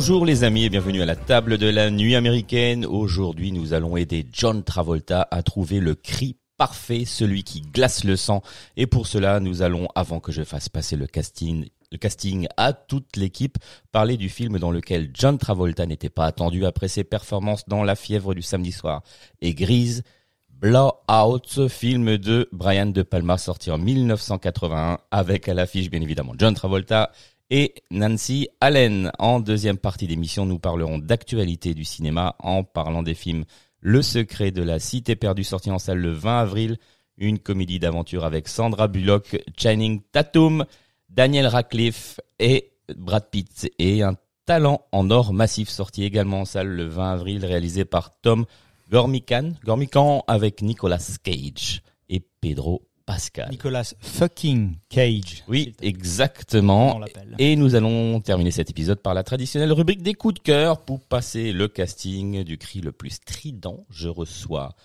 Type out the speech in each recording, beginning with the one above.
Bonjour les amis et bienvenue à la table de la nuit américaine. Aujourd'hui, nous allons aider John Travolta à trouver le cri parfait, celui qui glace le sang. Et pour cela, nous allons, avant que je fasse passer le casting, le casting à toute l'équipe, parler du film dans lequel John Travolta n'était pas attendu après ses performances dans La fièvre du samedi soir et Grise. Blowout, film de Brian De Palma sorti en 1981 avec à l'affiche bien évidemment John Travolta et Nancy Allen. En deuxième partie d'émission, nous parlerons d'actualité du cinéma en parlant des films Le secret de la cité perdue sorti en salle le 20 avril, une comédie d'aventure avec Sandra Bullock, Channing Tatum, Daniel Radcliffe et Brad Pitt. Et un talent en or massif sorti également en salle le 20 avril réalisé par Tom Gormican, Gormican avec Nicolas Cage et Pedro Pascal. Nicolas fucking Cage. Oui, exactement. Et nous allons terminer cet épisode par la traditionnelle rubrique des coups de cœur pour passer le casting du cri le plus strident. Je reçois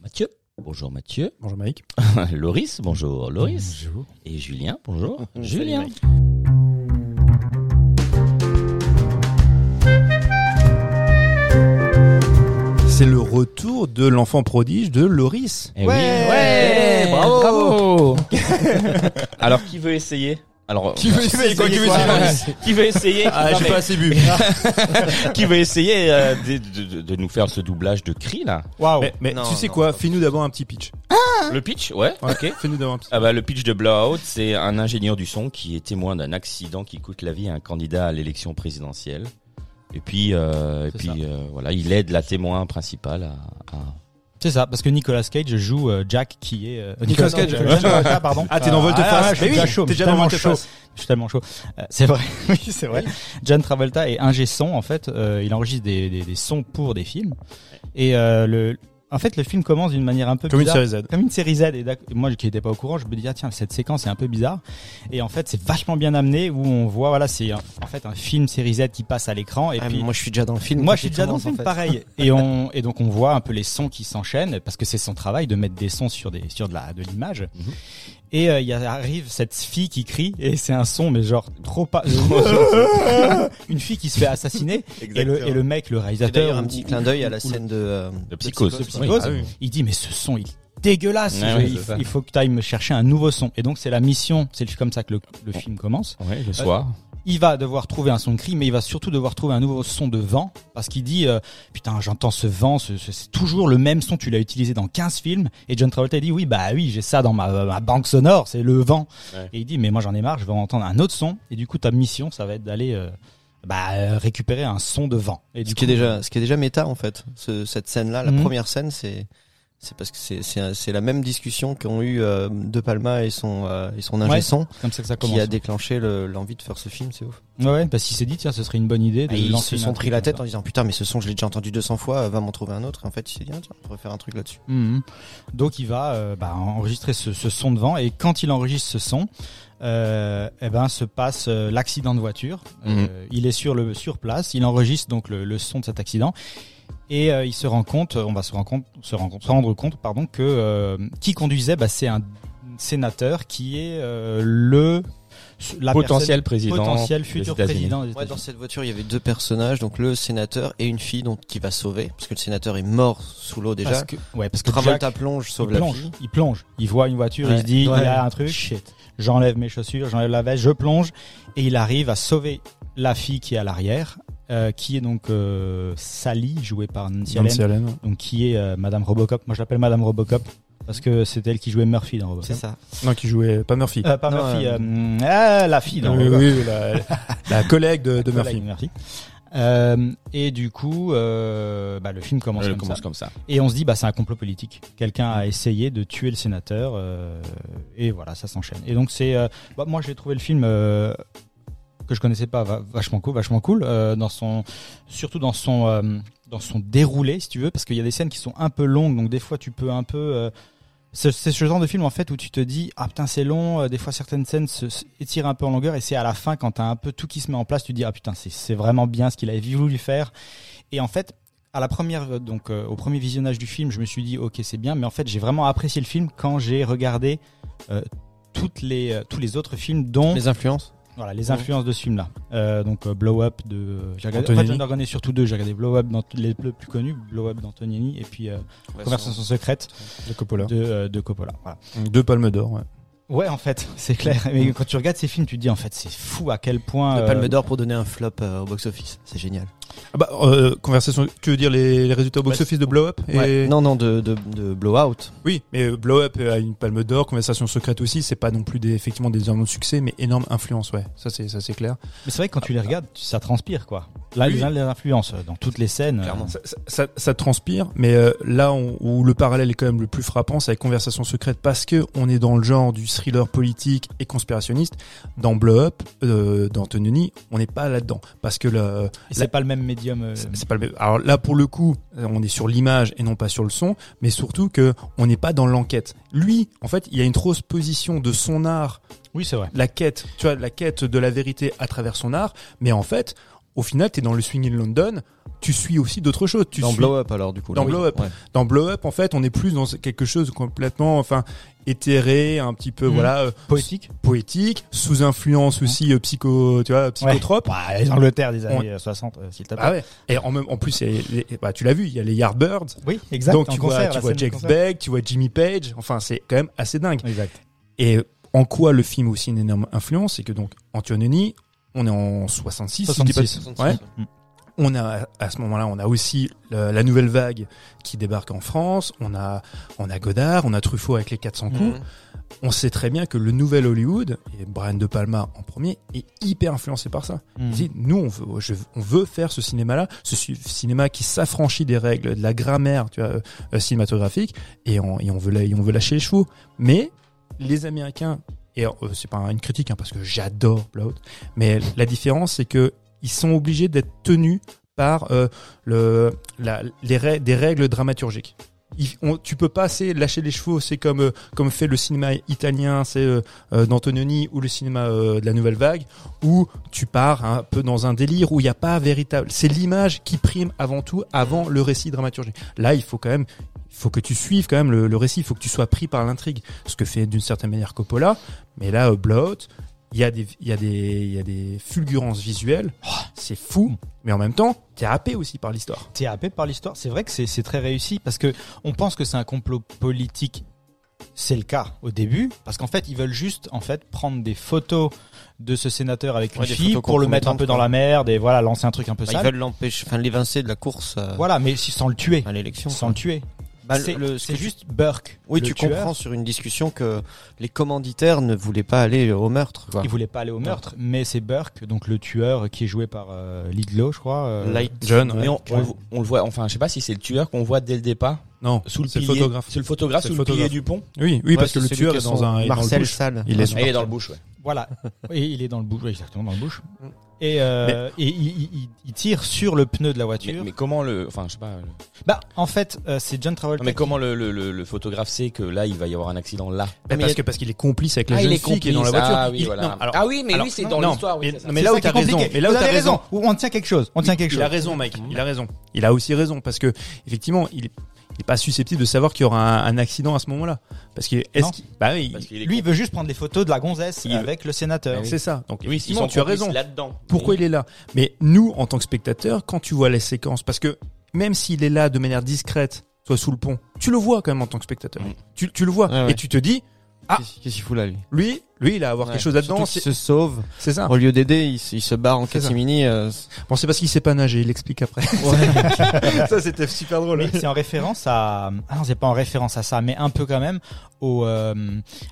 Mathieu. Bonjour Mathieu. Bonjour Mike. Loris. Bonjour Loris. Bonjour. Et Julien. Bonjour. Julien. C'est le retour de l'enfant prodige de Loris. Eh Ouais, oui. ouais, bravo. Alors qui veut essayer? Alors, Qui veut essayer quoi, qui veut quoi essayer Qui veut essayer? Ah, mais pas assez bu. Qui veut essayer euh, de, de- de nous faire ce doublage de cri là? Waouh. Mais, mais Non, tu sais non, quoi? Fais-nous d'abord un petit pitch. Le pitch, ouais. Ok. Fais-nous d'abord un petit. Ah bah, le pitch de Blowout, c'est un ingénieur du son qui est témoin d'un accident qui coûte la vie à un candidat à l'élection présidentielle. Et puis, euh, et puis euh, voilà, il aide la témoin principale à. à- C'est ça, parce que Nicolas Cage joue euh, Jack qui est euh, Nicolas Cage. John Travolta, pardon. Ah, t'es dans Euh, Volte-Face. je suis Mais oui, déjà chaud. t'es je suis déjà dans tellement chaud. Je suis tellement chaud. Euh, c'est vrai. oui, c'est vrai. John Travolta est ingé son en fait. euh, il enregistre des, des, des sons pour des films. Et euh, le, en fait, le film commence d'une manière un peu Comme une bizarre. série Z. comme une série Z et moi qui n'étais pas au courant je me dis ah tiens cette séquence est un peu bizarre et en fait c'est vachement bien amené où on voit voilà c'est un- en fait un film série Z qui passe à l'écran et Ah, puis moi je suis déjà dans le film. moi je suis déjà dans le film en fait. pareil et on et donc on voit un peu les sons qui s'enchaînent parce que c'est son travail de mettre des sons sur des sur de la de l'image Mhm. Et euh, il y a- arrive cette fille qui crie et c'est un son mais genre trop pas une fille qui se fait assassiner et le et le mec le réalisateur d'ailleurs un petit clin d'œil à la scène de, euh, De psychose. de Psychose. Ah oui. Il dit mais ce son il est dégueulasse. Ouais, Je- ouais, il, c'est ça. il faut que tu ailles me chercher un nouveau son. Et donc c'est la mission, c'est comme ça que le, le film commence. Ouais, le soir. Il va devoir trouver un son de cri, mais il va surtout devoir trouver un nouveau son de vent, parce qu'il dit euh, putain j'entends ce vent, ce- ce- c'est toujours le même son, tu l'as utilisé dans 15 films. Et John Travolta dit oui bah oui j'ai ça dans ma, ma banque sonore, c'est le vent. Ouais. Et il dit mais moi j'en ai marre, je veux entendre un autre son. Et du coup ta mission ça va être d'aller euh, bah, euh, récupérer un son de vent. Et Ce qui est déjà, ce qui est déjà méta en fait. Ce- cette scène-là, la Mhm. première scène, c'est, c'est parce que c'est, c'est, la même discussion qu'ont eu euh, De Palma et son, euh, et son ingé son comme ça que ça commence. qui a déclenché le- l'envie de faire ce film. C'est ouf. Ouais, parce qu'il s'est dit tiens ce serait une bonne idée de Et ils lancer se sont pris la tête en disant putain mais ce son je l'ai déjà entendu 200 fois, euh, va m'en trouver un autre. Et en fait il s'est dit ah, tiens on pourrait faire un truc là-dessus. Mhm. Donc il va euh, bah, enregistrer ce, ce son de vent et quand il enregistre ce son, euh, eh ben se passe euh, l'accident de voiture. Euh, il est sur le sur place, il enregistre donc le, le son de cet accident et euh, il se rend compte, on va se rendre compte, se rendre, se rendre compte pardon que euh, qui conduisait, bah, c'est un sénateur qui est euh, le la Potentiel président. potentiel futur président des Ouais, dans cette voiture, il y avait deux personnages, donc le sénateur et une fille donc qui va sauver, parce que le sénateur est mort sous l'eau déjà. Parce que, ouais, parce que Travolta Jack, plonge, il sauve la plonge, fille. il plonge, il voit une voiture, il se dit Ouais. il y a un truc, j'enlève mes chaussures, j'enlève la veste, je plonge et il arrive à sauver la fille qui est à l'arrière, euh, qui est donc euh, Sally, jouée par Nancy Allen, Nancy Allen. donc qui est euh, Madame Robocop. Moi, je l'appelle Madame Robocop parce que c'est elle qui jouait Murphy dans Robocop. C'est ça. Non, qui jouait pas Murphy. Euh, pas Non, Murphy, euh, euh, ah, la fille dans oui, Robocop. oui, la, la collègue de, de Collègue Murphy. Euh, et du coup, euh, bah, le film commence, comme, commence ça. comme ça. Et on se dit, bah, c'est un complot politique. Quelqu'un a essayé de tuer le sénateur. euh, et voilà, ça s'enchaîne. Et donc, c'est. euh, bah, moi, j'ai trouvé le film. Que je connaissais pas va- vachement cool vachement cool euh, dans son surtout dans son euh, dans son déroulé si tu veux parce qu'il y a des scènes qui sont un peu longues donc des fois tu peux un peu euh, c'est ce genre de film en fait où tu te dis ah putain c'est long des fois certaines scènes se, se étirent un peu en longueur et c'est à la fin quand t'as un peu tout qui se met en place tu te dis ah putain c'est vraiment bien ce qu'il avait voulu faire. Et en fait à la première donc au premier visionnage du film je me suis dit ok c'est bien mais en fait j'ai vraiment apprécié le film quand j'ai regardé toutes les tous les autres films dont Les influences voilà, les influences de ce film-là. Euh, donc euh, Blow Up de. J'ai regardé. En Antonioni. fait, j'en ai regardé surtout deux. J'ai regardé Blow Up dans les le plus connus, Blow Up d'Antonioni et puis euh, Conversation secrète De Coppola. de, euh, de Coppola. Voilà. Deux palmes d'or, ouais. Ouais, en fait, c'est clair. Mais quand tu regardes ces films, tu te dis en fait, c'est fou à quel point. Le euh, Palme d'Or pour donner un flop euh, au box-office. C'est génial. Ah bah, euh, conversation, tu veux dire les, les résultats au box-office de Blow Up et... Ouais. Non, non, de, de, de Blowout. Oui, mais euh, Blow Up a une palme d'or, Conversation secrète aussi, c'est pas non plus des, effectivement des énormes succès, mais énorme influence, ouais. Ça c'est, ça c'est clair. Mais c'est vrai que quand tu les regardes, tu- ça transpire quoi. Là, Oui. les, influences euh, dans toutes les scènes. euh, Clairement. Ça, ça, ça- ça transpire, mais euh, là on- où le parallèle est quand même le plus frappant, c'est avec Conversation secrète parce que on est dans le genre du thriller politique et conspirationniste. Dans Blow Up, euh, d'Antonioni, on n'est pas là-dedans parce que le, c'est pas le même médium. euh, C'est pas le. Alors là, pour le coup, euh, on est sur l'image et non pas sur le son, mais surtout que on n'est pas dans l'enquête. Lui, en fait, il y a une transposition de son art, Oui, c'est vrai. la quête, tu vois, la quête de la vérité à travers son art, mais en fait, au final, t'es dans le swing in London, tu suis aussi d'autres choses. Tu Dans suis- Blow Up alors du coup. Dans. Blow Up. Ouais. Dans Blow Up, en fait, on est plus dans quelque chose de complètement, enfin, éthéré, un petit peu, Mhm. voilà, euh, Poétique. poétique, sous influence aussi euh, psycho, tu vois, psychotrope. Ouais. Bah, les Angleterre des On- années euh, 60, euh, s'il te plaît. Ah ouais. Et en même, en plus, les- bah, tu l'as vu, il y a les Yardbirds. Oui, exact. Donc tu concert, vois, tu vois Jack. Beck, tu vois Jimmy Page. Enfin, c'est quand même assez dingue. Exact. Et en quoi le film a aussi une énorme influence, c'est que donc Antonioni, on est en 66, si je dis pas de- 66. Ouais. Mm. On a à ce moment-là, on a aussi la, la nouvelle vague qui débarque en France. On a on a Godard, on a Truffaut avec les 400 coups. Mhm. On sait très bien que le nouvel Hollywood et Brian de Palma en premier est hyper influencé par ça. Il dit, nous, on veut, je- on veut faire ce cinéma-là, ce cinéma qui s'affranchit des règles, de la grammaire, tu vois, euh, cinématographique, et on, et on veut, et on veut lâcher les chevaux. Mais les Américains, et euh, c'est pas une critique, hein, parce que j'adore Blood, mais la différence, c'est que ils sont obligés d'être tenus par euh, le, la, les des règles dramaturgiques. Il- on- tu peux pas c'est lâcher les chevaux, c'est comme euh, comme fait le cinéma italien, c'est euh, d'Antonioni ou le cinéma de la nouvelle vague, où tu pars un peu dans un délire où il n'y a pas véritable. C'est l'image qui prime avant tout, avant le récit dramaturgique. Là, il faut quand même, il faut que tu suives quand même le, le récit, il faut que tu sois pris par l'intrigue, ce que fait d'une certaine manière Coppola. Mais là, euh, Blowout, il y a des, il y a des, il y a des fulgurances visuelles, c'est fou. Mais en même temps, t'es happé aussi par l'histoire. T'es happé par l'histoire. C'est vrai que c'est c'est très réussi parce que on pense que c'est un complot politique. C'est le cas au début parce qu'en fait ils veulent juste en fait prendre des photos de ce sénateur avec Ouais, une fille pour le mettre un peu dans la merde et voilà lancer un truc un peu Bah, ils sale. veulent l'empêcher, enfin l'évincer de la course euh, Voilà, mais sans le tuer, à l'élection. sans le tuer. Bah, c'est juste Burke. Oui, le tu tueur. comprends sur une discussion que les commanditaires ne voulaient pas aller au meurtre. Quoi. Il voulait pas aller au meurtre, mais c'est Burke, donc le tueur qui est joué par euh, Lidlow, je crois. euh, Light. John, Mais on, Ouais. le- on le voit, enfin, je sais pas si c'est le tueur qu'on voit dès le départ, Non, sous le c'est le pilier, photographe. C'est le photographe sous le le pilier du pont. Oui, oui, Ouais, parce que le tueur est dans un, Marcel. Salle. Il est Ah, dans le bush, ouais. Voilà. Il est dans le bouche, oui, exactement, dans le bouche. Et, euh, et il, il- il- il tire sur le pneu de la Mais, voiture. mais comment le, enfin, je sais pas. le- Bah, en fait, euh, c'est John Travolta. Non, mais qui- comment le, le, le, le photographe sait que là il va y avoir un accident là Mais mais parce a- que parce qu'il est complice avec la Ah, jeune fille qui est dans la voiture. Ah oui, Il- voilà. non, alors- ah oui, mais alors, lui c'est dans l'histoire. oui, mais- mais là où t'as raison, mais là où t'as raison. On tient quelque chose. On tient quelque chose. Il a raison, Mike. Il a raison. Il a aussi raison parce que effectivement, il pas susceptible de savoir qu'il y aura un, un accident à ce moment-là. Parce que est-ce qu'il, bah oui, Parce qu'il est Lui, il veut juste prendre des photos de la gonzesse Il- avec le sénateur. Ah c'est ça. Donc Oui, ils effectivement, sont tu as raison. là-dedans. Pourquoi il est là? Mais nous, en tant que spectateurs, quand tu vois les séquences, parce que même s'il est là de manière discrète, soit sous le pont, tu le vois quand même en tant que spectateur. Tu, tu le vois Ouais, ouais. et tu te dis, Ah. Qu'est-ce qu'est-ce qu'il fout là lui? lui, Lui, il a à avoir Ouais. quelque chose là-dedans. C'est se sauve. c'est ça. Au lieu d'aider, il, se- il se barre en catimini. euh, Bon, c'est parce qu'il sait pas nager. Il l'explique après. ça, c'était super drôle. C'est en référence à ah non c'est pas en référence à ça mais un peu quand même au euh,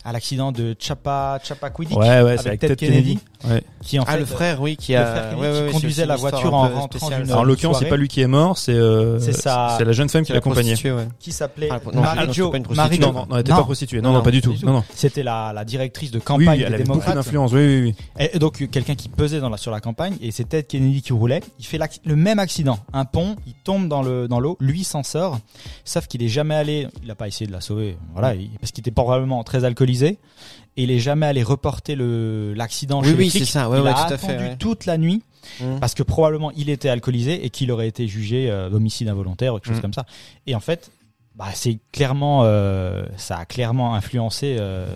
à l'accident de Chapa Chappaquiddick Ouais, ouais, c'est avec avec Ted Kennedy, Ouais. qui en Ah, fait le frère, oui, qui le a. frère Kennedy ouais, qui conduisait la voiture en peu rentrant Alors, en l'occurrence, c'est pas lui qui est mort, c'est euh, C'est la jeune femme qui l'accompagnait. prostituée, ouais. qui s'appelait Ah, non, Marie non, Jo Marie. Non, non, non, elle était pas prostituée. Non, non, pas du tout. Non, non. C'était la, la directrice de Oui, campagne oui, elle des avait beaucoup d'influence. Oui, oui, oui. Et donc quelqu'un qui pesait dans la, sur la campagne et c'est Ted Kennedy qui roulait. Il fait l'acc- le même accident, un pont, il tombe dans le dans l'eau, lui s'en sort, sauf qu'il est jamais allé, il a pas essayé de la sauver, voilà, il- parce qu'il était probablement très alcoolisé et il est jamais allé reporter le l'accident Oui, chez oui, les flics. c'est ça, ouais, il ouais, a tout à fait, attendu ouais. toute la nuit Mmh. parce que probablement il était alcoolisé et qu'il aurait été jugé euh, d'homicide involontaire ou quelque chose Mm. comme ça. Et en fait, bah c'est clairement euh, ça a clairement influencé euh,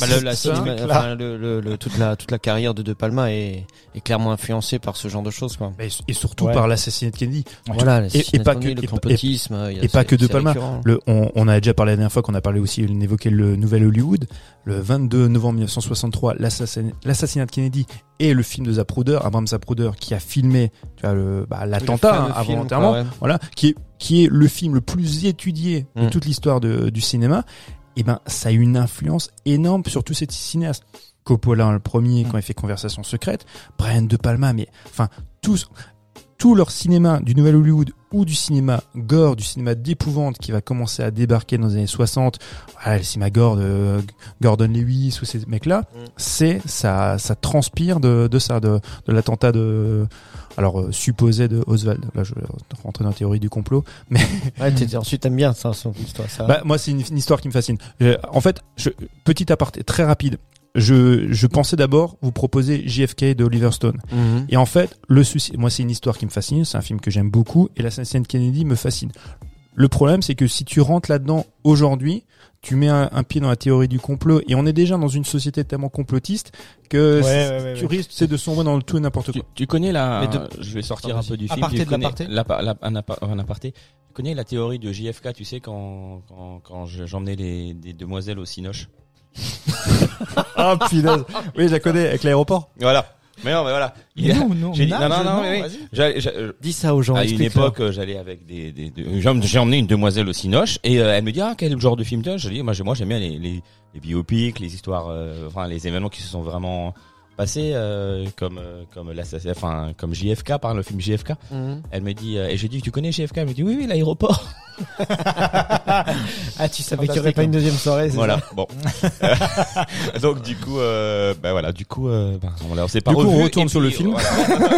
Bah, le, la ça, cinéma- là. enfin, le, le, le- toute la toute la carrière de De Palma est, est clairement influencée par ce genre de choses quoi. Et, et surtout Ouais. par l'assassinat de Kennedy. Voilà, Et- et pas que- le et pas- complotisme, a- que De Palma. récurrent. Le, on, on a déjà parlé la dernière fois qu'on a parlé aussi, on évoquait le nouvel Hollywood. Le 22 novembre 1963, l'assassin- l'assassinat de Kennedy et le film de Zapruder, Abraham Zapruder, qui a filmé bah, l'attentat hein, ouais. voilà, qui est, qui est le film le plus étudié de Mm. toute l'histoire du cinéma. Et ben, ça a eu une influence énorme sur tous ces cinéastes. Coppola, le premier, Mm. quand il fait Conversation secrète, Brian De Palma, mais enfin tous, tout leur cinéma du Nouvel Hollywood ou du cinéma gore, du cinéma d'épouvante qui va commencer à débarquer dans les années 60, voilà, le cinéma gore de Gordon Lewis ou ces mecs-là, Mm. c'est ça, ça transpire de, de ça, de, de l'attentat de, alors euh, supposé de Oswald. Là, je vais rentrer dans la théorie du complot. Ouais, t'es- ensuite t'aimes bien ça, son histoire, ça. Bah, moi, c'est une, une histoire qui me fascine. Je- en fait, je, petit aparté, très rapide. Je, je pensais d'abord vous proposer JFK de Oliver Stone. Mhm. Et en fait, le souci, moi, c'est une histoire qui me fascine, c'est un film que j'aime beaucoup, et l'assassinat de Kennedy me fascine. Le problème, c'est que si tu rentres là-dedans aujourd'hui, tu mets un, un pied dans la théorie du complot, et on est déjà dans une société tellement complotiste que Ouais, c'est- ouais, ouais, tu ouais. risques c'est de sombrer dans le tout et n'importe quoi. tu connais la. De- Je vais sortir un peu du film. Aparté tu de connais l'aparté l'apa- la- un, apa- un aparté. Tu connais la théorie de JFK, tu sais, quand, quand, quand je- j'emmenais les, des demoiselles au Cinoche? Ah, punaise. Oui, je la connais, avec l'aéroport. Voilà. Mais non, mais voilà. Il a- Non, non, j'ai dit- non, non, non, non, non, mais oui. vas-y. J'allais- j'a- euh, Dis ça aux gens. à une époque, euh, j'allais avec des, des, des- j'ai emmené une demoiselle au Cinoche et euh, elle me dit ah quel genre de film tu as Je dis moi j'ai- moi j'aime bien les, les, les biopics, les histoires, euh, enfin les événements qui se sont vraiment passés euh, comme euh, comme l'assassin, enfin comme JFK par le film JFK. Mhm. Elle me dit euh, et j'ai dit tu connais JFK Elle me dit oui oui l'aéroport. Ah, tu savais qu'il y aurait pas une deuxième soirée, Voilà ça? bon. Donc du coup euh, ben voilà du coup euh, ben, on, l'a- on s'est pas Du coup, on retourne et sur le film. voilà.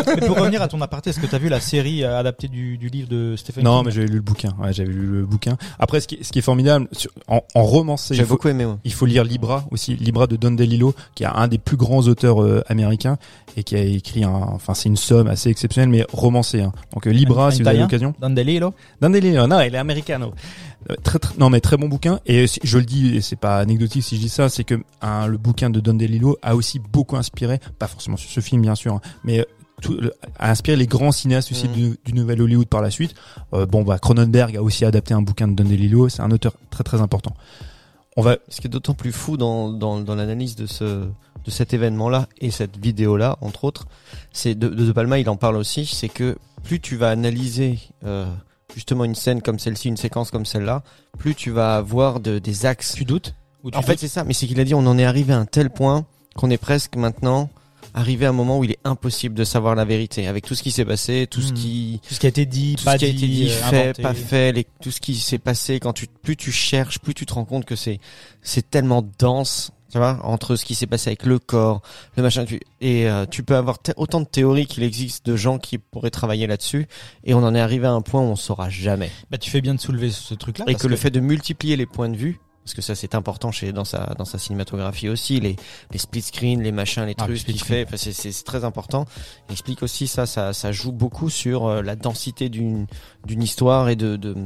Mais pour revenir à ton aparté, est-ce que t'as vu la série adaptée du, du livre de Stephen Non, King? mais j'avais lu le bouquin. Ouais, j'avais lu le bouquin. Après, ce qui, ce qui est formidable, sur- en, en romancé, J'ai beaucoup aimé, il faut lire Libra aussi. Libra de Don DeLillo, qui est un des plus grands auteurs euh, américains et qui a écrit un, enfin, c'est une somme assez exceptionnelle, mais romancée. Hein. Donc, euh, Libra, Un si vous avez l'occasion. Don DeLillo Don DeLillo, non, il est américano. Euh, Très, très, non, mais très bon bouquin. Et je le dis, et c'est pas anecdotique si je dis ça, c'est que un, le bouquin de Don DeLillo a aussi beaucoup inspiré, pas forcément sur ce film, bien sûr, hein, mais euh, tout, a inspiré les grands cinéastes aussi Mhm. du, du nouvel Hollywood par la suite. Euh, bon, bah, Cronenberg a aussi adapté un bouquin de Don DeLillo. C'est un auteur très très important. On va, Ce qui est d'autant plus fou dans, dans, dans l'analyse de ce de cet événement-là et cette vidéo-là, entre autres, c'est de, de De Palma, il en parle aussi, c'est que plus tu vas analyser euh, justement une scène comme celle-ci, une séquence comme celle-là, plus tu vas avoir de, des axes. Tu doutes Ou tu En fait, c'est ça, mais c'est qu'il a dit, on en est arrivé à un tel point qu'on est presque maintenant arrivé à un moment où il est impossible de savoir la vérité, avec tout ce qui s'est passé, tout ce Mhm. qui tout ce qui a été dit, tout pas ce qui a été dit, euh, fait, inventé. pas fait, les, tout ce qui s'est passé, quand tu, plus tu cherches, plus tu te rends compte que c'est, c'est tellement dense, tu vois, entre ce qui s'est passé avec le corps, le machin, tu, et euh, tu peux avoir autant de théories qu'il existe de gens qui pourraient travailler là-dessus, et on en est arrivé à un point où on saura jamais. Bah, tu fais bien de soulever ce truc-là. et parce que, le fait de multiplier les points de vue, parce que ça c'est important chez dans sa dans sa cinématographie aussi, les les split screen, les machins, les Ah, trucs qu'il fait, enfin, c'est c'est très important. Il explique aussi ça, ça ça joue beaucoup sur euh, la densité d'une d'une histoire et de de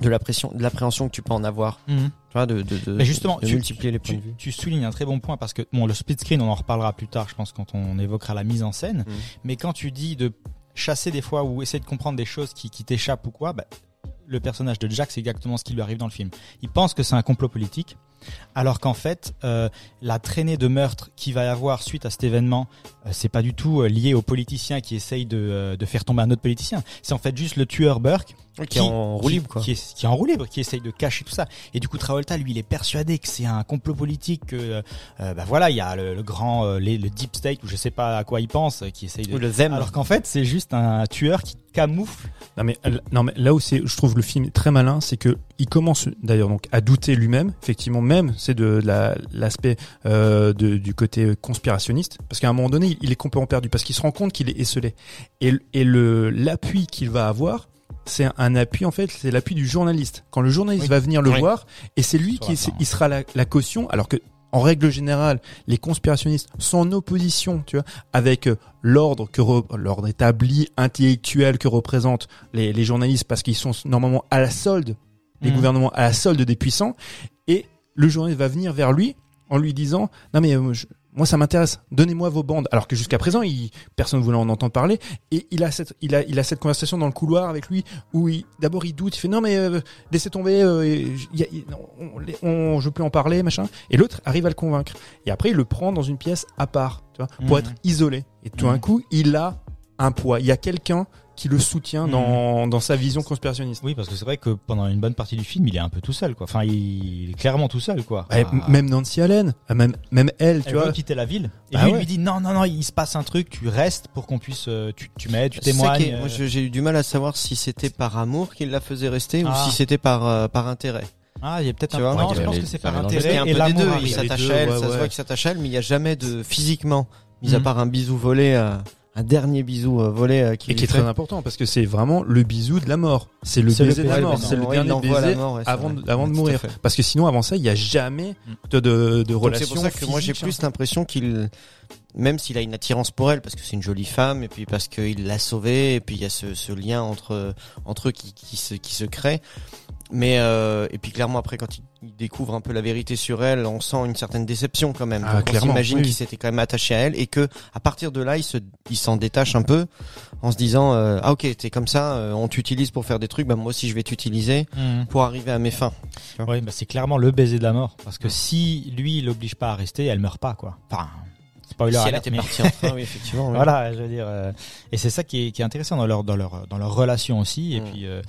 de la pression, de l'appréhension que tu peux en avoir, Mhm. tu vois, de de de, Mais justement, de tu- multiplier les points Tu, de vue. tu soulignes un très bon point parce que bon, le split screen, on en reparlera plus tard, je pense, quand on évoquera la mise en scène. Mhm. Mais quand tu dis de chasser des fois ou essayer de comprendre des choses qui, qui t'échappent ou quoi, bah, le personnage de Jack, c'est exactement ce qui lui arrive dans le film. Il pense que c'est un complot politique. Alors qu'en fait, euh, la traînée de meurtre qui va y avoir suite à cet événement, euh, c'est pas du tout euh, lié aux politiciens qui essayent de, euh, de faire tomber un autre politicien. C'est en fait juste le tueur Burke Qui est en roue libre, quoi. qui est, qui est en roue libre, qui essaye de cacher tout ça. Et du coup, Travolta, lui, il est persuadé que c'est un complot politique. Que, euh, bah voilà, il y a le, le grand, euh, les- le deep state ou je sais pas à quoi il pense, euh, qui essaye de. Ou le them. Alors qu'en fait, c'est juste un tueur qui camoufle. Non mais, non mais là où c'est, je trouve le film très malin, c'est que il commence d'ailleurs donc à douter lui-même. Effectivement, même c'est de la- l'aspect euh, de- du côté conspirationniste, parce qu'à un moment donné, il, il est complètement perdu, parce qu'il se rend compte qu'il est esselé. Et, et le l'appui qu'il va avoir, c'est un, appui en fait, c'est l'appui du journaliste. Quand le journaliste Oui. va venir le Oui. voir, et c'est lui qui est- il sera la, la caution, alors que en règle générale, les conspirationnistes sont en opposition, tu vois, avec euh, l'ordre que re- l'ordre établi intellectuel que représentent les, les journalistes, parce qu'ils sont normalement à la solde, les Mhm. gouvernements à la solde des puissants, et le journaliste va venir vers lui en lui disant non mais euh, je- moi ça m'intéresse, donnez-moi vos bandes. Alors que jusqu'à présent, il, personne ne voulait en entendre parler, et il a cette, il a, il a cette conversation dans le couloir avec lui où il, d'abord il doute, il fait non mais euh, laissez tomber, euh, y a- il- on, on- je peux en parler machin. Et l'autre arrive à le convaincre. Et après il le prend dans une pièce à part, tu vois, pour Mhm. être isolé. Et tout d'un Mhm. coup, il a un poids. Il y a quelqu'un qui le soutient Mhm. dans, dans sa vision conspirationniste. Oui, parce que c'est vrai que pendant une bonne partie du film, il est un peu tout seul, quoi. Enfin, il est clairement tout seul, quoi. Ouais, Ah. Même Nancy Allen, euh, même, même elle, tu Elle vois. veut quitter la ville. Et Bah lui, il ouais. lui dit non, non, non, il se passe un truc, tu restes pour qu'on puisse, euh, tu, tu m'aides, tu témoignes. Moi, euh. j'ai eu du mal à savoir si c'était par amour qu'il la faisait rester ou Ah. si c'était par euh, par intérêt. Ah, il y a peut-être Tu un. vois, non, ouais, je pense les- que c'est par Parce qu'il y intérêt a un et peu des l'amour deux. Il arrive. s'attache à elle, ouais, ça se ouais. voit qu'il s'attache à elle, mais il y a jamais de physiquement, mis à Mhm. part un bisou volé, euh, un dernier bisou euh, volé euh, qui Et qui est fait. très important parce que c'est vraiment le bisou de la mort. C'est le baiser de la mort. C'est le dernier baiser mort, ouais, avant, de, avant de Ouais, mourir. Parce que sinon, avant ça, il n'y a jamais de, de, de Donc, relation. C'est pour ça que moi j'ai plus hein. l'impression qu'il, même s'il a une attirance pour elle, parce que c'est une jolie femme, et puis parce qu'il l'a sauvée, et puis il y a ce, ce lien entre entre eux qui, qui se qui se crée. Mais euh, et puis clairement après quand il, découvre un peu la vérité sur elle, on sent une certaine déception quand même. Ah, on s'imagine oui, qu'il oui. s'était quand même attaché à elle et que à partir de là il se il s'en détache un peu en se disant euh, ah ok t'es comme ça, euh, on t'utilise pour faire des trucs, bah moi aussi je vais t'utiliser Mhm. pour arriver à mes fins. Ouais, bah c'est clairement le baiser de la mort. Parce que si lui, il l'oblige pas à rester, elle meurt pas, quoi. Enfin, spoiler si elle était mais- partie enfin oui effectivement. oui. Voilà, je veux dire. euh, et c'est ça qui est, qui est intéressant dans leur, dans leur, dans leur relation aussi. Et Mm. puis, euh,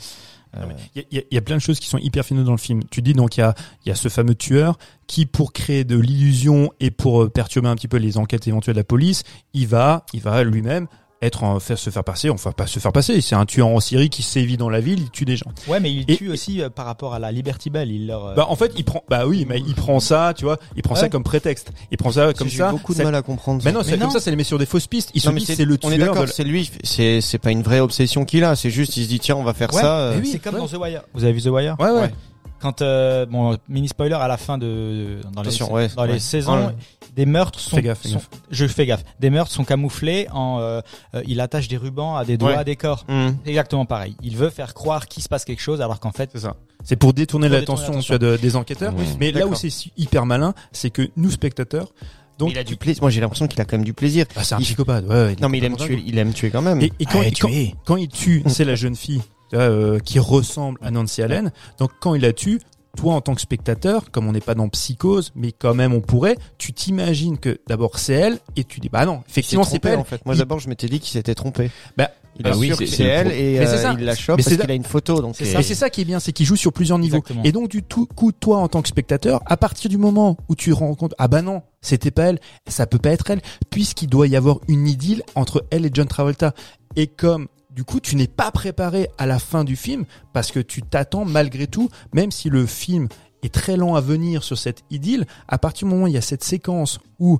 Il y, a- il y a- plein de choses qui sont hyper fines dans le film. Tu dis donc il y a, y a ce fameux tueur qui, pour créer de l'illusion et pour euh, perturber un petit peu les enquêtes éventuelles de la police, il va, il va lui-même être en, faire se faire passer, enfin pas se faire passer. C'est un tueur en Syrie qui sévit dans la ville, il tue des gens. ouais, mais il Et- tue aussi euh, par rapport à la Liberty Bell. Il leur. euh, Bah en fait il prend, bah oui, mais il prend ça, tu vois, il prend ça comme prétexte. Il prend ça comme J'ai ça. beaucoup de ça- mal à comprendre. Mais non, c'est comme ça, ça les met sur des fausses pistes. Ils se disent c'est le on est tueur. d'accord, de- c'est lui, c'est c'est pas une vraie obsession qu'il a, c'est juste il se dit tiens on va faire Ouais, ça. euh, mais oui. c'est comme ouais. dans The Wire. Vous avez vu The Wire? Ouais ouais. Ouais. Quand euh, bon mini spoiler à la fin de dans les ouais, dans ouais. les saisons Ouais. Des meurtres sont, Fais gaffe, fais sont- gaffe. je fais gaffe des meurtres sont camouflés en euh, euh, il attache des rubans à des doigts Ouais. à des corps. C'est exactement pareil il veut faire croire qu'il se passe quelque chose alors qu'en fait C'est ça. C'est pour détourner l'attention de- des enquêteurs. Oui, Mais là où c'est hyper malin, c'est que nous spectateurs, donc il a du plaisir. Moi j'ai l'impression qu'il a quand même du plaisir. bah, c'est un il- psychopathe. Ouais, ouais, Non mais il aime tuer, il aime tuer quand même. Et, et quand, Allez, il- quand, quand il tue, c'est la jeune fille tu vois, euh, qui ressemble à Nancy Allen. Donc quand il la tue, toi en tant que spectateur, comme on n'est pas dans psychose, mais quand même on pourrait, tu t'imagines que d'abord c'est elle et tu dis bah non, effectivement c'est pas elle. en fait. Moi Il- d'abord je m'étais dit qu'il s'était trompé. Bah, il bah est oui, sûr c'est- que elle et Mais c'est euh, ça. il la chope parce c'est qu'il a une photo donc. C'est euh, ça. C'est ça qui est bien, c'est qu'il joue sur plusieurs niveaux. Exactement. Et donc du tout coup, toi en tant que spectateur, à partir du moment où tu rends compte, ah bah non, c'était pas elle, ça peut pas être elle, puisqu'il doit y avoir une idylle entre elle et John Travolta. Et comme du coup tu n'es pas préparé à la fin du film, parce que tu t'attends malgré tout, même si le film est très lent à venir sur cette idylle, à partir du moment où il y a cette séquence où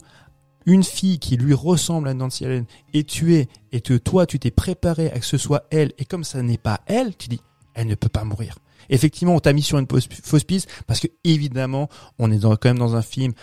une fille qui lui ressemble à Nancy Allen est tuée et que toi tu t'es préparé à que ce soit elle et comme ça n'est pas elle, tu dis elle ne peut pas mourir. Effectivement, on t'a mis sur une fausse piste parce que évidemment, on est quand même dans un film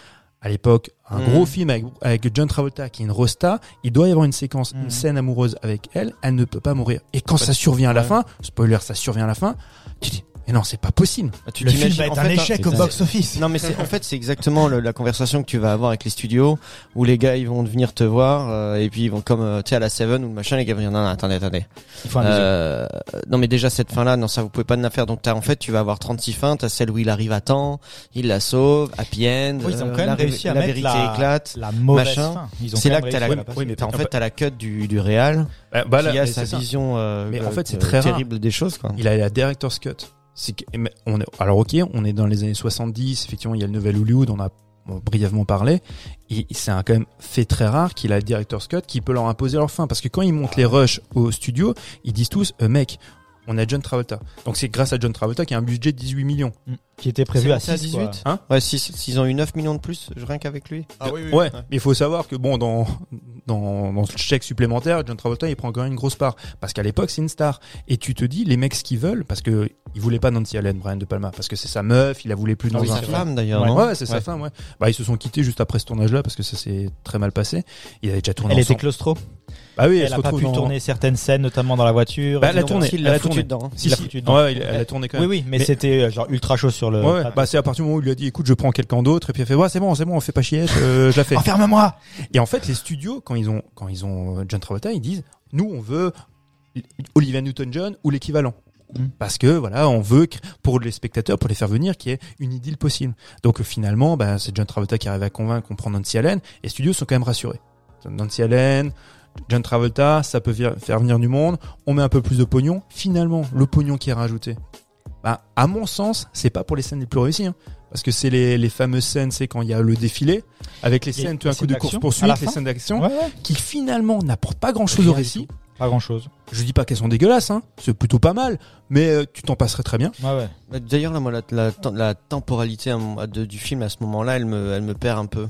à l'époque, un Mhm. gros film avec, avec John Travolta qui est une rosta, il doit y avoir une séquence, une scène amoureuse avec elle, elle ne peut pas mourir. Et quand ça survient à la Ouais. fin, spoiler, ça survient à la fin, tu dis Mais non, c'est pas possible. Bah, Tu Le film va être en un fait, échec hein, au box-office. Non mais c'est en fait c'est exactement le- la conversation que tu vas avoir avec les studios où les gars ils vont venir te voir euh, et puis ils vont comme euh, tu sais à la Seven ou le machin les gars vont dire non, non attendez attendez Il faut euh, non mais déjà cette fin là non ça vous pouvez pas la faire donc t'as en fait tu vas avoir 36 fins t'as celle où il arrive à temps il la sauve happy end Oui, ils ont quand même la, ré- réussi à la mettre vérité la- éclate La mauvaise machin. fin. Ils ont C'est là que t'as la- oui, mais T'as- en fait t'as la cut du du réal Bah, bah, là, qui a sa vision euh, Mais en fait, c'est très terrible des choses quoi Il a la director's cut. C'est est, alors ok, on est dans les années 70, effectivement, il y a le nouvel Hollywood, on a brièvement parlé, et c'est un quand même fait très rare qu'il a le director's cut qui peut leur imposer leur fin, parce que quand ils montent les rushs au studio, ils disent tous, euh, mec, on a John Travolta. Donc c'est grâce à John Travolta qui a un budget de 18 millions. Qui était prévu à C'est monté à 6, 18? Hein ouais si s'ils ont eu 9 millions de plus rien qu'avec lui ouais, mais il faut savoir que bon, dans, dans, dans ce chèque supplémentaire, John Travolta, il prend quand même une grosse part. Parce qu'à l'époque, c'est une star. Et tu te dis, les mecs, ce qu'ils veulent, parce que il voulait pas Nancy Allen, Brian De Palma, parce que c'est sa meuf, il la voulait plus dans oui, un sa film. femme d'ailleurs Ouais. c'est sa femme, ouais. Bah, ils se sont quittés juste après ce tournage-là parce que ça s'est très mal passé. Ils avaient déjà tourné Elle était claustro. Bah oui, elle, Elle a pas pu dans- tourner certaines scènes, notamment dans la voiture. Bah, elle a tourné. il Elle l'a a foutu tourné. dedans hein. Si, si. foutu dedans. Ouais, il- elle a tourné quand Oui, même. oui, mais, Mais- c'était euh, genre ultra chaud sur le. Ouais, ouais. bah c'est à partir du moment où il lui a dit écoute je prends quelqu'un d'autre et puis elle fait ouais c'est bon c'est bon on fait pas chier euh, je la fais Enferme-moi et en fait les studios quand ils ont quand ils ont euh, John Travolta ils disent nous on veut Olivia Newton-John ou l'équivalent Mm. parce que voilà on veut pour les spectateurs pour les faire venir qu'il y ait une idylle possible donc euh, finalement bah, c'est John Travolta qui arrive à convaincre qu'on prend Nancy Allen et les studios sont quand même rassurés Nancy Allen John Travolta ça peut faire venir du monde on met un peu plus de pognon finalement le pognon qui est rajouté bah, à mon sens c'est pas pour les scènes les plus réussies hein. parce que c'est les, les fameuses scènes c'est quand il y a le défilé avec les scènes tout un coup de d'action course à poursuite la les scènes d'action Ouais, ouais. qui finalement n'apportent pas grand chose au récit Pas grand chose. je dis pas qu'elles sont dégueulasses, hein. c'est plutôt pas mal, mais euh, tu t'en passerais très bien. Ouais, ouais. Bah, D'ailleurs, là, moi, la, la, la temporalité à mon- de- du film à ce moment-là, elle me, elle me perd un peu.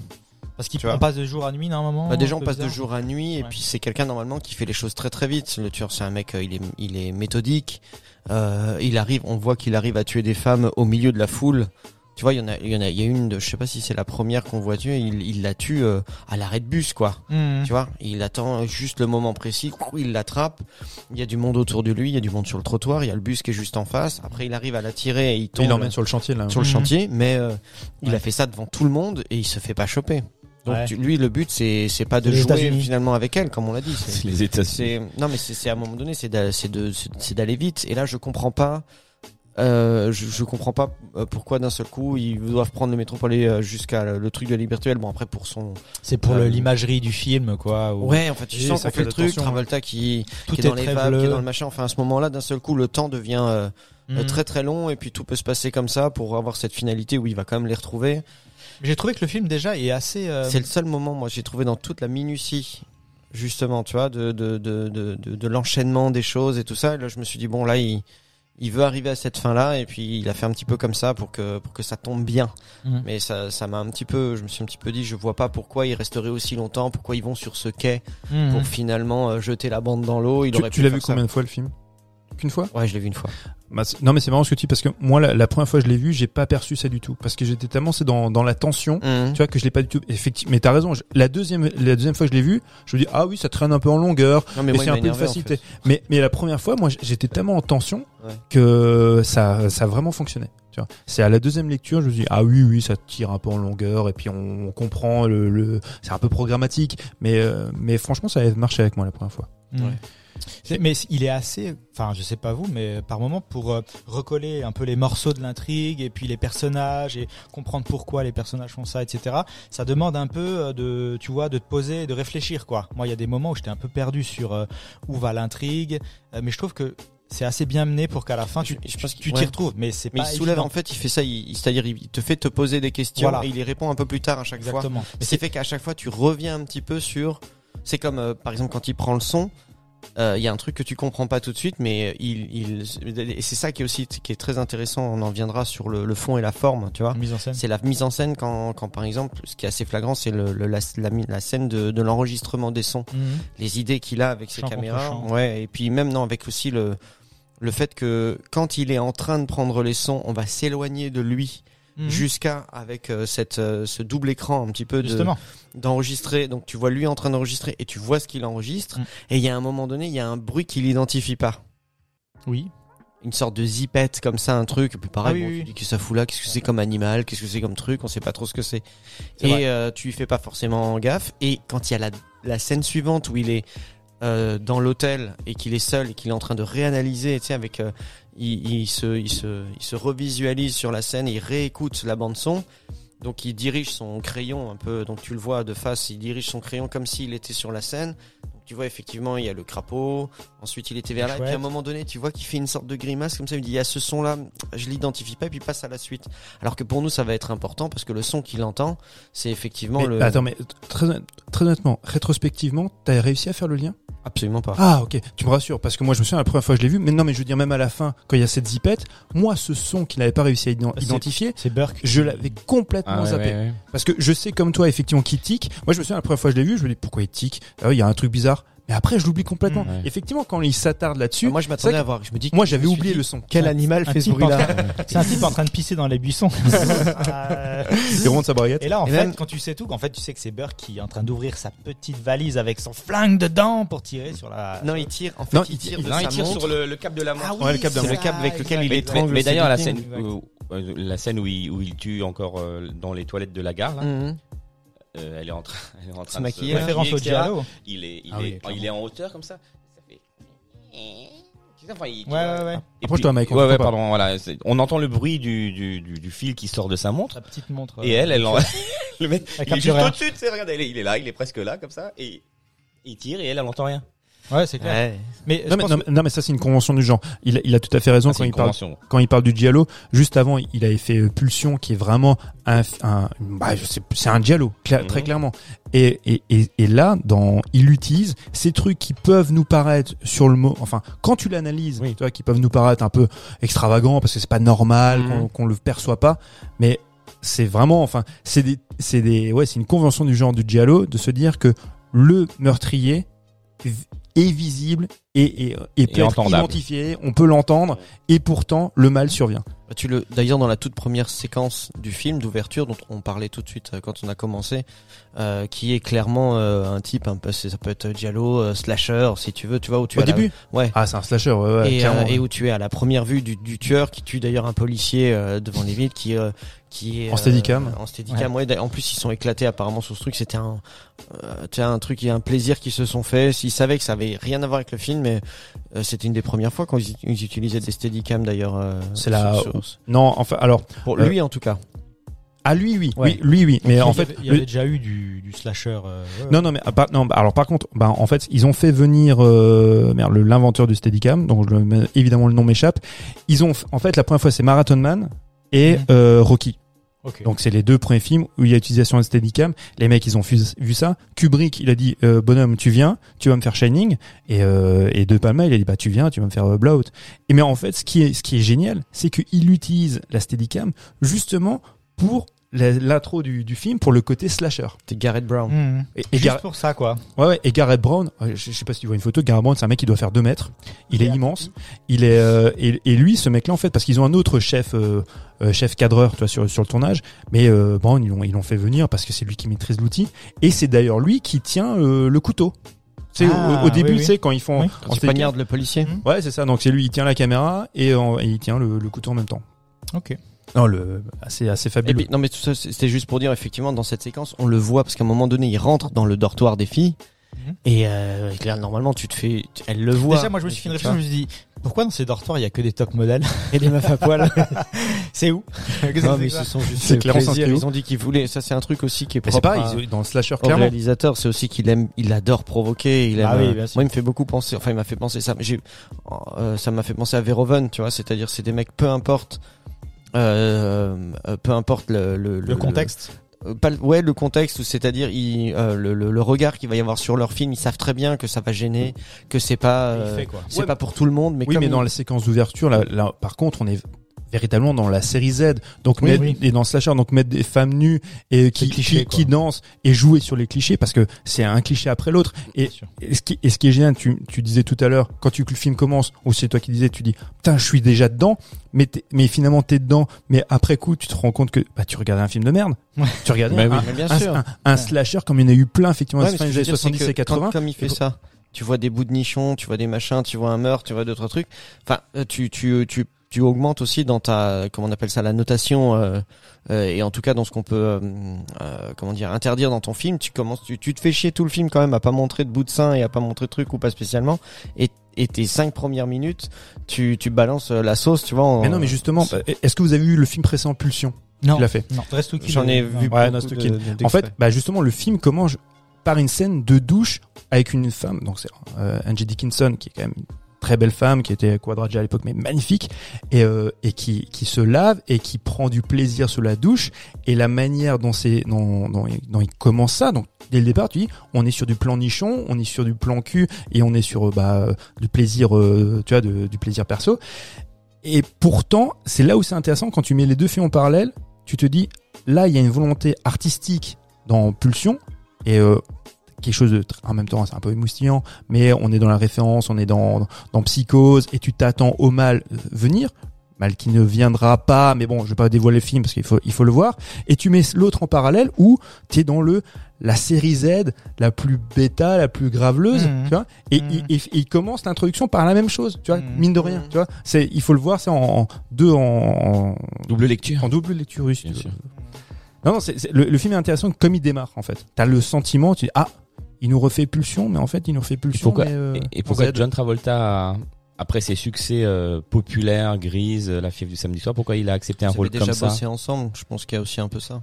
Parce qu'on passe de jour à nuit normalement. Bah, déjà, on passe de jour à nuit, et Ouais. puis c'est quelqu'un normalement qui fait les choses très très vite. Le tueur, c'est un mec, euh, il est, il est méthodique. Euh, il arrive, on voit qu'il arrive à tuer des femmes au milieu de la foule. Tu vois, il y en a, il y en a, il y a une, de, je sais pas si c'est la première qu'on voit tuer. Il, il la tue euh, à l'arrêt de bus, quoi. Mhm. Tu vois, il attend juste le moment précis, il l'attrape. Il y a du monde autour de lui, il y a du monde sur le trottoir, il y a le bus qui est juste en face. Après, il arrive à la tirer et il tombe Il l'emmène sur le chantier là. sur le Mhm. chantier, mais euh, il Ouais. a fait ça devant tout le monde et il se fait pas choper. Donc Ouais. tu- lui, le but c'est c'est pas de Les jouer finalement avec elle, comme on l'a dit. C'est les États-Unis. c'est- non mais c'est c'est à un moment donné, c'est d'a- c'est de c'est c'est d'aller vite. Et là, je comprends pas. Euh, je, je comprends pas euh, pourquoi d'un seul coup ils doivent prendre le métro pour aller euh, jusqu'à le, le truc de la liberté. Bon après pour son C'est pour Euh, l'imagerie du film, quoi. ouais en fait tu Oui, sens ça qu'on fait le truc. hein. Travolta qui, tout qui est est dans les qui est dans le machin. Enfin à ce moment-là d'un seul coup le temps devient euh, euh, Mhm. très très long et puis tout peut se passer comme ça pour avoir cette finalité où il va quand même les retrouver. J'ai trouvé que le film déjà est assez. euh, C'est le seul moment, moi, j'ai trouvé dans toute la minutie, justement, tu vois, de, de, de, de, de, de l'enchaînement des choses et tout ça. Et là, je me suis dit, bon, là, il, il veut arriver à cette fin-là, et puis il a fait un petit peu comme ça pour que, pour que ça tombe bien. Mhm. Mais ça, ça m'a un petit peu, je me suis un petit peu dit, je vois pas pourquoi il resterait aussi longtemps, pourquoi ils vont sur ce quai mhm. pour finalement euh, jeter la bande dans l'eau. Il Tu, aurait tu pu l'as vu ça. combien de fois le film? Qu'une fois? Ouais, je l'ai vu une fois. Bah, Non mais c'est marrant ce que tu dis parce que moi la, la première fois que je l'ai vu, j'ai pas perçu ça du tout parce que j'étais tellement c'est dans, dans la tension. Mhm. Tu vois que je l'ai pas du tout. Effectivement, mais t'as raison. je- la deuxième, la deuxième fois que je l'ai vu, je me dis ah oui, ça traîne un peu en longueur. Non, mais c'est un peu en facilité. fait. Mais, mais la première fois, moi, j'étais tellement en tension Ouais. que ça, ça a vraiment fonctionné. Tu vois. C'est à la deuxième lecture, je me dis, ah oui, oui, ça tire un peu en longueur, et puis on, on comprend le, le c'est un peu programmatique, mais, euh, mais franchement, ça a marché avec moi la première fois. Ouais. C'est- Mais il est assez, enfin je sais pas vous, mais par moment pour euh, recoller un peu les morceaux de l'intrigue et puis les personnages et comprendre pourquoi les personnages font ça, etc. Ça demande un peu euh, de, tu vois, de te poser, et de réfléchir quoi. Moi il y a des moments où j'étais un peu perdu sur euh, où va l'intrigue, euh, mais je trouve que c'est assez bien mené pour qu'à la fin tu Je- pense tu t'y ouais. retrouves. Mais c'est Mais pas il soulève, en fait, il fait ça, il, c'est-à-dire, il te fait te poser des questions Voilà. et il y répond un peu plus tard à chaque fois. Exactement. Ce qui fait qu'à chaque fois, tu reviens un petit peu sur. C'est comme, euh, par exemple, quand il prend le son, euh, il y a un truc que tu comprends pas tout de suite, mais il, il, et c'est ça qui est aussi qui est très intéressant. On en viendra sur le, le fond et la forme, tu vois. Mise en scène. C'est la mise en scène quand, quand, par exemple, ce qui est assez flagrant, c'est le, le- la, la, la scène de, de l'enregistrement des sons, Mhm. les idées qu'il a avec ses caméras, ouais, et puis même non, avec aussi le le fait que quand il est en train de prendre les sons, on va s'éloigner de lui Mhm. jusqu'à avec euh, cette euh, ce double écran un petit peu de Justement. D'enregistrer. Donc tu vois lui en train d'enregistrer et tu vois ce qu'il enregistre. Mm. Et il y a un moment donné, il y a un bruit qu'il identifie pas. Oui. une sorte de zipette comme ça, un truc. Et puis pareil, Ah oui, bon, oui, tu dis que ça fout là, qu'est-ce que c'est comme animal, qu'est-ce que c'est comme truc, on sait pas trop ce que c'est. Et euh, tu y fais pas forcément gaffe. Et quand il y a la, la scène suivante où il est euh, dans l'hôtel et qu'il est seul et qu'il est en train de réanalyser, tu sais, avec, euh, il, il se, il se, il se revisualise sur la scène, il réécoute la bande son. Donc il dirige son crayon un peu, donc tu le vois de face, il dirige son crayon comme s'il était sur la scène. Donc tu vois effectivement il y a le crapaud, ensuite il était vers là, et puis à un moment donné tu vois qu'il fait une sorte de grimace comme ça, il dit il y a ce son là, je l'identifie pas. Et puis il passe à la suite. Alors que pour nous ça va être important parce que le son qu'il entend c'est effectivement Mais, le... Attends, mais très, très honnêtement, rétrospectivement, t'as réussi à faire le lien? Absolument pas. Ah, ok. Tu me rassures parce que moi, je me souviens la première fois que je l'ai vu. Mais non, mais je veux dire même à la fin, quand il y a cette zipette, moi, ce son qu'il n'avait pas réussi à C'est- identifier, C'est Burke. je l'avais complètement Ah, zappé. ouais, ouais. Parce que je sais comme toi, effectivement, qui tique. Moi, je me souviens la première fois que je l'ai vu, je me dis pourquoi il tique? Ah oui, il y a un truc bizarre. Mais après, je l'oublie complètement. Mmh, ouais. Effectivement, quand il s'attarde là-dessus, Ah, moi je m'attendais à voir, je me dis moi, j'avais oublié dit, le son. Quel animal Un fait ce type bruit là C'est un type en train de pisser dans les buissons. Il rentre sa baguette. Et là, en Et fait, même- quand tu sais tout, en fait, tu sais que c'est Burke qui est en train d'ouvrir sa petite valise avec son flingue dedans pour tirer sur la. Non, il tire. En fait, Non, il il tire. de Non, il tire sur le, le cap de la montre. Ah oui, Ouais, le cap de c'est la le cap avec lequel il étrangle. mais d'ailleurs, la scène, où, la scène où il, tue encore euh, dans les toilettes de la gare, Mhm. Euh, elle est en train, elle est en train Se de maquiller, se référence au. Giallo. Il est, il Ah oui, est, clairement. il est en hauteur comme ça. Ça fait. Enfin, il- Ouais, ouais, ouais. Et puis- Mike, on Ouais, t'entend ouais, pas. pardon. Voilà, on entend le bruit du, du, du, du fil qui sort de sa montre. Sa petite montre. Et elle, elle, en... le mec, il est juste au-dessus, tu sais, regarde, il est, il est là, il est presque là, comme ça, et il tire et elle, elle entend rien. Ouais, c'est clair. Ouais. Mais Non mais, pense non, que- mais- non, mais ça c'est une convention du genre. Il, a- il a tout à fait raison Ah, quand il parle quand il parle du giallo. Juste avant, il avait fait euh, Pulsion, qui est vraiment un, un bah, c'est un giallo, cla- Mhm. très clairement. Et, et, et, et là, dans, il utilise ces trucs qui peuvent nous paraître sur le mot, enfin, quand tu l'analyses, Oui. tu vois, qui peuvent nous paraître un peu extravagants parce que c'est pas normal, Mhm. qu'on qu'on le perçoit pas, mais c'est vraiment, enfin, c'est des, c'est des, ouais, c'est une convention du genre du giallo de se dire que le meurtrier est visible et, et, et peut être identifié, on peut l'entendre, et pourtant le mal survient. Bah, Tu le, d'ailleurs, dans la toute première séquence du film d'ouverture dont on parlait tout de suite euh, quand on a commencé, euh, qui est clairement euh, un type un peu, c'est- ça peut être Giallo, euh, slasher, si tu veux, tu vois où tu Au as la- début ouais. Ah, c'est un slasher, ouais, ouais, et, euh, où tu es à la première vue du, du tueur qui tue d'ailleurs un policier euh, devant les vitres qui euh, qui est En steadicam. en steadicam ouais. d'ailleurs, en plus ils sont éclatés apparemment sur ce truc c'était un euh, tu un truc et un plaisir qu'ils se sont fait s'ils savaient que ça avait rien à voir avec le film mais euh, c'était une des premières fois quand ils, ils utilisaient des steadicam d'ailleurs euh, C'est la- sur- Non, enfin, alors, pour Euh, lui en tout cas à lui, oui, Ouais. oui, lui, oui, mais il y en avait- fait, il y le- avait déjà eu du, du slasher. euh, ouais, non, non, mais ah, par- non, bah, alors par contre, bah, en fait, ils ont fait venir euh, merde, l'inventeur du Steadicam, donc je, le- évidemment le nom m'échappe. Ils ont, en fait, la première fois, c'est Marathon Man et euh, Rocky. Ok. Donc c'est les deux premiers films où il y a utilisation de Steadicam. Les mecs ils ont vu, ça. Kubrick il a dit euh, bonhomme tu viens, tu vas me faire Shining et euh, et De Palma il a dit bah tu viens, tu vas me faire euh, Blowout. Et mais en fait ce qui est ce qui est génial c'est qu'il utilise la Steadicam justement pour l'intro du, du film pour le côté slasher. c'était Garrett Brown Mhm. Et, et Juste Gar- pour ça, quoi. ouais, ouais, et Garrett Brown, euh, je, je sais pas si tu vois une photo, Garrett Brown c'est un mec qui doit faire 2 mètres. Il est Yeah. immense. Il est euh, et, et lui ce mec là en fait parce qu'ils ont un autre chef euh, euh, chef cadreur tu vois sur sur le tournage mais euh, Brown ils l'ont ils l'ont fait venir parce que c'est lui qui maîtrise l'outil et c'est d'ailleurs lui qui tient euh, le couteau. Tu sais, Ah, au, au début oui, tu sais quand ils font Oui. quand en il steadicam- poignarde le policier Ouais, c'est ça. Donc c'est lui il tient la caméra et, en- et il tient le, le couteau en même temps. Ok. Non, le assez assez Et fabuleux. puis, non mais tout ça c'est- c'était juste pour dire effectivement dans cette séquence on le voit parce qu'à un moment donné il rentre dans le dortoir des filles Mhm. et euh, là normalement tu te fais tu- elle le voit Déjà, moi, je me suis fait une réflexion, je me suis dit, pourquoi dans ces dortoirs, il y a que des top modèles et des meufs à poil C'est où non mais ce sont juste C'est où ils ont dit qu'ils voulaient ça c'est un truc aussi qui est c'est propre à- ils- dans le slasher clairement. réalisateur c'est aussi qu'il aime il adore provoquer il aime Ah oui, euh, bien sûr. moi il me fait beaucoup penser enfin il m'a fait penser ça j'ai euh, ça m'a fait penser à Verhoeven tu vois c'est-à-dire c'est des mecs peu importe peu importe le, le, Le contexte. Euh, pas le- ouais le contexte ou c'est-à-dire il, euh, le, le, le regard qu'il va y avoir sur leur film ils savent très bien que ça va gêner que c'est pas euh, c'est Ouais, pas pour tout le monde mais oui, comme mais il- dans la séquence d'ouverture, là, là, par contre, on est véritablement dans la série Z. Donc Oui, mettre, oui. et dans Slasher, donc mettre des femmes nues et qui, clichés, qui, qui dansent et jouer sur les clichés parce que c'est un cliché après l'autre. Et, et ce qui, et ce qui est génial, tu, tu disais tout à l'heure, quand tu, que le film commence, ou c'est toi qui disais, tu dis, putain, je suis déjà dedans, mais, mais finalement t'es dedans, mais après coup, tu te rends compte que, bah, tu regardais un film de merde. Ouais. Tu regardais Bah un, oui. mais bien un, sûr un- un slasher comme il y en a eu plein, effectivement, Ouais, que je années veux dire, c'est 70 que et 80. quand- comme il fait ça tu vois des bouts de nichons, tu vois des machins, tu vois un meurtre, tu vois d'autres trucs. Enfin, euh, tu tu tu tu augmentes aussi dans ta comment on appelle ça la notation euh, euh, et en tout cas dans ce qu'on peut euh, euh, comment dire interdire dans ton film tu commences tu, tu te fais chier tout le film quand même à pas montrer de bout de sein et à pas montrer de trucs ou pas spécialement et et tes cinq premières minutes tu tu balances la sauce tu vois en- Mais non, mais justement, bah, est-ce que vous avez vu le film précédent Pulsion Non, Tu l'as fait. Non, j'en ai vu non. Ouais, de-. En fait, bah justement, le film commence par une scène de douche avec une femme, donc c'est euh, Angie Dickinson, qui est quand même très belle femme, qui était quadragée à l'époque, mais magnifique, et, euh, et qui, qui se lave et qui prend du plaisir sous la douche. Et la manière dont, c'est, dont, dont, dont il commence ça, donc dès le départ, tu dis, on est sur du plan nichon, on est sur du plan cul, et on est sur euh, bah, du plaisir, euh, tu vois, du plaisir perso. Et pourtant, c'est là où c'est intéressant quand tu mets les deux films en parallèle. Tu te dis, là, il y a une volonté artistique dans Pulsion et quelque chose de en même temps c'est un peu émoustillant, mais on est dans la référence, on est dans dans Psychose et tu t'attends au mal euh, venir. Mal qui ne viendra pas, mais bon, je vais pas dévoiler le film parce qu'il faut, il faut le voir. Et tu mets l'autre en parallèle où tu es dans le, la série Z, la plus bêta, la plus graveleuse, Mhm. tu vois. Et, Mhm. il, et- et il commence l'introduction par la même chose, tu vois, Mhm. mine de rien, tu vois. C'est, il faut le voir, c'est en, en deux en, en, Double lecture. en double lecture russe. Bien tu sûr. vois. Non, non, c'est, c'est- le, le film est intéressant comme il démarre en fait. T'as le sentiment, tu dis ah, il nous refait Pulsion, mais en fait il nous refait Pulsion. pourquoi- mais, euh, Et, et pourquoi. John Travolta, a- après ses succès euh, populaires, Grise, La fièvre du samedi soir, pourquoi il a accepté un rôle comme déjà ça bossé ensemble je pense qu'il y a aussi un peu ça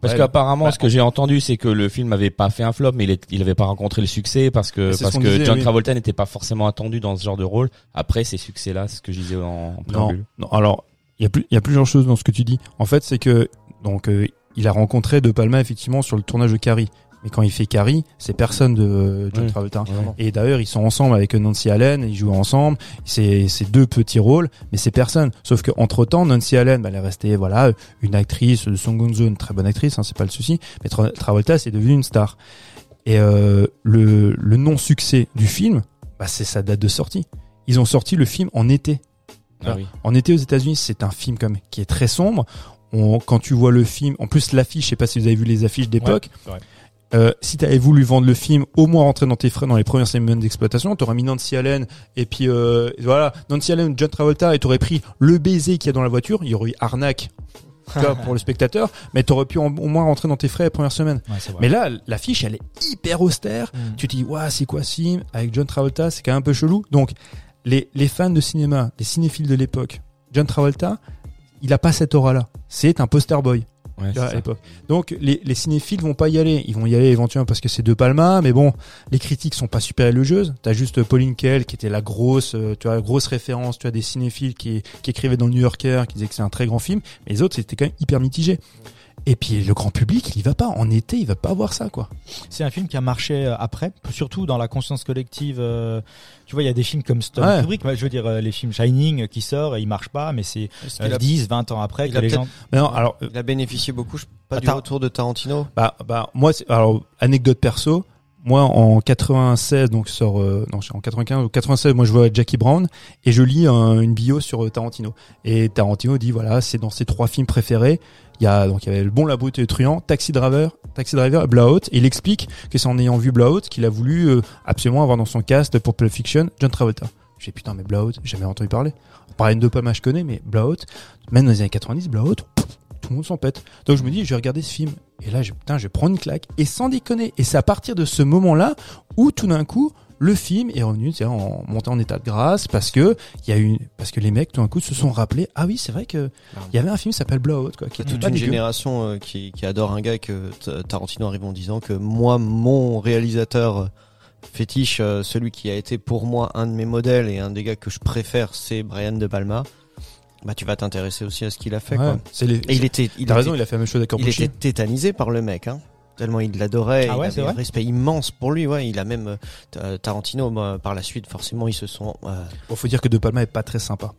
Parce Ouais, qu'apparemment, bah, ce que j'ai entendu, c'est que le film n'avait pas fait un flop, mais il, est- il avait pas rencontré le succès parce que parce disait, John oui. Travolta n'était pas forcément attendu dans ce genre de rôle. Après ces succès-là, c'est ce que je disais en, en Non, préambule. non, alors il y a plus, il y a plusieurs choses dans ce que tu dis. En fait, c'est que donc euh, il a rencontré De Palma effectivement sur le tournage de Carrie. Mais quand il fait Carrie, c'est personne de euh, John Oui. Travolta. Vraiment. Et d'ailleurs, ils sont ensemble avec Nancy Allen, ils jouent ensemble. C'est c'est deux petits rôles, mais c'est personne. Sauf que entre temps, Nancy Allen, bah, elle est restée voilà une actrice de Song Gun Zone, très bonne actrice, hein, c'est pas le souci. Mais Tra- Travolta, c'est devenu une star. Et euh, le le non succès du film, bah, c'est sa date de sortie. Ils ont sorti le film en été. Ah oui. En été aux États-Unis, c'est un film comme qui est très sombre. On, quand tu vois le film, en plus l'affiche, je sais pas si vous avez vu les affiches d'époque. Euh, si tu avais voulu vendre le film, au moins rentrer dans tes frais dans les premières semaines d'exploitation, t'aurais mis Nancy Allen et puis euh, voilà Nancy Allen John Travolta et t'aurais pris le baiser qu'il y a dans la voiture. Il y aurait eu arnaque pour le spectateur, mais t'aurais pu en- au moins rentrer dans tes frais les premières semaines. Ouais. Mais là, l'affiche, elle est hyper austère. Mm. Tu te dis, ouais, c'est quoi ce film Avec John Travolta, c'est quand même un peu chelou. Donc, les, les fans de cinéma, les cinéphiles de l'époque, John Travolta, il a pas cette aura-là. C'est un poster boy Ouais, à l'époque. Donc, les, les cinéphiles vont pas y aller. Ils vont y aller éventuellement parce que c'est De Palma, mais bon, les critiques sont pas super élogieuses. T'as juste Pauline Kael qui était la grosse, euh, tu vois, la grosse référence, tu as des cinéphiles qui, qui écrivaient dans le New Yorker, qui disaient que c'est un très grand film. Mais les autres, c'était quand même hyper mitigé. Et puis le grand public, il y va pas. En été, il va pas voir ça, quoi. C'est un film qui a marché euh, après, surtout dans la conscience collective. euh, tu vois, il y a des films comme Stone Ouais. Kubrick, je veux dire, euh, les films Shining qui sort et ils marchent pas, mais c'est euh, qu'il a- 10, 20 ans après il que a les gens. Mais non, alors, il a bénéficié beaucoup je- pas du retour de Tarantino Bah, bah, moi, c'est- alors, anecdote perso. Moi, en 96, donc sort, euh, non, en 95 ou 96, moi, je vois Jackie Brown et je lis un- une bio sur Tarantino. Et Tarantino dit, voilà, c'est dans ses trois films préférés. Il y a, donc, il y avait Le Bon, la et le Truand, Taxi Driver, Taxi Driver, Blowout. Et il explique que c'est en ayant vu Blowout qu'il a voulu euh, absolument avoir dans son cast pour Pulp Fiction John Travolta. J'ai putain, mais Blowout, j'ai jamais entendu parler. Par de Palma, je connais, mais Blowout, même dans les années 90, Blowout, tout le monde s'en pète. Donc je me dis, je vais regarder ce film. Et là, je, putain, je prendre une claque. Et sans déconner. Et c'est à partir de ce moment-là où tout d'un coup, le film est revenu, en montant en état de grâce parce que il y a eu, parce que les mecs tout d'un coup se sont rappelés, ah oui, c'est vrai que il y avait un film qui s'appelle Blowout, quoi, qui Il y a était toute une génération euh, qui, qui adore un gars que Tarantino arrive en disant que moi, mon réalisateur fétiche, euh, celui qui a été pour moi un de mes modèles et un des gars que je préfère, c'est Brian De Palma. Bah, tu vas t'intéresser aussi à ce qu'il a fait. Ouais, Quoi. c'est les, Et il était, il était- raison, il a fait la même chose avec il était tétanisé par le mec, hein. Tellement il l'adorait, Ah il avait un respect immense pour lui. Ouais, il a même euh, Ta- Tarantino moi, par la suite, forcément, ils se sont. euh, Bon, faut dire que De Palma est pas très sympa.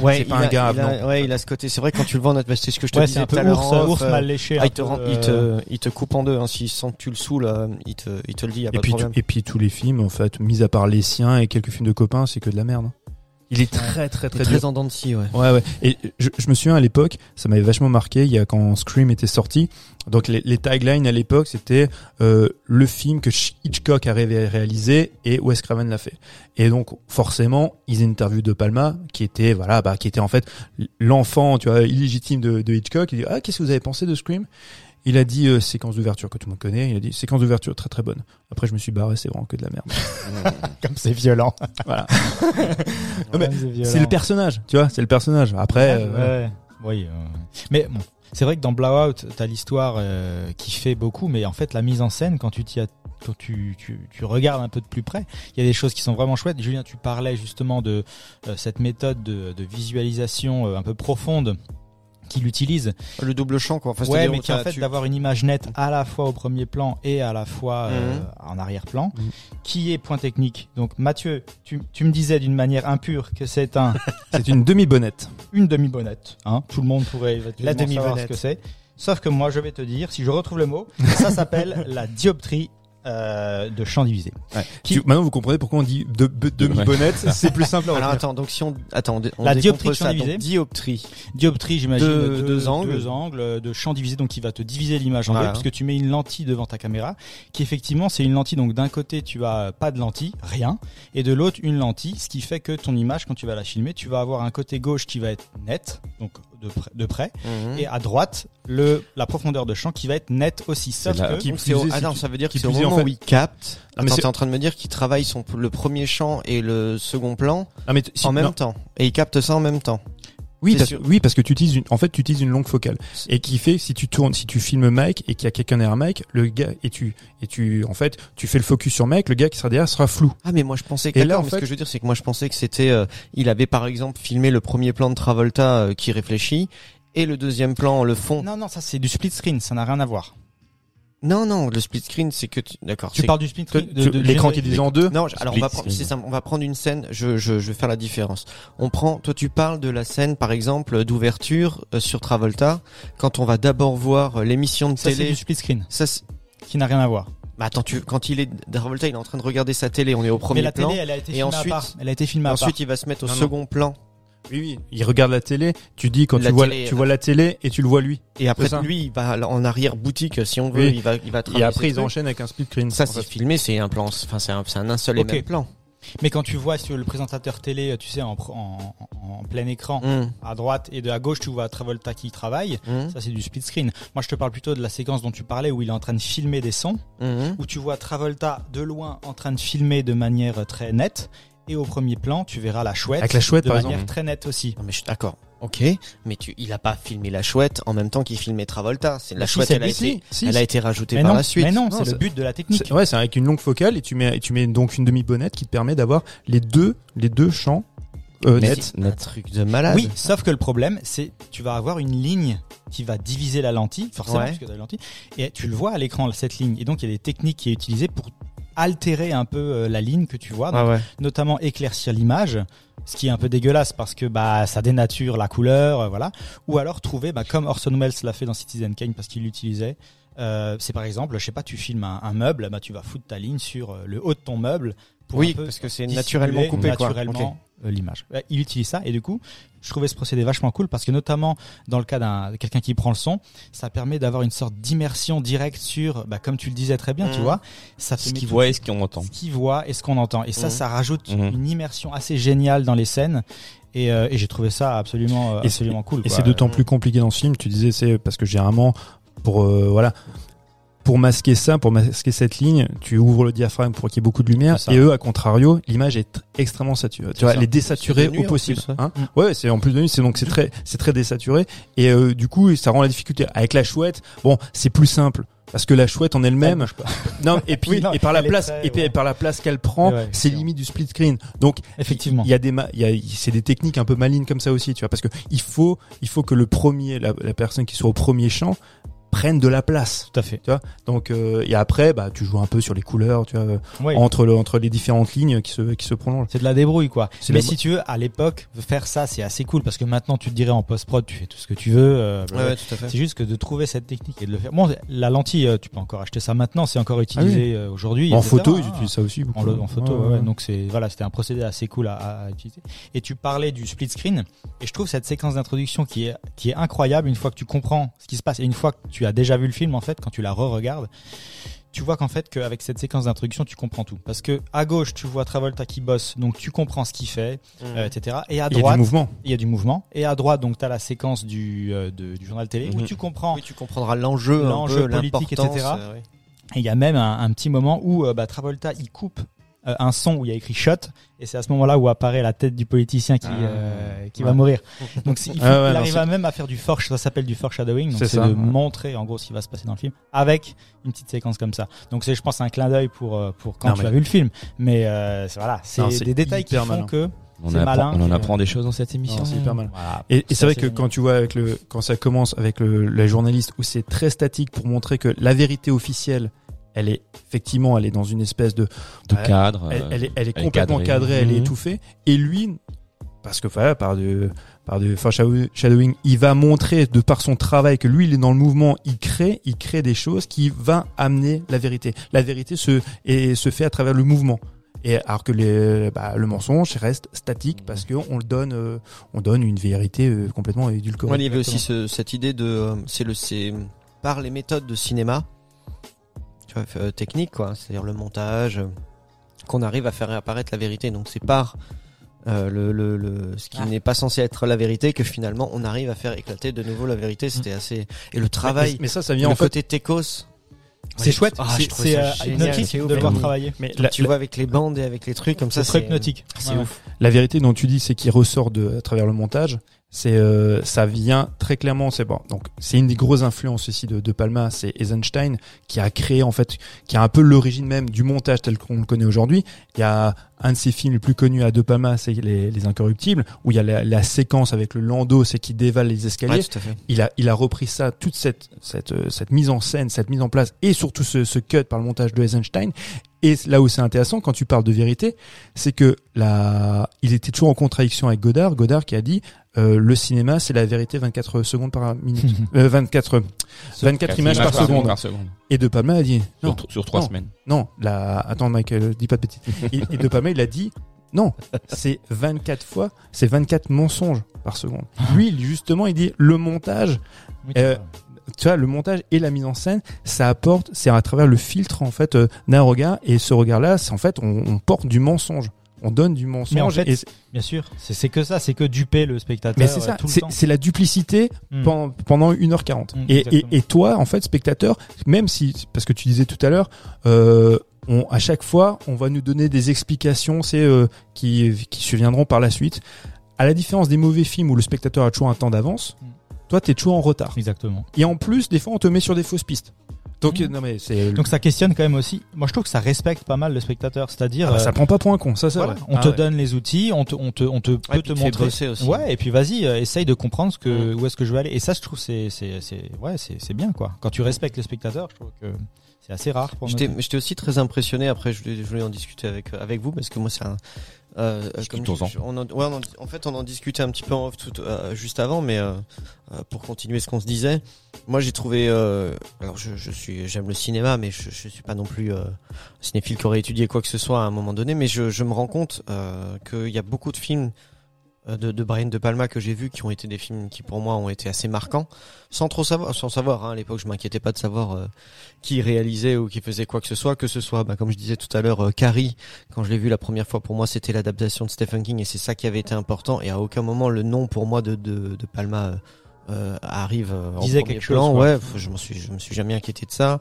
Ouais, C'est pas il un a- gars il a-. Ouais, il a ce côté. C'est vrai quand tu le vois en autre, c'est ce que je te Ouais, disais c'est un tout peu à l'heure ours, off, ours euh, mal léché. ah, il te, rend- il euh, te, il te coupe en deux. Hein, S'il sent que tu le saoules, euh, il te, il te le dit. Y a Et pas puis, de tout- problème. et puis tous les films, en fait, mis à part les siens et quelques films de copains, c'est que de la merde. Il est très très très, Très, en dents de scie, ouais. Ouais, ouais. Et je, je me souviens à l'époque, ça m'avait vachement marqué. Il y a quand Scream était sorti. Donc les, les taglines à l'époque, c'était euh, le film que Ch- Hitchcock a ré- réalisé et Wes Craven l'a fait. Et donc forcément, ils interviewent De Palma, qui était voilà, bah, qui était en fait l'enfant, tu vois, illégitime de, de Hitchcock. Il dit ah qu'est-ce que vous avez pensé de Scream? Il a dit euh, séquence d'ouverture que tout le monde connaît. Il a dit séquence d'ouverture très très bonne. Après je me suis barré, c'est vraiment que de la merde. Comme c'est violent. Voilà. C'est le personnage, tu vois, c'est le personnage. Après. Ouais, euh, ouais. Oui, euh, mais bon, c'est vrai que dans Blowout, t'as l'histoire euh, qui fait beaucoup, mais en fait, la mise en scène, quand tu t'y as- quand tu, tu, tu regardes un peu de plus près, il y a des choses qui sont vraiment chouettes. Julien, tu parlais justement de euh, cette méthode de, de visualisation euh, un peu profonde qu'il utilise. Le double champ, quoi. Enfin, ouais, mais qui en fait tu- d'avoir une image nette à la fois au premier plan et à la fois euh, Mhm. en arrière-plan, Mhm. qui est point technique. Donc Mathieu, tu, tu me disais d'une manière impure que c'est un c'est une demi-bonnette. une demi-bonnette. Hein Tout le monde pourrait La savoir demi-bonnette. ce que c'est. Sauf que moi, je vais te dire, si je retrouve le mot, ça s'appelle la dioptrie euh, de champ divisé. Qui- Tu- maintenant, vous comprenez pourquoi on dit de, de- demi-bonnette. c'est plus simple à Alors attends, donc si on attends, on, on La dioptrie de champ divisé. dioptrie. Dioptrie, j'imagine, Deux- deux, deux angles. deux angles de champ divisé, donc qui va te diviser l'image en Voilà. deux, puisque tu mets une lentille devant ta caméra, qui effectivement, c'est une lentille, donc d'un côté, tu as pas de lentille, rien, et de l'autre, une lentille, ce qui fait que ton image, quand tu vas la filmer, tu vas avoir un côté gauche qui va être net, donc de, près- de près, Mhm. et à droite, le, la profondeur de champ qui va être nette aussi. Sauf que, qui plus au- est, ah non, ça veut dire que c'est au est, en moment fait- où il capte. Ah, mais t'es en train de me dire qu'il travaille son le premier champ et le second plan Ah, mais en même non. temps et il capte ça en même temps. Oui, parce, oui, parce que tu utilises une, en fait, tu utilises une longue focale. Et qui fait, si tu tournes, si tu filmes Mike et qu'il y a quelqu'un derrière Mike, le gars, et tu, et tu, en fait, tu fais le focus sur Mike, le gars qui sera derrière sera flou. Ah mais moi je pensais que Et là, en mais ce fait- que je veux dire c'est que moi je pensais que c'était euh, il avait par exemple filmé le premier plan de Travolta euh, qui réfléchit et le deuxième plan le fond. non, non, ça c'est du split screen, ça n'a rien à voir. Non non, le split screen c'est que tu... d'accord. Tu c'est- parle du split screen, de, de- L'écran de- qui est divisé en deux. Non, je- alors on va prendre, c'est simple, on va prendre une scène. Je, je, je vais faire la différence. On prend, toi tu parles de la scène par exemple d'ouverture euh, sur Travolta quand on va d'abord voir euh, l'émission de Ça c'est du split screen, Ça, c'est- qui n'a rien à voir. bah attends, tu, quand il est Travolta, il est en train de regarder sa télé. On est au premier Mais la plan. télé, elle a été Et filmée ensuite- à part. Elle a été filmée à part. Ensuite, il va se mettre au Non, non. second plan. Oui, oui. Il regarde la télé. Tu dis quand La tu vois, télé, tu vois la télé et tu le vois lui. Et après, lui, il va en arrière boutique, si on veut, Oui. il va, il va Et après, ils trucs. enchaînent avec un split screen. Ça, c'est filmé, c'est un plan, enfin, c'est un, c'est un, un seul Ok. et même plan. Mais quand tu vois sur le présentateur télé, tu sais, en, en, plein écran, Hum, à droite et de à gauche, tu vois Travolta qui travaille. hum, Ça, c'est du split screen. Moi, je te parle plutôt de la séquence dont tu parlais où il est en train de filmer des sons, hum. où tu vois Travolta de loin en train de filmer de manière très nette. Et au premier plan, tu verras la chouette. Avec la chouette, de par manière exemple. très nette aussi. Non, mais je suis d'accord. Ok, mais tu, il a pas filmé la chouette en même temps qu'il filmait Travolta. C'est la si, chouette, c'est- elle a été, Si, elle a si. été rajoutée Mais par non, la suite. mais non, c'est le but de la technique. C'est- Ouais, c'est avec une longue focale et tu mets, tu mets donc une demi-bonnette qui te permet d'avoir les deux, les deux champs euh, Mais nets. c'est un truc de malade. Oui, sauf que le problème, c'est tu vas avoir une ligne qui va diviser la lentille, forcément, Ouais. parce que t'as la lentille, et tu le vois à l'écran cette ligne. Et donc il y a des techniques qui est utilisées pour altérer un peu euh, la ligne que tu vois, donc, Ah ouais. notamment éclaircir l'image, ce qui est un peu dégueulasse parce que bah ça dénature la couleur, euh, voilà. Ou alors trouver, bah, comme Orson Welles l'a fait dans Citizen Kane parce qu'il l'utilisait. euh, c'est par exemple, je sais pas, tu filmes un, un meuble, bah tu vas foutre ta ligne sur euh, le haut de ton meuble pour Oui, un peu parce que c'est naturellement coupé, quoi. naturellement euh, l'image. Ouais, Il utilise ça et du coup, je trouvais ce procédé vachement cool parce que notamment dans le cas d'un de quelqu'un qui prend le son, ça permet d'avoir une sorte d'immersion directe sur, bah, comme tu le disais très bien, tu Mhm. vois, ça Ce qu'il voit et ce qu'on entend. ce qu'il voit et ce qu'on entend. Et ça, Mhm. ça rajoute Mhm. une immersion assez géniale dans les scènes. Et, euh, et j'ai trouvé ça absolument, euh, Et c'est- absolument cool. Et c'est d'autant plus compliqué dans ce film. Tu disais, c'est parce que généralement, pour euh, voilà, pour masquer ça, pour masquer cette ligne, tu ouvres le diaphragme pour qu'il y ait beaucoup de lumière. Et eux, à contrario, l'image est tr- extrêmement saturée. Tu vois, elle est désaturée au possible. plus, ouais. hein. Mm. ouais, c'est en plus de nuit, c'est donc c'est très, c'est très désaturé. Et euh, du coup, ça rend la difficulté. Avec la chouette, bon, c'est plus simple. Parce que la chouette en Elle elle-même, non, et puis Oui, non, et par la place, très, et ouais. par la place qu'elle prend, Ouais, c'est limite du split screen. Donc Effectivement. il y a des ma- il y a c'est des techniques un peu malines comme ça aussi tu vois parce que il faut il faut que le premier la, la personne qui soit au premier champ prennent de la place. Tout à fait. Tu vois Donc euh, et après, bah tu joues un peu sur les couleurs, tu vois, euh, Oui. entre le, entre les différentes lignes qui se qui se prolongent. C'est de la débrouille quoi. C'est Mais la- si tu veux, à l'époque, faire ça c'est assez cool parce que maintenant tu te dirais en post prod, tu fais tout ce que tu veux. euh, Ouais, ouais, tout à fait. C'est juste que de trouver cette technique et de le faire. Bon, la lentille, euh, tu peux encore acheter ça maintenant, c'est encore utilisé euh, aujourd'hui. En etc., photo, ils utilisent ça aussi. beaucoup. En, en photo, Ouais, ouais, ouais. ouais. Donc c'est voilà, c'était un procédé assez cool à utiliser. Et tu parlais du split screen, et je trouve cette séquence d'introduction qui est qui est incroyable une fois que tu comprends ce qui se passe et une fois que tu as déjà vu le film en fait, quand tu la re-regardes, tu vois qu'en fait qu'avec cette séquence d'introduction tu comprends tout. Parce que à gauche tu vois Travolta qui bosse, donc tu comprends ce qu'il fait, euh, etc. Et à Il y a droite du mouvement. il y a du mouvement. Et à droite donc tu as la séquence du euh, de- du journal télé où Mhm. tu comprends Oui, tu comprendras l'enjeu, L'enjeu politique, etc. euh. Et il y a même un, un petit moment où euh, bah, Travolta il coupe euh, un son où il y a écrit shot et c'est à ce moment-là où apparaît la tête du politicien qui Ah. euh, qui Ouais. va mourir. Donc il, faut- Ah ouais, il non, arrive à même à faire du forsh, ça s'appelle du foreshadowing. Donc C'est de ouais. montrer en gros ce qui va se passer dans le film avec une petite séquence comme ça. Donc c'est je pense un clin d'œil pour euh, pour quand Non, tu mais- as vu le film. Mais euh, voilà, c'est des détails qui font malin. que On, malin, on en apprend des choses dans cette émission. C'est hyper malin. voilà. Et, et c'est vrai que génial. quand tu vois avec le quand ça commence avec le, les journalistes où c'est très statique pour montrer que la vérité officielle, elle est effectivement, elle est dans une espèce de, De cadre. elle, elle est, elle est elle est complètement cadrée. cadrée, elle est Mhm. étouffée. Et lui, parce que voilà, par de par de foreshadowing, il va montrer de par son travail que lui, il est dans le mouvement, il crée, il crée des choses qui va amener la vérité. La vérité se et se fait à travers le mouvement. Et alors que les, bah, le mensonge reste statique parce que on le donne, euh, on donne une vérité euh, complètement édulcorée. Ouais, il y avait aussi ce- cette idée de, euh, c'est le, c'est par les méthodes de cinéma, tu vois, euh, technique quoi, c'est-à-dire le montage, euh, qu'on arrive à faire apparaître la vérité. Donc c'est par euh, le, le, le, ce qui Ah. n'est pas censé être la vérité que finalement on arrive à faire éclater de nouveau la vérité. C'était assez et le travail, Mais, mais ça, ça le vient en fait. côté techos. C'est Ouais, chouette, ah, c'est je trouve c'est, ça euh, génial, hypnotique de le voir travailler. Mais la, tu la- vois avec les bandes et avec les trucs comme ça, C'est hypnotique. C'est Ouais. ouf. la vérité dont tu dis, c'est qui ressort de à travers le montage. C'est euh, ça vient très clairement. C'est bon. Donc c'est une des grosses influences aussi de, de Palma. C'est Eisenstein qui a créé en fait, qui a un peu l'origine même du montage tel qu'on le connaît aujourd'hui. Il y a un de ses films les plus connus à De Palma, c'est les, les Incorruptibles, où il y a la, la séquence avec le landau, c'est qui dévale les escaliers. Ouais, tout à fait. il a il a repris ça toute cette cette euh, cette mise en scène cette mise en place et surtout ce, ce cut par le montage de Eisenstein et là où c'est intéressant quand tu parles de vérité c'est que là il était toujours en contradiction avec Godard Godard qui a dit euh, le cinéma c'est la vérité 24 secondes par minute euh, 24 24 images par seconde Par seconde. et De Palma a dit non Sur, sur trois non. semaines. non la attends Michael dis pas de bêtises et, et De Palma il a dit non c'est 24 fois c'est 24 mensonges par seconde lui justement il dit le montage Euh, vois. tu vois, le montage et la mise en scène, ça apporte, c'est à travers le filtre en fait euh, d'un regard et ce regard-là, c'est en fait on, on porte du mensonge, on donne du mensonge. Mais en fait, et c'est- Bien sûr, c'est que ça, c'est que duper le spectateur mais c'est euh, ça, c'est temps. c'est la duplicité Hmm. pendant, pendant 1h40. Mm, et, et, toi, en fait, spectateur, même si, parce que tu disais tout à l'heure, on, à chaque fois, on va nous donner des explications, c'est euh, qui, qui surviendront par la suite. À la différence des mauvais films où le spectateur a toujours un temps d'avance, Mm. toi, t'es toujours en retard. Exactement. Et en plus, des fois, on te met sur des fausses pistes. Donc, Mhm. euh, non mais c'est. Donc ça questionne quand même aussi. Moi, je trouve que ça respecte pas mal le spectateur, c'est-à-dire Ah bah, euh, ça prend pas pour un con, ça c'est voilà, vrai. on Ah te ouais. donne les outils, on te, on te, on te Ouais, peut te montrer. aussi. Ouais, et puis vas-y, euh, essaye de comprendre ce que, où est-ce que je veux aller. Et ça, je trouve, c'est, c'est, c'est, ouais, c'est, c'est bien quoi. Quand tu respectes le spectateur, je trouve que c'est assez rare pour J'étais, j'étais aussi très impressionné. Après, je voulais, je voulais en discuter avec avec vous parce que moi, c'est un. Euh, euh, comme je- on en, ouais, on en, en fait, on en discutait un petit peu en off tout, euh, juste avant, mais euh, euh, pour continuer ce qu'on se disait, moi, j'ai trouvé. Euh, alors, je, je suis, j'aime le cinéma, mais je, je suis pas non plus euh, cinéphile qui aurait étudié quoi que ce soit à un moment donné. Mais je, je me rends compte euh, qu'il y a beaucoup de films euh, de, de Brian De Palma que j'ai vus qui ont été des films qui pour moi ont été assez marquants, sans trop savoir, sans savoir. Hein, à l'époque, je m'inquiétais pas de savoir. euh, qui réalisait ou qui faisait quoi que ce soit, que ce soit, bah, comme je disais tout à l'heure, euh, Carrie, quand je l'ai vu la première fois, pour moi, c'était l'adaptation de Stephen King et c'est ça qui avait été important. Et à aucun moment, le nom pour moi de, de, de Palma euh, arrive euh, en Disait premier quelque plan. chose. Ouais, je m'en suis, je me suis jamais inquiété de ça.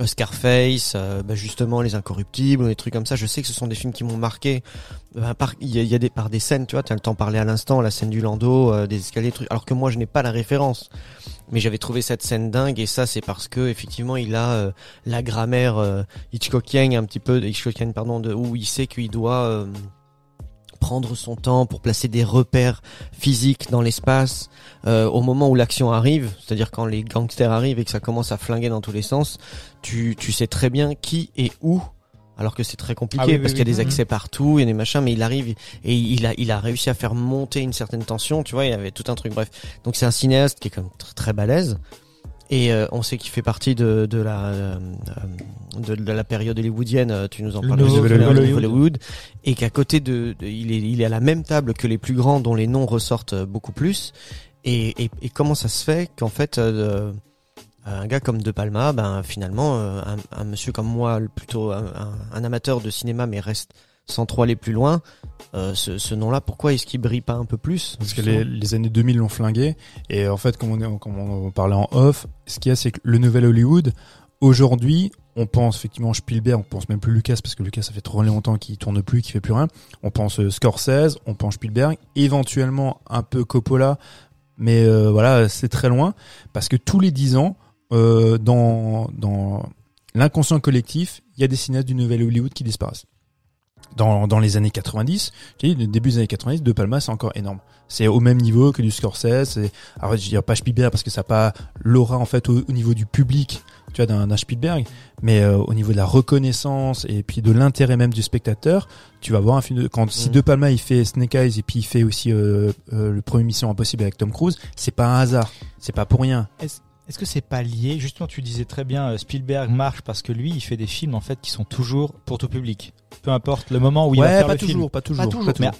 Euh, Scarface, euh, bah, justement, Les Incorruptibles, des trucs comme ça. Je sais que ce sont des films qui m'ont marqué. Euh, par, il y y a des par des scènes, tu vois, tu as le temps de parler à l'instant, la scène du landau, euh, des escaliers, trucs. Alors que moi, je n'ai pas la référence mais j'avais trouvé cette scène dingue et ça c'est parce que effectivement il a euh, la grammaire euh, Hitchcockienne un petit peu Hitchcockienne pardon de où il sait qu'il doit euh, prendre son temps pour placer des repères physiques dans l'espace. Euh, au moment où l'action arrive, c'est-à-dire quand les gangsters arrivent et que ça commence à flinguer dans tous les sens, tu, tu sais très bien qui et où. Alors que c'est très compliqué Ah oui, oui, parce qu'il y a oui. des accès partout, il y a des machins, mais il arrive et il a, il a réussi à faire monter une certaine tension, tu vois, il y avait tout un truc, bref. Donc c'est un cinéaste qui est quand même tr- très balèze. Et euh, on sait qu'il fait partie de, de la euh, de, de la période hollywoodienne. euh, Tu nous en Le parles nouveau l'heure, Hollywood. Hollywood. Et qu'à côté de, de- il est il est à la même table que les plus grands dont les noms ressortent euh, beaucoup plus. Et, et, et comment ça se fait qu'en fait euh, un gars comme De Palma, ben finalement euh, un, un monsieur comme moi, plutôt un, un- un amateur de cinéma, mais reste sans trop aller plus loin. euh, ce, ce nom-là, pourquoi est-ce qu'il brille pas un peu plus Parce que les, les années 2000 l'ont flingué. Et en fait, comme on, est, comme on parlait en off, ce qu'il y a, c'est que le nouvel Hollywood, aujourd'hui, on pense effectivement Spielberg, on pense même plus Lucas, parce que Lucas, ça fait trop longtemps qu'il tourne plus, qu'il fait plus rien. On pense euh, Scorsese, on pense Spielberg, éventuellement un peu Coppola, mais euh, voilà, c'est très loin. Parce que tous les dix ans, euh, dans, dans l'inconscient collectif, il y a des cinéastes du nouvel Hollywood qui disparaissent. Dans, dans les années 90, je dis, le début des années 90, De Palma, c'est encore énorme. C'est au même niveau que du Scorsese. c'est- Alors, je dirais pas Spielberg parce que ça n'a pas l'aura, en fait, au, au niveau du public, tu vois, d'un d'un Spielberg. Mais euh, au niveau de la reconnaissance et puis de l'intérêt même du spectateur, tu vas voir un film de, quand, si Mm. De Palma, il fait Snake Eyes et puis il fait aussi euh, euh, le premier Mission Impossible avec Tom Cruise, c'est pas un hasard. C'est pas pour rien. Est-ce que c'est pas lié? Justement, tu disais très bien, euh, Spielberg marche parce que lui, il fait des films en fait qui sont toujours pour tout public. Peu importe le moment où il va ouais, faire pas le film. toujours, pas toujours, Pas toujours, mais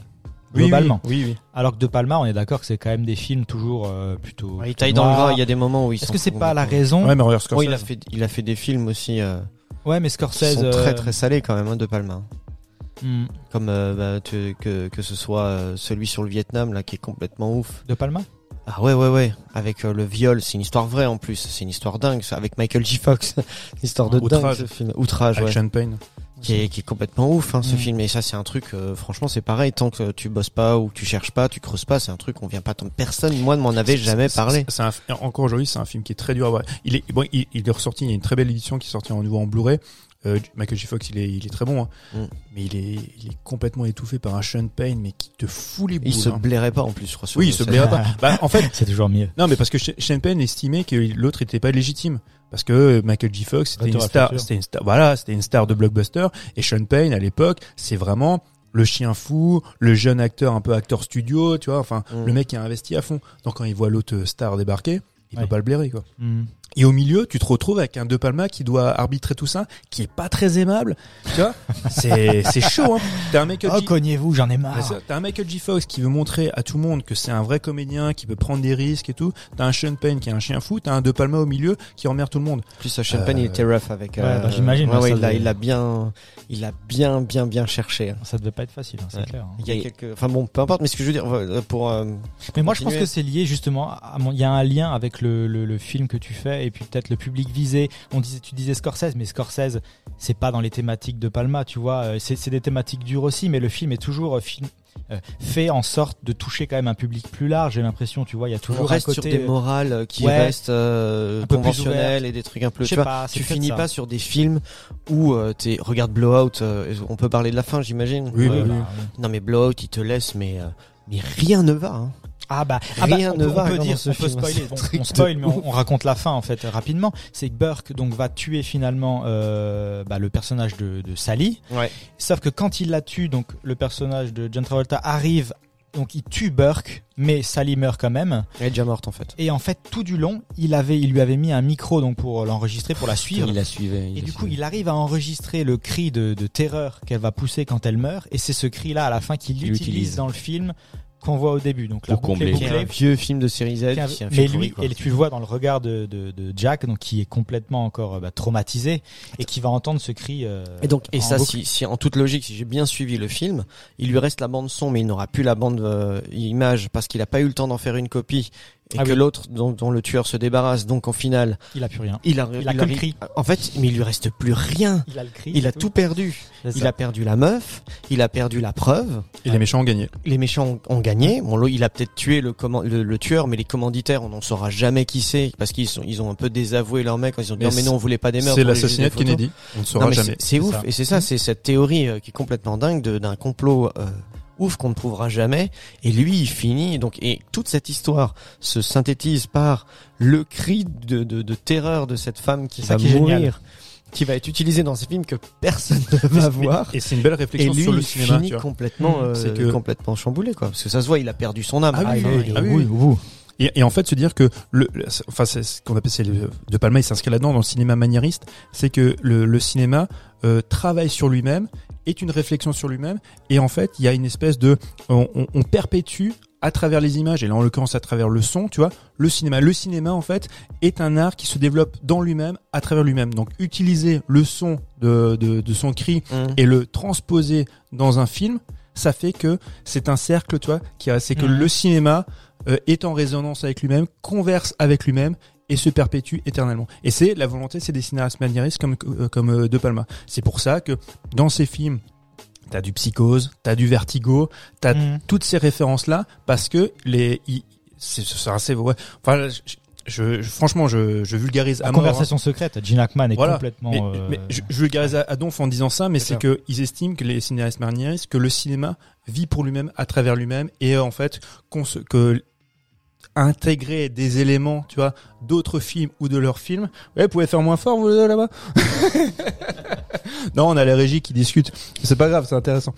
Oui, globalement. Oui, oui. oui. Alors que De Palma, on est d'accord que c'est quand même des films toujours euh, plutôt. Ouais, il taille dans le gras. Il y a des moments où il Est-ce que c'est pas la raison? Ouais, mais regarde Scorsese. Ouais, il a fait, il a fait des films aussi euh, Ouais, mais qui Scorsese. sont très euh, très salés quand même, hein, de Palma. hmm, Comme euh, bah, tu- que que ce soit euh, celui sur le Vietnam là, qui est complètement ouf. De Palma? Ah ouais ouais ouais, avec euh, le viol, c'est une histoire vraie en plus, c'est une histoire dingue, ça, avec Michael J. Fox, une histoire de Outrage. dingue ce film. Outrage, ouais. Qui est, qui est complètement ouf hein, ce Mm. film et ça c'est un truc euh, franchement c'est pareil tant que tu bosses pas ou que tu cherches pas tu creuses pas c'est un truc on vient pas tant personne moi ne m'en avait jamais parlé c'est- encore aujourd'hui, c'est un film qui est très dur à voir. Il est, bon, il, il est ressorti. Il y a une très belle édition qui est sortie en nouveau en Blu-ray. Euh, Michael J. Fox, il est, il est très bon, hein. Mm. mais il est, il est complètement étouffé par un Sean Payne, mais qui te fout les boules. il se hein. blairait pas en plus je crois sur Oui, il se blairait pas. Bah, en fait, C'est toujours mieux. non, mais parce que Sean Payne estimait que l'autre était pas légitime. Parce que Michael J. Fox, c'était une star, futur. c'était une star, voilà, c'était une star de blockbuster. Et Sean Payne, à l'époque, c'est vraiment le chien fou, le jeune acteur, un peu acteur studio, tu vois, enfin, Mm. le mec qui a investi à fond. Donc quand il voit l'autre star débarquer, il Ouais. peut pas le blairer, quoi. Hmm. Et au milieu, tu te retrouves avec un De Palma qui doit arbitrer tout ça, qui est pas très aimable. Tu vois, c'est c'est chaud. Hein. T'as un Michael Oh, J. cognez-vous, j'en ai marre. T'as un Michael J. Fox qui veut montrer à tout le monde que c'est un vrai comédien, qui peut prendre des risques et tout. T'as un Sean Penn qui est un chien fou. T'as un De Palma au milieu qui emmerde tout le monde. En plus Sean Penn il Euh, était rough avec ouais, euh, bah, j'imagine, ouais, il a devait- il a bien il a bien bien bien cherché hein. Ça devait pas être facile, hein, c'est Ouais. clair. hein. il y a quelques enfin bon peu importe mais ce que je veux dire euh, pour euh, Mais moi, je pense que c'est lié justement. à mon- Il y a un lien avec le, le, le film que tu fais et puis peut-être le public visé. On disait, tu disais Scorsese, mais Scorsese, c'est pas dans les thématiques de Palma, tu vois. Euh, C'est c'est des thématiques dures aussi, mais le film est toujours euh, film, euh, fait en sorte de toucher quand même un public plus large. J'ai l'impression, tu vois, il y a on toujours reste un sur côté. des euh, morales qui ouais, restent euh, un peu plus conventionnelles et des trucs un peu je tu sais vois pas. c'est tu finis ça. pas sur des films où euh, t'es regarde Blowout euh, on peut parler de la fin j'imagine Oui, oui, bah, oui. oui. non mais Blowout il te laisse mais euh, mais rien ne va hein. Ah bah, ah bah, Rien on, ne peut- va on peut dire, ce on peut spoiler. on spoil, mais on, on raconte la fin en fait rapidement. C'est que Burke donc va tuer finalement euh, bah, le personnage de, de Sally. ouais Sauf que quand il la tue, donc le personnage de John Travolta arrive, donc il tue Burke, mais Sally meurt quand même. elle est déjà morte en fait Et en fait, tout du long, il avait, il lui avait mis un micro donc pour l'enregistrer, pour la suivre. Il la suivait. il Et la du coup, il arrive à enregistrer le cri de, de terreur qu'elle va pousser quand elle meurt. Et c'est ce cri-là à la fin qu'il Qu'il utilise utilise. dans le film qu'on voit au début. Donc la boucle est un vieux film de série Z Qui a- mais film lui, et tu le vois dans le regard de, de, de Jack, donc qui est complètement encore euh, bah, traumatisé et qui va entendre ce cri. euh, Et donc, et en ça, si, si en toute logique, si j'ai bien suivi le film, il lui reste la bande son, mais il n'aura plus la bande euh, image parce qu'il a pas eu le temps d'en faire une copie et Ah que oui. l'autre dont, dont le tueur se débarrasse. Donc, au final, il a plus rien. il a, Il a que le ri- cri. En fait, mais il lui reste plus rien. Il a le cri. Il a tout perdu. Il a perdu la meuf, il a perdu la preuve. Et les méchants ont gagné. Les méchants ont, ont gagné. Bon, il a peut-être tué le, le, le tueur, mais les commanditaires, on n'en saura jamais qui c'est parce qu'ils sont, ils ont un peu désavoué leur mec. Ils ont dit Mais non, mais non, on voulait pas des meurtres. C'est l'assassinat de. Kennedy. On ne Non, saura mais jamais. c'est- C'est C'est ouf ça. et c'est ça, c'est cette théorie euh, qui est complètement dingue de- d'un complot euh, ouf qu'on ne prouvera jamais. Et lui, il finit. Donc, et toute cette histoire se synthétise par le cri de, de, de terreur de cette femme qui va qui mourir, génial. qui va être utilisé dans ces films que personne ne va voir. Et c'est une belle Et réflexion lui, sur le il cinéma. finit tu vois. complètement, euh, que- complètement chamboulé, quoi. Parce que ça se voit, il a perdu son âme. Ah oui, ah oui, oui. Et, et en fait, se dire que le, le- enfin, c'est ce qu'on appelle, c'est le, De Palma, il s'inscrit là-dedans dans le cinéma maniériste, c'est que le, le cinéma euh, travaille sur lui-même, est une réflexion sur lui-même, et en fait, il y a une espèce de, on, on- on perpétue à travers les images, et là en l'occurrence à travers le son, tu vois, le cinéma. Le cinéma, en fait, est un art qui se développe dans lui-même, à travers lui-même. Donc, utiliser le son de, de, de son cri Mmh. et le transposer dans un film, ça fait que c'est un cercle, tu vois, qui a- c'est que Mhm. le cinéma est en résonance avec lui-même, converse avec lui-même et se perpétue éternellement. Et c'est la volonté, c'est des cinéastes maniéristes comme euh, comme euh, De Palma. C'est pour ça que dans ces films, t'as du psychose, t'as du vertigo, t'as Mhm. toutes ces références là parce que les c'est assez ouais. Enfin, je, je- franchement, je, je vulgarise La à mort, hein. conversation secrète, Gene Hackman est Voilà. complètement. Mais, euh, mais je, je vulgarise à, à donf en disant ça, mais C'est que ils estiment que les cinéastes maniéristes que le cinéma vit pour lui-même, à travers lui-même, et euh, en fait qu'on se, que intégrer des éléments, tu vois, d'autres films ou de leurs films. Ouais, vous pouvez faire moins fort vous deux, là-bas. non, on a la régie qui discute. C'est pas grave, c'est intéressant.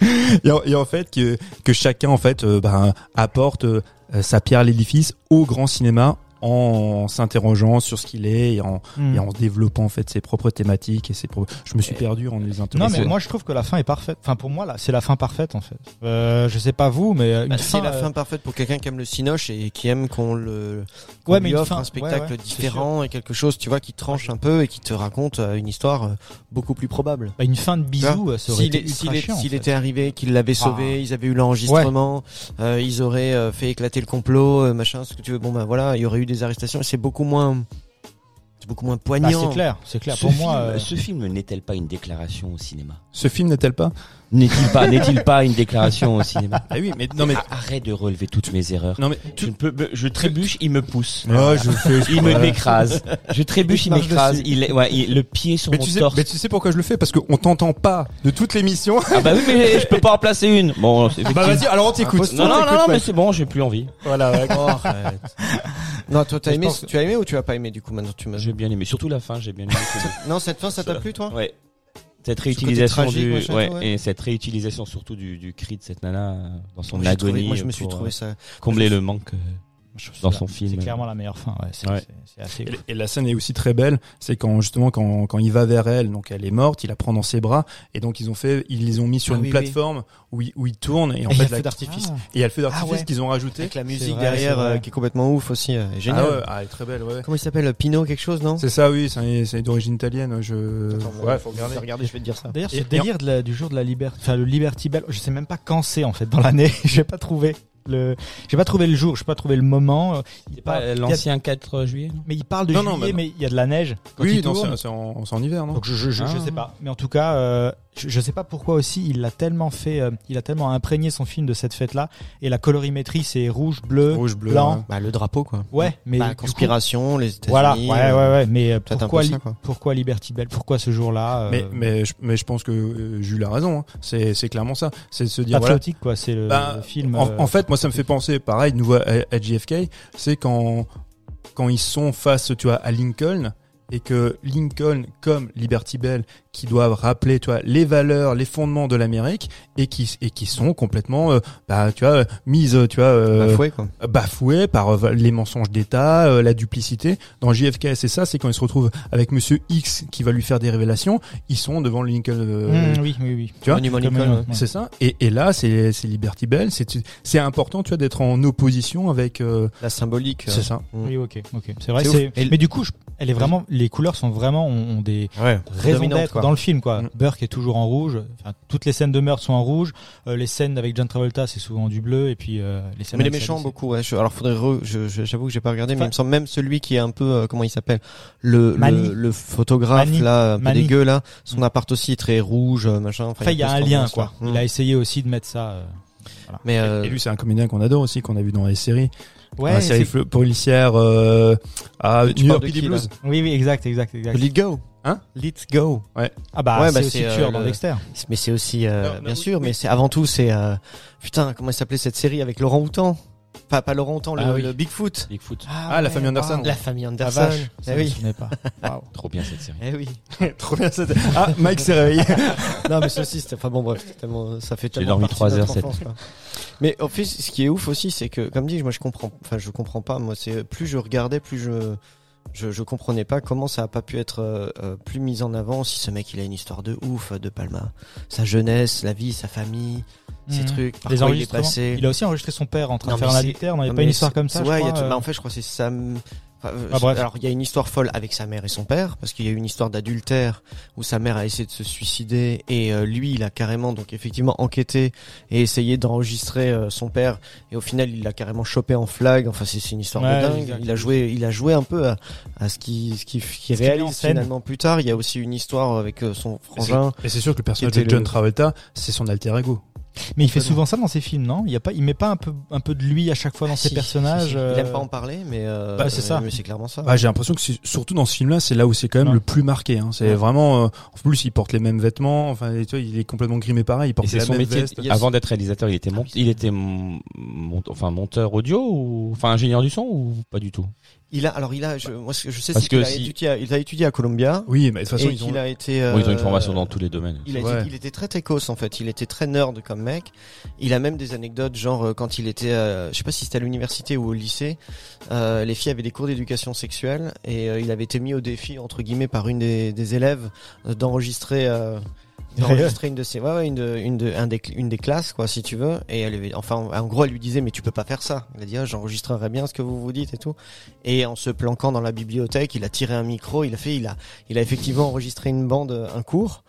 et, en, en fait que que chacun en fait euh, ben, apporte euh, sa pierre à l'édifice au grand cinéma en s'interrogeant sur ce qu'il est et en, hmm. et en développant en fait ses propres thématiques et ses propres... Je me suis perdu en les Non interrogeant. mais moi je trouve que la fin est parfaite. Enfin pour moi là c'est la fin parfaite en fait. Euh, je sais pas vous mais euh, une Bah, fin. c'est la euh, fin parfaite pour quelqu'un qui aime le cinoche et qui aime qu'on le qu'on Ouais, lui mais une offre fin- un spectacle ouais, ouais, c'est différent et quelque chose tu vois qui tranche un peu et qui te raconte euh, une histoire euh, beaucoup plus probable. bah, une fin de bisous euh, ça aurait S'il été s'il était arrivé, qu'il l'avait sauvé, Ah. ils avaient eu l'enregistrement, euh, ils auraient euh, fait éclater le complot, euh, machin, ce que tu veux. Bon ben voilà, il y aurait eu des arrestations. et C'est beaucoup moins, c'est beaucoup moins Bah, poignant. c'est clair, c'est clair. Ce Pour film, moi, euh, ce film n'est-elle pas une déclaration au cinéma? Ce film n'est-elle pas? N'est-il pas, n'est-il pas une déclaration au cinéma Ah oui, mais non mais Arrête de relever toutes mes erreurs. non mais Je, ne peux, je trébuche, il me pousse. Oh, je fais Il me m'écrase. Je trébuche, Il il m'écrase. Il, est- ouais, il- le pied sur mais mon tu sais, torse. mais tu sais pourquoi je le fais? Parce qu'on t'entend pas de toute l'émission. Ah bah oui, mais je peux pas en placer une. Bon, c'est bah vas-y, alors on t'écoute. Non, non, non, non, mais c'est bon, j'ai plus envie. Voilà. ouais. Oh, arrête. non, toi t'as Je aimé, que- tu as aimé ou tu as pas aimé du coup maintenant tu m'as. J'ai bien aimé, surtout la fin, j'ai bien aimé. Non, cette fin ça t'a plu toi? Ouais. Cette réutilisation tragique, du, machin, ouais, ouais. et cette réutilisation surtout du, du cri de cette nana euh, dans son Moi, j'ai trouvé- agonie. Moi je me suis pour, trouvé euh, ça. combler le manque. Euh, dans son film. C'est clairement la meilleure fin. Ouais, c'est Ouais. c'est- c'est assez. Et, et la scène est aussi très belle, c'est quand justement quand, quand il va vers elle, donc elle est morte, il la prend dans ses bras et donc ils ont fait, ils les ont mis sur Ah une oui, plateforme où il, où il tourne et en Et il y fait a le feu d'artifice. Ah. et il y a le feu d'artifice Ah ouais. qu'ils ont rajouté. Avec la musique vrai, derrière euh, qui est complètement ouf aussi. euh, génial. Ah ouais, ah, elle est très belle, ouais. Comment il s'appelle Pino quelque chose non? C'est ça, oui, c'est c'est d'origine italienne. Je. Attends, ouais, faut regarder. regarder, je vais te dire ça. D'ailleurs, ce délire de la- du jour de la liberté, enfin le Liberty Bell, je sais même pas quand c'est en fait dans l'année. J'ai pas trouvé le, j'ai pas trouvé le jour, j'ai pas trouvé le moment. Il est Pas l'ancien 4 juillet mais il parle de Non, non, juillet, bah non. mais il y a de la neige. Quand Oui, c'est en, hiver, non? Donc je, je, je, je Ah. sais pas, mais en tout cas, euh, je, je sais pas pourquoi aussi il a tellement fait, euh, il a tellement imprégné son film de cette fête-là et la colorimétrie c'est rouge, bleu, Rouge, bleu. blanc. ouais. Bah le drapeau quoi. ouais, mais Bah, du coup- conspiration, les États-Unis. voilà, ouais, ouais, ouais, mais euh, peut-être un pourquoi, li- quoi. pourquoi Liberty Bell, pourquoi ce jour-là euh, Mais mais je, mais je pense que euh, Jules a raison. hein. C'est c'est clairement ça. C'est de se dire voilà. patriotique quoi, c'est le, Bah, le film. En, en fait, moi, ça me fait penser, pareil, de nouveau à, JFK, c'est quand quand ils sont face, tu vois, à Lincoln et que Lincoln, comme Liberty Bell, qui doivent rappeler, tu vois, les valeurs, les fondements de l'Amérique et qui et qui sont complètement, euh, bah, tu vois, mises, tu vois, euh, bafoué quoi. bafoués par euh, les mensonges d'État, euh, la duplicité. Dans JFK, c'est ça, c'est quand il se retrouve avec Monsieur X qui va lui faire des révélations, ils sont devant le Lincoln. euh, mmh, oui, oui, oui. tu vois, Lincoln, ouais. c'est ça. Et, et là, c'est c'est Liberty Bell. C'est c'est important, tu vois, d'être en opposition avec. euh, La symbolique. c'est ça. Mm. Oui, ok, ok. C'est vrai. Et- Mais du coup, je- elle est vraiment, les couleurs sont vraiment ont, des Ouais. raisons d'être quoi. Dans le film, quoi. Mm. Burke est toujours en rouge. Enfin, toutes les scènes de meurtre sont en rouge. Euh, les scènes avec John Travolta, c'est souvent du bleu. Et puis euh, les scènes. Mais les méchants beaucoup. Ouais. Je- alors faudrait. re- je- je- J'avoue que j'ai pas regardé, mais il me semble même celui qui est un peu euh, comment il s'appelle? Le, Mani. le le photographe Mani. là, un peu Mani. dégueu là. Son Mm. appart aussi est très rouge, euh, machin. Enfin, il y a peu un lien, quoi. là. Il Mm. a essayé aussi de mettre ça. euh, Mais euh, Et lui, c'est un comédien qu'on adore aussi, qu'on a vu dans les séries. Ouais. la série policière euh, à Tu New York Blues. Oui, oui, exact, exact, exact. Let It Go. Let's Go. Ah bah, Ouais, c'est bah, aussi c'est, tueur euh, dans Dexter. Mais c'est aussi, euh, Non, non, bien oui, sûr, oui. mais c'est avant tout, c'est euh, putain, comment s'appelait cette série avec Laurent Houtan? Pas pas Laurent Houtan, le, Ah oui. le Bigfoot. Bigfoot. Ah, la famille Anderson. La famille La Anderson. vache. Eh je oui. souvenais pas. Waouh. Trop bien cette série. Eh oui. Trop bien c'était. Ah, Mike s'est réveillé. non mais ça aussi c'était enfin bon bref tellement ça fait tellement dormi trois de notre heures, cette mais au fait ce qui est ouf aussi c'est que comme dit moi je comprends enfin je comprends pas moi c'est plus je regardais plus je je, je comprenais pas comment ça a pas pu être euh, euh, plus mis en avant si ce mec il a une histoire de ouf euh, de Palma sa jeunesse la vie sa famille ses Mhm. trucs par Les quoi il est enregistrements. passé Il a aussi enregistré son père en train Non, de faire un adultère. Non, il n'y a pas une histoire comme ça, je ouais, il y a tout- bah, en fait, je crois que c'est Sam. Enfin, euh, Ah, bref. Alors, il y a une histoire folle avec sa mère et son père, parce qu'il y a eu une histoire d'adultère où sa mère a essayé de se suicider et euh, lui, il a carrément, donc effectivement, enquêté et essayé d'enregistrer euh, son père. Et au final, il l'a carrément chopé en flag. Enfin, c'est une histoire Ouais, de dingue. Il a joué, il a joué un peu à, à ce qui, ce qui, qui réalise finalement plus tard. Il y a aussi une histoire avec euh, son frangin. Et c'est sûr que le personnage de John le- Travolta, c'est son alter ego. Mais il fait souvent ça dans ses films, non? Il y a pas, il met pas un peu, un peu de lui à chaque fois dans Ah, ses si, personnages. si, si. euh, Il aime pas en parler, mais euh, Bah, c'est ça. Mais c'est clairement ça. Ah, j'ai l'impression que c'est- surtout dans ce film-là, c'est là où c'est quand même Ouais. le plus marqué. Hein. C'est Ouais. vraiment. euh, en plus, il porte les mêmes vêtements. Enfin, et tu vois, il est complètement grimé pareil. Il porte la son même métier. veste. Avant d'être réalisateur, il était mon... il était mon- enfin monteur audio ou enfin ingénieur du son ou pas du tout? Il a, alors il a, je, moi je sais, Parce que a si- étudié, à- il a étudié à Columbia. Oui, mais de toute façon, ils ont. qu'il a été. Bon, ils ont une euh, formation dans tous les domaines. Il, a été- il était très techos en fait. Il était très nerd comme mec. Il a même des anecdotes genre euh, quand il était, euh, je sais pas si c'était à l'université ou au lycée, euh, les filles avaient des cours d'éducation sexuelle et euh, il avait été mis au défi entre guillemets par une des, des élèves euh, d'enregistrer. D'enregistrer une de ses ouais, ouais, une de, une de un des une des classes quoi si tu veux. Et elle avait- enfin en gros elle lui disait mais tu peux pas faire ça. Il a dit ah, j'enregistrerai bien ce que vous vous dites et tout. Et en se planquant dans la bibliothèque il a tiré un micro il a fait il a il a effectivement enregistré une bande un cours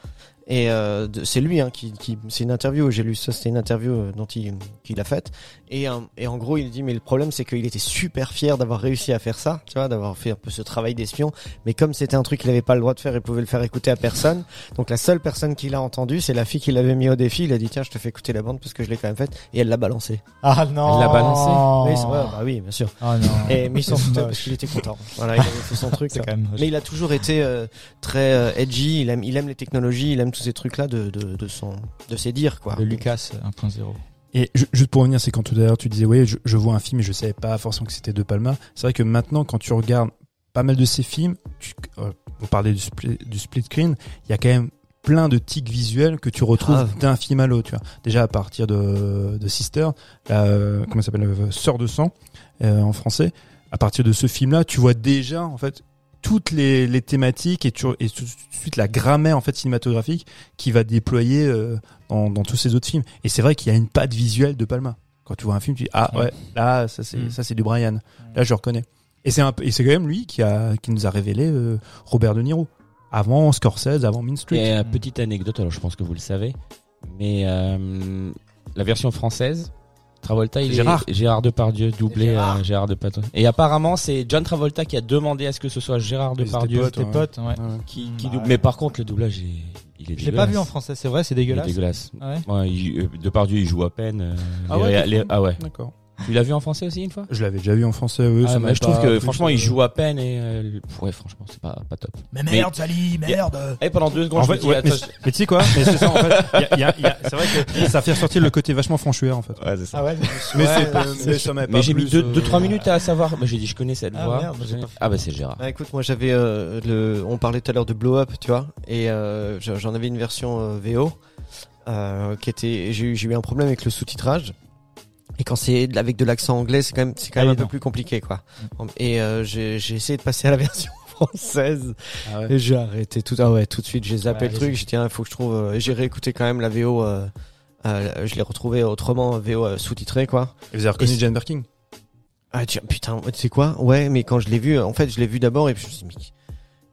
et euh, de- c'est lui hein, qui, qui c'est une interview j'ai lu ça c'était une interview euh, dont il qu'il a faite et euh, et en gros il dit mais le problème c'est qu'il était super fier d'avoir réussi à faire ça tu vois d'avoir fait un peu ce travail d'espion mais comme c'était un truc qu'il avait pas le droit de faire il pouvait le faire écouter à personne donc la seule personne qui l'a entendu c'est la fille qui l'avait mis au défi il a dit tiens je te fais écouter la bande parce que je l'ai quand même faite et elle l'a balancé Ah non. Elle l'a balancé. oui, vrai, bah oui bien sûr Ah non. et mais il s'en foutait parce qu'il était content voilà il avait fait son truc quand même. Mais il a toujours été euh, très euh, edgy. Il aime, il aime les technologies, il aime tous ces trucs-là de, de, de son, de ses dires, quoi. Le Lucas 1.0. Et ju- juste pour revenir, c'est quand tout à l'heure tu disais, oui, je, je vois un film et je savais pas forcément que c'était De Palma. C'est vrai que maintenant, quand tu regardes pas mal de ces films, tu, euh, on parlait du split, du split screen, il y a quand même plein de tics visuels que tu retrouves d'un film à l'autre. Tu vois. Déjà à partir de, de Sister, euh, comment ça s'appelle, euh, Sœur de sang euh, en français. À partir de ce film-là, tu vois déjà en fait toutes les, les thématiques et, tu, et tout de suite la grammaire en fait cinématographique qui va déployer euh, dans, dans tous ces autres films. Et c'est vrai qu'il y a une patte visuelle de Palma. Quand tu vois un film, tu dis ah ouais, là ça c'est Mm. ça c'est du Brian. Là je reconnais. Et c'est un et c'est quand même lui qui a qui nous a révélé euh, Robert De Niro avant Scorsese, avant Mean Street. Et euh, petite anecdote, alors je pense que vous le savez, mais euh, la version française, Travolta, il Gérard. est Gérard Depardieu doublé Gérard. Gérard, Gérard Depardieu. Et apparemment, c'est John Travolta qui a demandé à ce que ce soit Gérard Ils Depardieu potes, Tes potes, ouais. Ouais. qui, qui Bah, double. ouais. Mais par contre, le doublage, il est, il est Je l'ai pas dégueulasse. vu en français, c'est vrai, c'est Il est dégueulasse. dégueulasse. Ah ouais Ouais, il, euh, Depardieu, il joue à peine. euh, Ah les ouais, les- ah ouais. D'accord. Tu l'as vu en français aussi une fois? Je l'avais déjà vu en français. Oui, Ah, ça mais m'a Je trouve pas que franchement, euh, il joue à peine et euh, ouais, franchement, c'est pas pas top. Mais merde, Sally, merde. Et pendant deux secondes, En je me fait, dis, ouais, mais, attends, mais tu sais quoi Mais c'est ça en fait. Y a, y a- c'est vrai que ça fait ressortir le côté vachement franchueur en fait. ouais, c'est ça. Ah ouais Mais c'est ouais, mais ça m'a pas Mais j'ai mis deux, euh, deux, trois minutes à savoir. Bah, j'ai dit, je connais cette Ah, voix. merde, pas ah bah c'est Gérard. Ah, écoute, moi j'avais euh, le, on parlait tout à l'heure de Blow Up, tu vois, et euh, j'en avais une version euh, VO euh, qui était, j'ai eu, j'ai eu un problème avec le sous-titrage. Et quand c'est avec de l'accent anglais, c'est quand même, c'est quand Ah même un peu plus compliqué, quoi. Et euh, j'ai j'ai essayé de passer à la version française Ah ouais. et j'ai arrêté tout. Ah ouais, tout de suite, j'ai zappé Ouais, le truc. J'ai dit, il faut que je trouve. euh, j'ai réécouté quand même la VO. Euh, euh, je l'ai retrouvé autrement VO euh, sous-titré, quoi. Et vous avez reconnu Jane Birkin? Ah tiens, putain, tu sais quoi? Ouais, mais quand je l'ai vu, en fait, je l'ai vu d'abord et puis je me suis dit,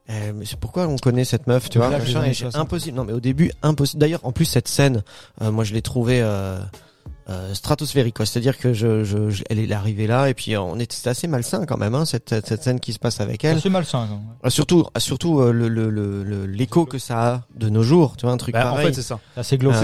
mais, euh, mais c'est pourquoi on connaît cette meuf, tu vois? Là, machin, les années et j'ai- 60. Impossible. Non, mais au début, impossible. D'ailleurs, en plus, cette scène, moi, je l'ai trouvée. Euh, euh, stratosphérique quoi c'est à dire que je, je, je- elle est arrivée là et puis on était assez malsain quand même hein, cette, cette scène qui se passe avec elle C'est malsain. quand même. Euh, surtout surtout euh, le le le- le- l'écho que ça a de nos jours tu vois un truc Bah, en pareil fait, c'est ça. C'est assez glauque. Je-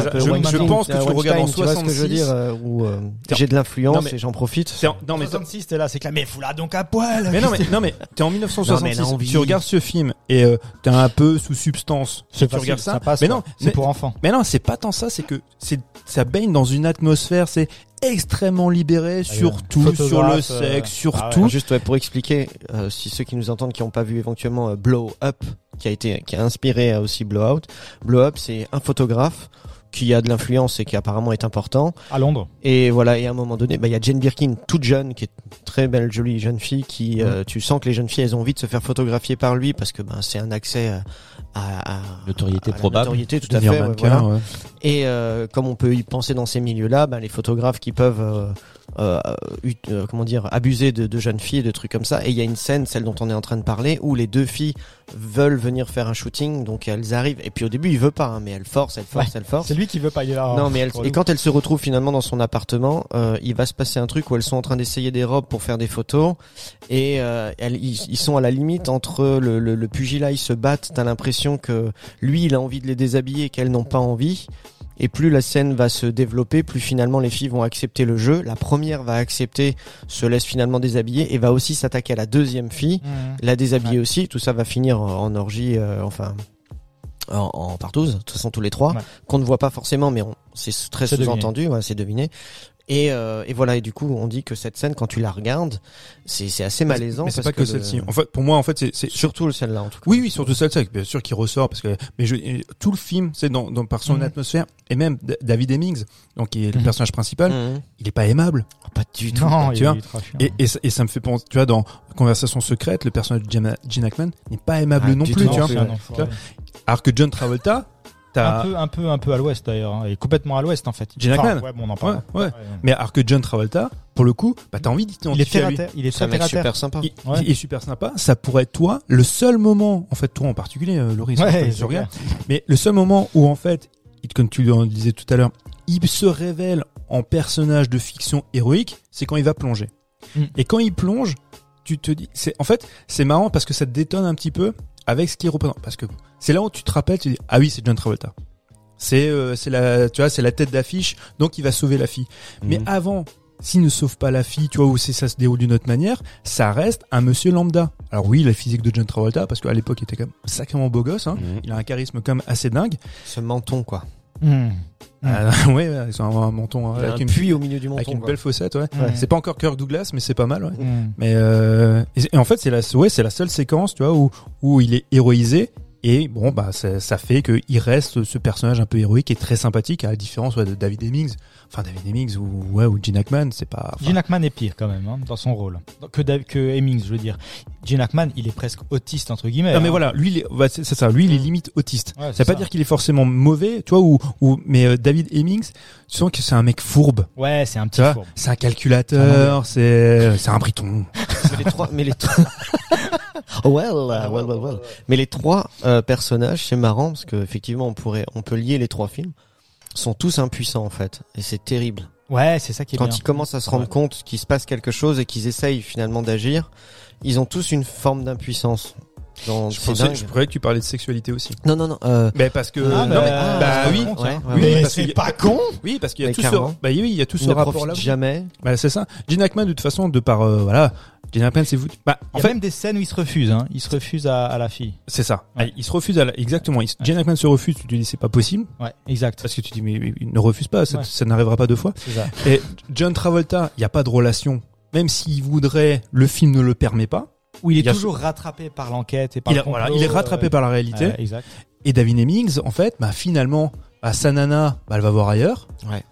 pense que tu euh, regardes en Weinstein, tu vois ce que je veux 66, dire euh, où euh, j'ai de l'influence Non, mais- et j'en profite C'est en- non mais 66, t'es là, c'est que mais fous-la donc à poil. Mais non, mais, non, mais t'es en Non, mais 1966, l'envie. tu regardes ce film et euh, t'es un peu sous substance. C'est tu regardes ça, ça passe. mais non, c'est pour enfants. Mais non, c'est pas tant ça, c'est que c'est ça baigne dans une atmosphère, c'est extrêmement libéré sur tout, sur le Photographe, euh, sexe, sur ah ouais. tout. Alors, juste ouais, pour expliquer euh, si ceux qui nous entendent qui n'ont pas vu éventuellement euh, Blow Up qui a été qui a inspiré euh, aussi Blow Out Blow Up c'est un photographe qui a de l'influence et qui apparemment est important À Londres. et voilà et à un moment donné bah il y a Jane Birkin toute jeune qui est une très belle jolie jeune fille qui euh, tu sens que les jeunes filles elles ont envie de se faire photographier par lui parce que ben c'est un accès à, à Notoriété à la probable. notoriété tout à fait ouais, mannequin, voilà. ouais. Et euh, comme on peut y penser dans ces milieux-là, ben, les photographes qui peuvent euh, euh, euh, comment dire abuser de, de jeunes filles, de trucs comme ça. Et il y a une scène, celle dont on est en train de parler, où les deux filles veulent venir faire un shooting, donc elles arrivent. Et puis au début, il veut pas, hein, mais elle force, elle force, elle force. C'est lui qui veut pas y aller là. Non, mais elle, et quand elle se retrouve finalement dans son appartement, euh, il va se passer un truc où elles sont en train d'essayer des robes pour faire des photos et euh, elles, ils, ils sont à la limite entre le, le, le pugilat, ils se battent. T'as l'impression que lui, il a envie de les déshabiller et qu'elles n'ont pas envie. Et plus la scène va se développer, plus finalement les filles vont accepter le jeu. La première va accepter, se laisse finalement déshabiller et va aussi s'attaquer à la deuxième fille Mhm. la déshabiller aussi. Tout ça va finir en orgie, euh, enfin en, en partouze. De toute façon, tous les trois, Ouais. qu'on ne voit pas forcément, mais on, c'est très sous-entendu, ouais, c'est deviné. Et, euh, et voilà. Et du coup, on dit que cette scène, quand tu la regardes, c'est c'est assez malaisant. Mais c'est pas que, le- celle-ci. En fait, pour moi, en fait, c'est, c'est Surtout celle-là, en tout cas. oui, oui, surtout celle-ci, bien sûr, qui ressort parce que, mais je, tout le film, c'est dans, dans par son Mhm. atmosphère et même David Hemmings, donc qui est le Mhm. personnage principal, Mhm. il est pas aimable. Oh, pas du tout. Non, tu il vois. est. Et, et, ça- et ça me fait penser, tu vois, dans Conversation secrète, le personnage de Gene Hackman n'est pas aimable Ah, non plus, tout, tu vois. Alors que John Travolta, Un peu, un peu, un peu à l'ouest d'ailleurs, hein, et complètement à l'ouest en fait. Gene Enfin, Hackman Ouais, bon, on en parle. Ouais, ouais. mais alors que John Travolta, pour le coup, bah t'as envie Il est d'identifier terre à à lui. terre. Il est très terre super sympa. Il, Ouais. il est super sympa. Ça pourrait être toi le seul moment, en fait toi en particulier, euh, Laurie, Ouais, regarde, clair. mais le seul moment où en fait, il- comme tu le disais tout à l'heure, il se révèle en personnage de fiction héroïque, c'est quand il va plonger. Mm. Et quand il plonge, tu te dis, c'est en fait, c'est marrant parce que ça te détonne un petit peu avec ce qu'il représente, parce que c'est là où tu te rappelles, tu dis ah oui c'est John Travolta. C'est euh, c'est la tu vois c'est la tête d'affiche donc il va sauver la fille. Mais Mhm. avant, s'il ne sauve pas la fille, tu vois, ou si ça se déroule d'une autre manière, ça reste un monsieur lambda. Alors oui, la physique de John Travolta, parce qu'à l'époque, il était quand même sacrément beau gosse, hein. Mhm. Il a un charisme quand même assez dingue. Ce menton, quoi. Hmm. Ah, ouais, ouais, c'est un, un menton hein, avec un une, puits au milieu du menton. avec une quoi. belle fossette, ouais. Ouais. C'est pas encore Kirk Douglas, mais c'est pas mal, ouais. Hmm. Mais euh, et, et en fait, c'est la, ouais, c'est la seule séquence, tu vois, où où il est héroïsé. Et bon, bah, ça, ça fait qu'il reste ce personnage un peu héroïque et très sympathique, à la différence ouais, de David Hemmings. Enfin, David Hemmings ou, ouais, ou Gene Hackman, c'est pas. enfin, Gene Hackman est pire quand même hein, dans son rôle que Dave, que Hemmings, je veux dire. Gene Hackman, il est presque autiste entre guillemets. Non mais hein. voilà, lui, il est, ouais, c'est ça. Lui, il est limite autiste. Ouais, ça c'est veut pas dire qu'il est forcément mauvais, tu vois, ou, ou mais euh, David Hemmings, tu sens que c'est un mec fourbe, Ouais, c'est un tu petit vois. fourbe. C'est un calculateur, c'est c'est un briton. mais les trois, mais les trois. well, uh, well, well, well. Mais les trois euh, personnages, c'est marrant parce que effectivement, on pourrait, on peut lier les trois films. Sont tous impuissants en fait, et c'est terrible. Ouais, c'est ça qui est Quand bien. ils commencent à se rendre Ouais. compte qu'il se passe quelque chose et qu'ils essayent finalement d'agir, ils ont tous une forme d'impuissance. Dans- Je c'est pensais, je croyais que tu parlais de sexualité aussi. Non, non, non. Euh, Mais parce que Ah, non, bah, mais- ah, bah c'est oui, con, ouais, tiens. ouais, Oui, ouais. parce qu'il y a- con oui, parce qu'il y a Mais tout ce, bah oui, il y a tout il ce ne rapport là. profite jamais. Bah c'est ça. Gene Hackman de toute façon, de par euh, voilà, Gene Hackman c'est vous. Bah Il en y a fait, même des scènes où il se refuse. Hein. Il se refuse à, à la fille. c'est ça. Ouais. Il se refuse à la- exactement. Il, Gene Hackman se refuse. Tu te dis c'est pas possible Ouais, exact. parce que tu dis mais il ne refuse pas, ça, Ouais. ça n'arrivera pas deux fois. C'est ça. Et John Travolta, il n'y a pas de relation. Même s'il voudrait, le film ne le permet pas. Où il est Il toujours rattrapé par l'enquête et par Il, le voilà, il est rattrapé euh, par la réalité. exact. Et David Hemmings, en fait, bah, finalement, à sa nana, bah, elle va voir ailleurs. Ouais.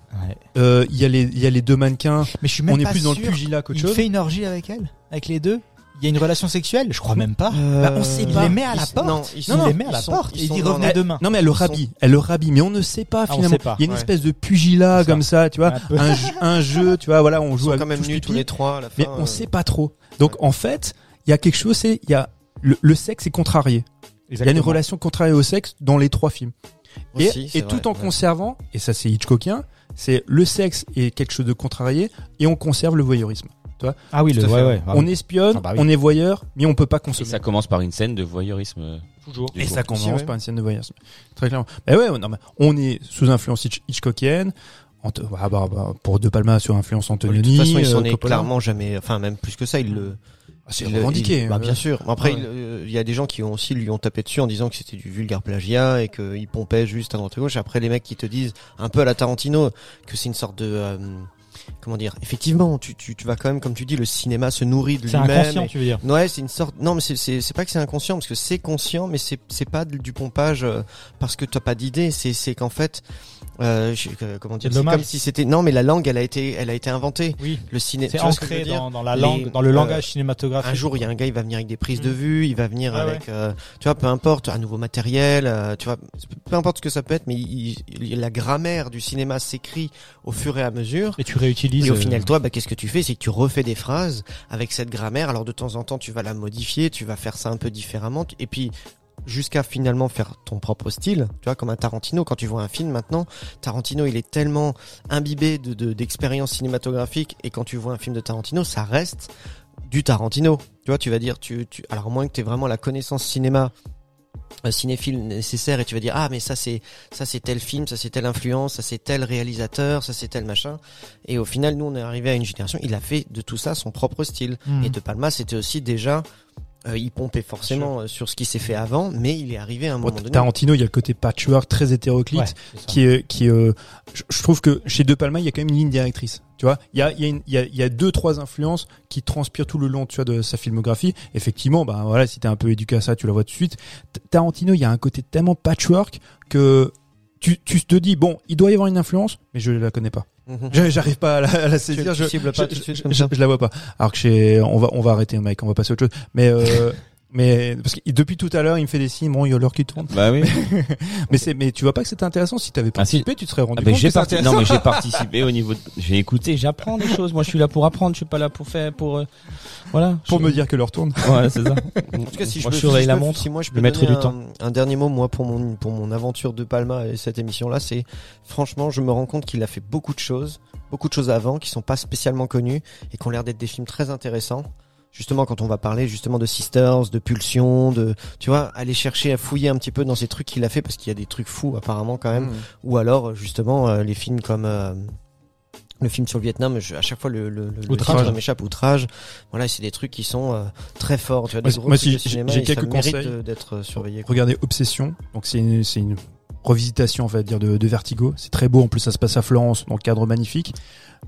Euh, Il y, a les- il y a les deux mannequins. Mais je suis même On est pas plus dans le sûr. pugilat qu'autre Il chose. fait une orgie avec elle, avec les deux. Il y a une relation sexuelle. Je crois même pas. Bah, on sait Il pas. les met à la porte. non, ils il sont- les met à la sont- porte. Et il dit revenez demain. Non mais elle le rhabille, elle le rhabille, mais on ne sait pas Ah, on finalement. sait pas, il y a une ouais. espèce de pugilat ça. comme ça, tu vois, Un jeu, tu vois, voilà, on Ils joue sont à quand même nus tous les trois à la fin. mais on euh, sait pas trop. Donc en fait, il y a quelque chose, c'est il y a le, le sexe est contrarié. Il y a une relation contrariée au sexe dans les trois films. Et, aussi, et vrai, tout en ouais. conservant, et ça c'est Hitchcockien, c'est le sexe est quelque chose de contrarié et on conserve le voyeurisme. Ah oui, le, ouais, ouais. on espionne, Ah bah oui. on est voyeur, mais on peut pas Et consommer. ça commence par une scène de voyeurisme. euh, toujours. Et ça commence Si, par une scène de voyeurisme. Très clairement. Mais ouais, non, mais on est sous influence Hitch- Hitchcockienne. Ant- bah, bah, bah, pour De Palma sur influence De Antonioni. toute façon, il euh, s'en est Coppola. clairement jamais, enfin même plus que ça, il le. Ah, c'est revendiqué. il- bah, bien sûr. Après, Ah ouais. il euh, il y a des gens qui ont aussi lui ont tapé dessus en disant que c'était du vulgaire plagiat et qu'il pompait juste à droite à gauche. Après, les mecs qui te disent un peu à la Tarantino que c'est une sorte de euh, comment dire. Effectivement, tu, tu tu vas quand même, comme tu dis, le cinéma se nourrit de C'est lui-même. inconscient, et- tu veux dire. Ouais, c'est une sorte. Non, mais c'est c'est c'est pas que c'est inconscient parce que c'est conscient, mais c'est c'est pas du pompage euh, parce que t'as pas d'idée. C'est c'est qu'en fait, euh, je- euh, comment dire, C'est c'est comme si c'était. Non, mais la langue, elle a été, elle a été inventée. Oui. Le ciné. C'est ce ancré dans, dans la Les- langue, dans le euh, langage cinématographique. Un jour, il y a un gars, il va venir avec des prises de Mm. vue, il va venir Ah avec, euh, tu vois, peu importe, un nouveau matériel, euh, tu vois, peu importe ce que ça peut être, mais il- il- la grammaire du cinéma s'écrit au fur et à mesure. Et tu réutilises. Et au euh, final, toi, bah, qu'est-ce que tu fais? C'est que tu refais des phrases avec cette grammaire. Alors de temps en temps, tu vas la modifier, tu vas faire ça un peu différemment, et puis jusqu'à finalement faire ton propre style. Tu vois, comme un Tarantino. Quand tu vois un film maintenant, Tarantino, il est tellement imbibé de de- d'expériences cinématographiques, et quand tu vois un film de Tarantino, ça reste du Tarantino. Tu vois, tu vas dire, tu, tu, alors moins que tu aies vraiment la connaissance cinéma cinéphile nécessaire et tu vas dire ah mais ça c'est ça c'est tel film ça c'est telle influence ça c'est tel réalisateur ça c'est tel machin et au final nous on est arrivé à une génération il a fait de tout ça son propre style hmm. et De Palma c'était aussi déjà euh, il pompait forcément euh, sur ce qui s'est fait avant mais il est arrivé à un Bon, moment donné. Tarantino, il y a le côté patchwork très hétéroclite. Ouais, qui est qui est, euh, je, trouve que chez De Palma il y a quand même une ligne directrice tu vois. Il y a il y a une- il y a, il y a deux trois influences qui transpirent tout le long tu vois de sa filmographie. Effectivement bah voilà si t'es un peu éduqué à ça tu la vois tout de suite. Tarantino il y a un côté tellement patchwork que tu, tu te dis bon il doit y avoir une influence mais je la connais pas j'arrive pas à la, à la tu, saisir tu pas je, tout de suite je- comme je- ça je la vois pas. Alors que chez on va on va arrêter mec on va passer à autre chose. Mais euh, mais parce que depuis tout à l'heure il me fait des signes bon il y a l'heure qui tourne Bah oui. mais c'est mais tu vois pas que c'était intéressant? Si t'avais Ah, si. participé tu te serais rendu Ah, compte j'ai parti-. Non mais j'ai participé au niveau. De... J'ai écouté, j'apprends des choses. Moi, je suis là pour apprendre. Je suis pas là pour faire, pour euh, voilà. pour Je- me dire que l'heure tourne Ouais, c'est ça. En tout cas, si Moi, je, je peux, surveille si la je peux- montre, si moi je le peux donner du un, temps. un dernier mot moi pour mon pour mon aventure de Palma et cette émission là, c'est franchement, je me rends compte qu'il a fait beaucoup de choses, beaucoup de choses avant qui sont pas spécialement connues et qui ont l'air d'être des films très intéressants. Justement, quand on va parler justement de Sisters, de Pulsion, de tu vois, aller chercher à fouiller un petit peu dans ces trucs qu'il a fait parce qu'il y a des trucs fous apparemment quand même. Ou alors euh, justement euh, les films comme euh, le film sur le Vietnam, je- à chaque fois le, le, le- le titre m'échappe, outrage. Voilà, c'est des trucs qui sont euh, très forts. Tu vois, des Moi, si j'ai- quelques conseils. d'être euh, surveillé. quoi. Regardez Obsession, donc c'est une, c'est une revisitation, on va dire, de, de Vertigo. C'est très beau, en plus ça se passe à Florence, donc cadre magnifique.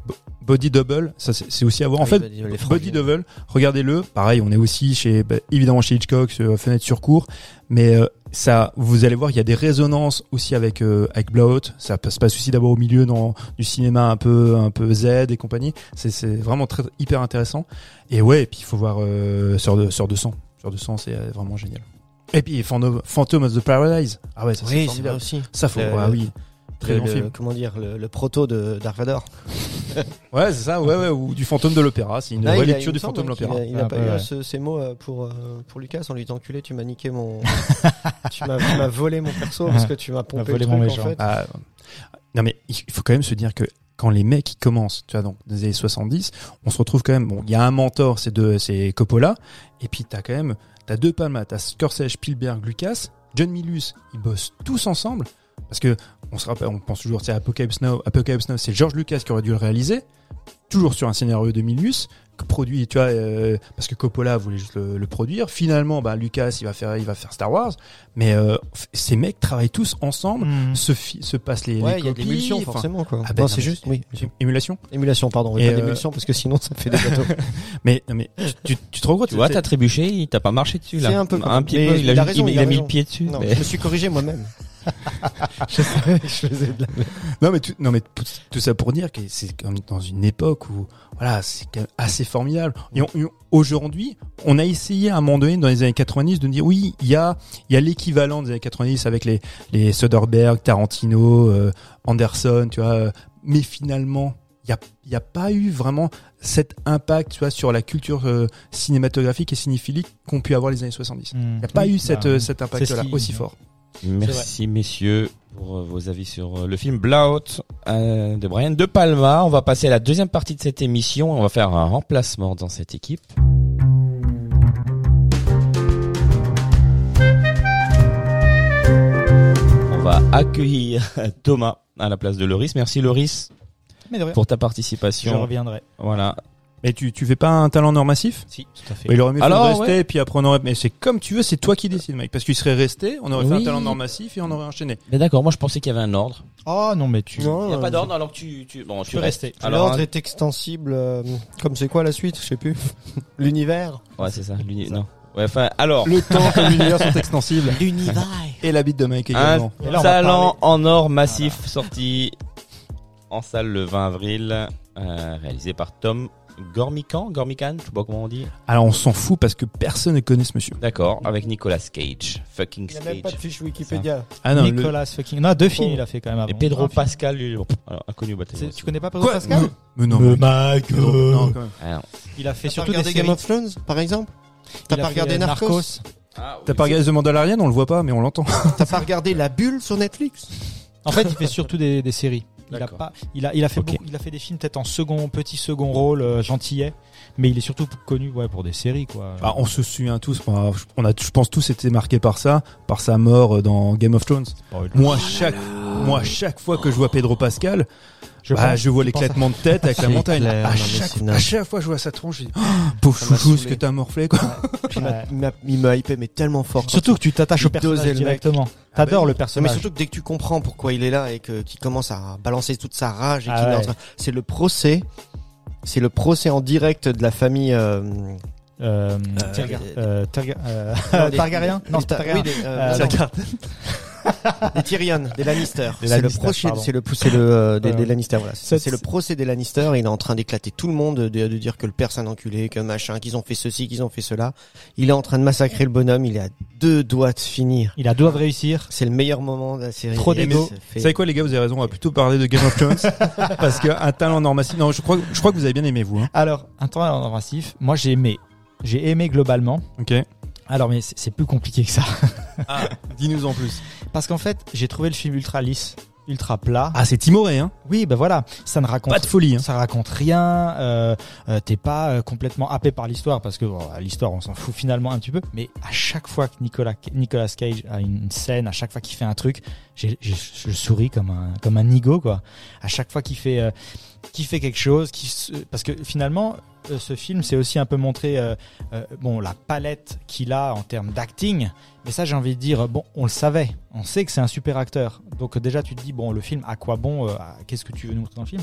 Bo- Body Double, ça c'est aussi à voir. En Ah fait, oui, Body. Double, regardez-le. Pareil, on est aussi chez, bah, évidemment chez Hitchcock, sur Fenêtre sur cour, mais euh, ça, vous allez voir, il y a des résonances aussi avec euh, avec Blowout. Ça se passe aussi d'abord au milieu dans du cinéma un peu un peu Z et compagnie. C'est vraiment très hyper intéressant. Et ouais, et puis il faut voir euh, Sœur de Sœur de sang. Sœur de sang, c'est euh, vraiment génial. Et puis Phantom, of the Paradise. Ah ouais, ça c'est Oui, c'est aussi. Ça faut, Le- ah oui. Très Le- bon le- film. Comment dire, le, le proto de Dark Vador. Ouais, c'est ça, ouais, ouais, ou du fantôme de l'opéra. C'est une Là, il a- relecture il du fantôme de l'opéra. Il a Ah, pas eu ce- ces mots euh, pour euh, pour Lucas en lui disant enculé, tu m'as niqué mon, tu m'as volé mon perso parce que tu m'as pompé volé le mon méchant. en fait. Ah, non mais il faut quand même se dire que quand les mecs qui commencent, tu vois, donc dans les années 70, on se retrouve quand même. Bon, il y a un mentor, c'est de, c'est Coppola, et puis t'as quand même, t'as deux Palma, t'as Scorsese, Spielberg, Lucas, John Milius, ils bossent tous ensemble parce que on se rappelle, on pense toujours, c'est Apocalypse Now, Apocalypse Now, c'est George Lucas qui aurait dû le réaliser, toujours sur un scénario de Milius, que produit, tu vois, euh, parce que Coppola voulait juste le, le produire. Finalement, bah Lucas, il va faire, il va faire Star Wars, mais euh, ces mecs travaillent tous ensemble, Hmm. se, se passent les, Ouais, les il y a de forcément quoi. Ah ben, non, c'est juste, oui. émulation. Émulation, pardon, Et, pas euh, d'émulsion parce que sinon ça fait des bateaux. Mais non, mais tu, tu te rends compte Tu vois, t'as trébuché, il t'a pas marché dessus là. C'est un peu un il a, il a mis- raison, il, il a a mis raison. le pied dessus. Non, mais- je me suis corrigé moi-même. je savais que je faisais de la merde. Non mais tout, non mais tout, tout ça pour dire que c'est comme dans une époque où voilà c'est quand même assez formidable. Et on- aujourd'hui, on a essayé à un moment donné dans les années 90 de dire oui il y a il y a l'équivalent des années 90 avec les les Soderbergh, Tarantino, euh, Anderson, tu vois. euh, Mais finalement il y a il y a pas eu vraiment cet impact tu vois sur la culture euh, cinématographique et cinéphilique qu'ont pu avoir les années 70. Il Hmm. n'y a pas Oui, eu cette, bah, euh, cet c'est impact là ce qui- aussi fort. Merci messieurs pour euh, vos avis sur euh, le film Blowout euh, de Brian De Palma. On va passer à la deuxième partie de cette émission. On va faire un remplacement dans cette équipe. On va accueillir Thomas à la place de Loris. Merci Loris Mais de rien. pour ta Je participation. reviendrai. Voilà. Mais tu, tu fais pas un talent nord massif? Si, tout à fait. Il aurait mieux fait Alors, de rester ouais. et puis après on aurait. Mais c'est comme tu veux, c'est toi qui décides, mec. Parce qu'il serait resté, on aurait fait un talent nord massif et on aurait enchaîné. Mais d'accord, moi je pensais qu'il y avait un ordre. Oh non, mais tu. Il n'y a pas d'ordre alors que tu, tu, bon, tu, peux restes. L'ordre est extensible, euh, comme c'est quoi la suite? Je sais plus. L'univers. ouais, c'est ça. l'uni- Non. Ouais, enfin, alors. Le temps et l'univers sont extensibles. L'univers. Et la bite de Mike Un également. Et là, talent en or massif sorti en salle le 20 avril, euh, réalisé par Tom Gormican, Gormican, je sais pas comment on dit. Alors on s'en fout parce que personne ne connaît ce monsieur. D'accord, avec Nicolas Cage, fucking Il n'y a même pas de Cage. fiche Wikipédia. Ah non, le- Nicolas fucking. Non, deux films Oh. il a fait quand même avant. Et Pedro. Pascal, lui, bon, alors, inconnu au. C'est- Tu connais pas Pedro Quoi Pascal Mais- non. Pedro- euh, non, quand même. Ah, non. Il a fait T'as surtout regardé des Game of Thrones, par exemple T'as Il a pas fait, regardé euh, Narcos T'as pas regardé The Mandalorian, on le voit pas, mais on l'entend. T'as pas regardé La Bulle sur Netflix En fait, il fait surtout des, des séries. Il a pas, il a, il a fait beaucoup- il a fait des films peut-être en second, petit second rôle, euh, gentillet, mais il est surtout connu, ouais, pour des séries, quoi. Ah, on se souvient tous. bah, On a, je pense tous été marqués par ça, par sa mort euh, dans Game of Thrones. Moi, chaque, moi, chaque fois que je vois Pedro Pascal, je, bah, pense- je vois l'éclatement de tête avec la montagne. clair, à, non, chaque, à fois que je vois sa tronche, je dis, oh, pauvre chouchou, ce que t'as morflé, quoi. Il m'a- Ouais. il m'a- Il m'a hypé, mais tellement fort. Surtout que tu t'attaches au personnage le directement. T'adores bah oui. le Non, mais personnage. surtout que dès que tu comprends pourquoi il est là et que qu'il commence à balancer toute sa rage et Ah qu'il est en ouais. train, c'est le procès, c'est le procès en direct de la famille. Euh, Euh, Euh, euh, euh, Targaryen Non, c'est pas oui, Targaryen. des, Tyrion, des Lannister. Des C'est le procès, c'est le c'est le euh, des, Euh, des Lannister. Voilà. C'est le procès des Lannister. Et il est en train d'éclater tout le monde, de, de dire que le père c'est un enculé, que machin, qu'ils ont fait ceci, qu'ils ont fait cela. Il est en train de massacrer le bonhomme. Il est à deux doigts de finir. Il a doivent réussir. C'est le meilleur moment de la série. Trop fait- Vous savez quoi, les gars, vous avez raison, on va plutôt parler de Game of Thrones. parce qu'un talent normatif, non, je crois, je crois que vous avez bien aimé, vous, hein. Alors, un en massif. Moi, j'ai aimé. J'ai aimé globalement. Ok. Alors, mais c'est plus compliqué que ça. Dis-nous en plus. Parce qu'en fait, j'ai trouvé le film ultra lisse, ultra plat. Ah, c'est Timoré, hein. Oui, ben voilà, ça ne raconte Pas de folie, hein. ça raconte rien. Euh, euh, T'es pas euh, complètement happé par l'histoire parce que bon, l'histoire, on s'en fout finalement un petit peu. Mais à chaque fois que Nicolas Nicolas Cage a une scène, à chaque fois qu'il fait un truc, je souris comme un comme un nigo quoi. À chaque fois qu'il fait qu'il fait quelque chose, qui se- parce que finalement. euh, Ce film, c'est aussi un peu montré euh, euh, bon la palette qu'il a en termes d'acting, mais ça j'ai envie de dire bon on le savait, on sait que c'est un super acteur, donc déjà tu te dis bon le film à quoi bon, qu'est-ce que tu veux nous montrer dans le film,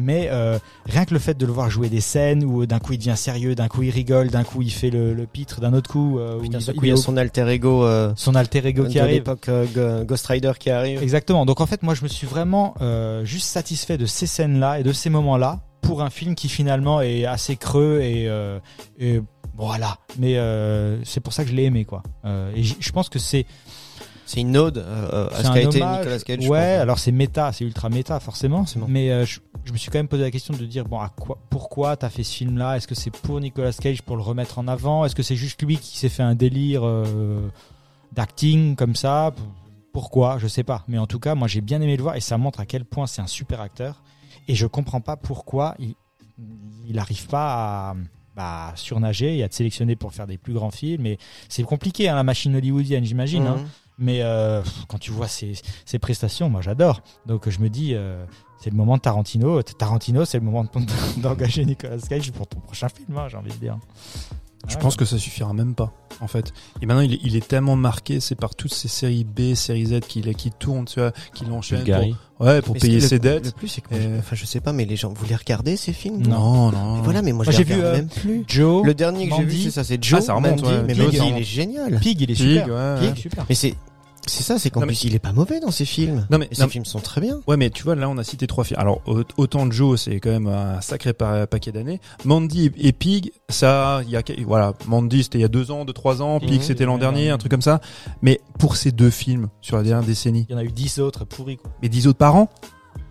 mais euh, rien que le fait de le voir jouer des scènes où euh, d'un coup il devient sérieux, d'un coup il rigole, d'un coup il fait le, le pitre, d'un autre coup euh, où Putain, ce il coup, il y a son alter ego, euh, son alter ego qui arrive. l'époque euh, Ghost Rider qui arrive. Exactement. Donc en fait, moi, je me suis vraiment juste satisfait de ces scènes-là et de ces moments-là pour un film qui finalement est assez creux et, et voilà. Mais c'est pour ça que je l'ai aimé, quoi. Et je pense que c'est C'est une ode euh, à c'est ce qu'a été. Nicolas Cage. Ouais, alors c'est méta, c'est ultra méta forcément. Forcément. Mais euh, je, je me suis quand même posé la question de dire bon, à quoi, pourquoi t'as fait ce film-là? Est-ce que c'est pour Nicolas Cage pour le remettre en avant? Est-ce que c'est juste lui qui s'est fait un délire euh, d'acting comme ça? Pourquoi? Je sais pas. Mais en tout cas, moi j'ai bien aimé le voir et ça montre à quel point c'est un super acteur. Et je comprends pas pourquoi il il arrive pas à bah, surnager et à être sélectionné pour faire des plus grands films. Et c'est compliqué hein, la machine hollywoodienne, j'imagine. hein. Mais euh, quand tu vois ses, ses prestations, moi j'adore. Donc je me dis, euh, c'est le moment de Tarantino. Tarantino, c'est le moment de- d'engager Nicolas Cage pour ton prochain film, hein, j'ai envie de dire. Je Ouais. pense que ça suffira même pas, en fait. Et maintenant, il est, il est tellement marqué, c'est par toutes ces séries B, séries Z qu'il qui tournent, tu vois, qu'il enchaîne pour, ouais, pour Mais payer ses le, dettes. Le plus, c'est que, enfin, je sais pas, mais les gens, vous les regardez ces films Non, non. Mais voilà, mais moi, je j'ai vu, euh, même plus. Joe, Le dernier que j'ai vu, c'est ça, c'est Joe. Ah, ça remonte, Mandy, ouais. mais Mandy, ça il est génial. Pig, il est Pig, super. ouais, Pig, super. Mais c'est, c'est ça, c'est qu'en mais- plus, il est pas mauvais dans ces films. Non, mais, Et non, ces films sont très bien. Ouais, mais tu vois, là, on a cité trois films. Alors, au- autant Joe, c'est quand même un sacré pa- paquet d'années. Mandy et Pig, ça, il y a, voilà, Mandy, c'était il y a deux ans, deux, trois ans. Pig, Mhm, c'était l'an dernier, un truc comme ça. Mais pour ces deux films, sur la dernière décennie, Il y en a eu 10 autres pourris. Quoi. mais dix autres par an,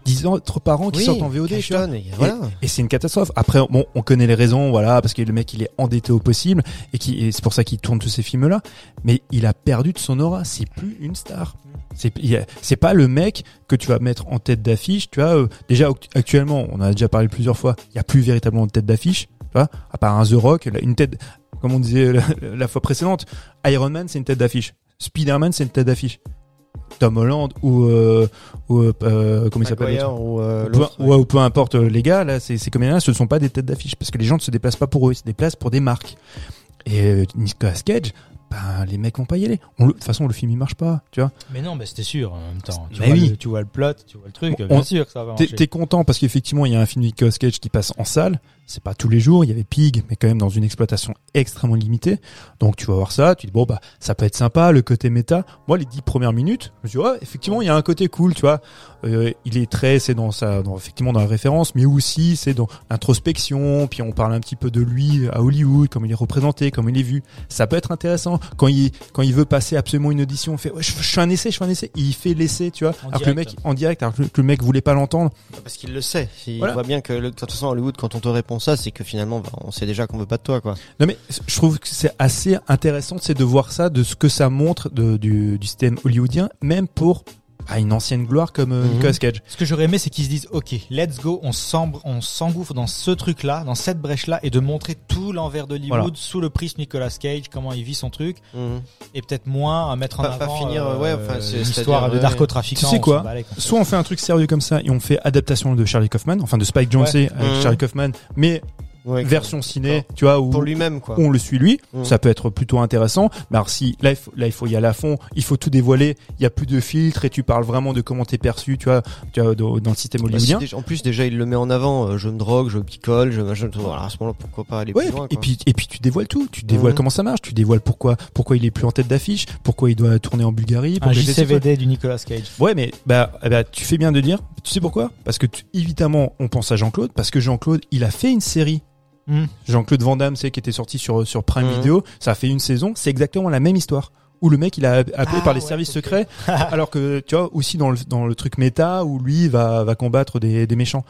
dix autres par an qui Oui, sortent en VOD. Ashton, et voilà. Et c'est une catastrophe. Après, bon, on connaît les raisons, voilà, parce que le mec, il est endetté au possible, et qui, et c'est pour ça qu'il tourne tous ces films-là. Mais il a perdu de son aura. C'est plus une star. C'est c'est pas le mec que tu vas mettre en tête d'affiche. Tu vois, euh, déjà act- actuellement, on en a déjà parlé plusieurs fois. Il y a plus véritablement de tête d'affiche. Tu vois, à part un The Rock, une tête, comme on disait la, la fois précédente, Iron Man c'est une tête d'affiche. Spider-Man c'est une tête d'affiche. Tom Holland ou euh, ou euh, euh, comment il s'appelle ou euh, ou peu, ouais, ou peu importe les gars, là, ces, ces comédiens ce ne sont pas des têtes d'affiche parce que les gens ne se déplacent pas pour eux, ils se déplacent pour des marques. Et Nicolas Cage, ben, les mecs vont pas y aller. On le- de toute façon, le film il marche pas, tu vois. Mais non, mais c'était sûr en même temps. Tu, Mais vois oui. le, tu vois le plot, tu vois le truc, bien sûr que ça va marcher. t'es content parce qu'effectivement, il y a un film de Nicolas Cage qui passe en salle. C'est pas tous les jours. Il y avait Pig, mais quand même dans une exploitation extrêmement limitée. Donc tu vas voir ça, tu dis bon bah ça peut être sympa, le côté méta. Moi, les dix premières minutes, je me dis ouais, effectivement, il y a un côté cool, tu vois. Euh, il est très, c'est dans sa, dans, effectivement dans la référence, mais aussi c'est dans l'introspection. Puis on parle un petit peu de lui à Hollywood, comme il est représenté, comme il est vu. Ça peut être intéressant quand il quand il veut passer absolument une audition. On fait ouais, je, je fais un essai, je fais un essai. Il fait l'essai, tu vois. En alors que le mec direct. en direct, alors que le- que le mec voulait pas l'entendre. Parce qu'il le sait. Il Voilà. voit bien que le, de toute façon à Hollywood, quand on te répond ça, c'est que finalement, bah, on sait déjà qu'on veut pas de toi, quoi. Non mais je trouve que c'est assez intéressant c'est de voir ça, de ce que ça montre de, du, du système hollywoodien, même pour ah, une ancienne gloire comme euh, Mhm. Nicolas Cage. Ce que j'aurais aimé, c'est qu'ils se disent, ok, let's go, on s'engouffre dans ce truc-là, dans cette brèche-là, et de montrer tout l'envers d'Hollywood Voilà. sous le prisme Nicolas Cage, comment il vit son truc, Mhm. et peut-être moins à mettre en Pas- pas avant finir, euh, ouais, enfin, c'est- une c'est-à-dire, histoire de ouais. narcotrafiquants. Tu sais on quoi. Soit on fait un truc sérieux comme ça et on fait adaptation de Charlie Kaufman, enfin de Spike Jonze Ouais. avec Mhm. Charlie Kaufman, mais Ouais, version ciné, tu vois, où pour lui-même, quoi. on le suit lui, Mhm. ça peut être plutôt intéressant. Mais alors si là il, faut, là il faut y aller à fond, il faut tout dévoiler, il y a plus de filtres et tu parles vraiment de comment t'es perçu, tu vois, tu vois dans, dans le système Bah, si hollywoodien. déjà- en plus, déjà, il le met en avant. euh, je me drogue, je picole, je machin. Alors, à ce moment-là, pourquoi pas aller Ouais, plus loin, et puis et puis tu dévoiles tout, tu dévoiles Mhm. comment ça marche, tu dévoiles pourquoi pourquoi il est plus en tête d'affiche, pourquoi il doit tourner en Bulgarie, Un JCVD du Nicolas Cage. Ouais, mais bah, bah, tu fais bien de dire. Tu sais pourquoi? Parce que tu- évidemment, on pense à Jean-Claude parce que Jean-Claude, il a fait une série. Hmm. Jean-Claude Van Damme, c'est qui était sorti sur sur Prime Mhm. Video. Ça a fait une saison. C'est exactement la même histoire. Où le mec, il a appelé Ah, par les ouais, services secrets, alors que tu vois aussi dans le dans le truc méta où lui va va combattre des des méchants.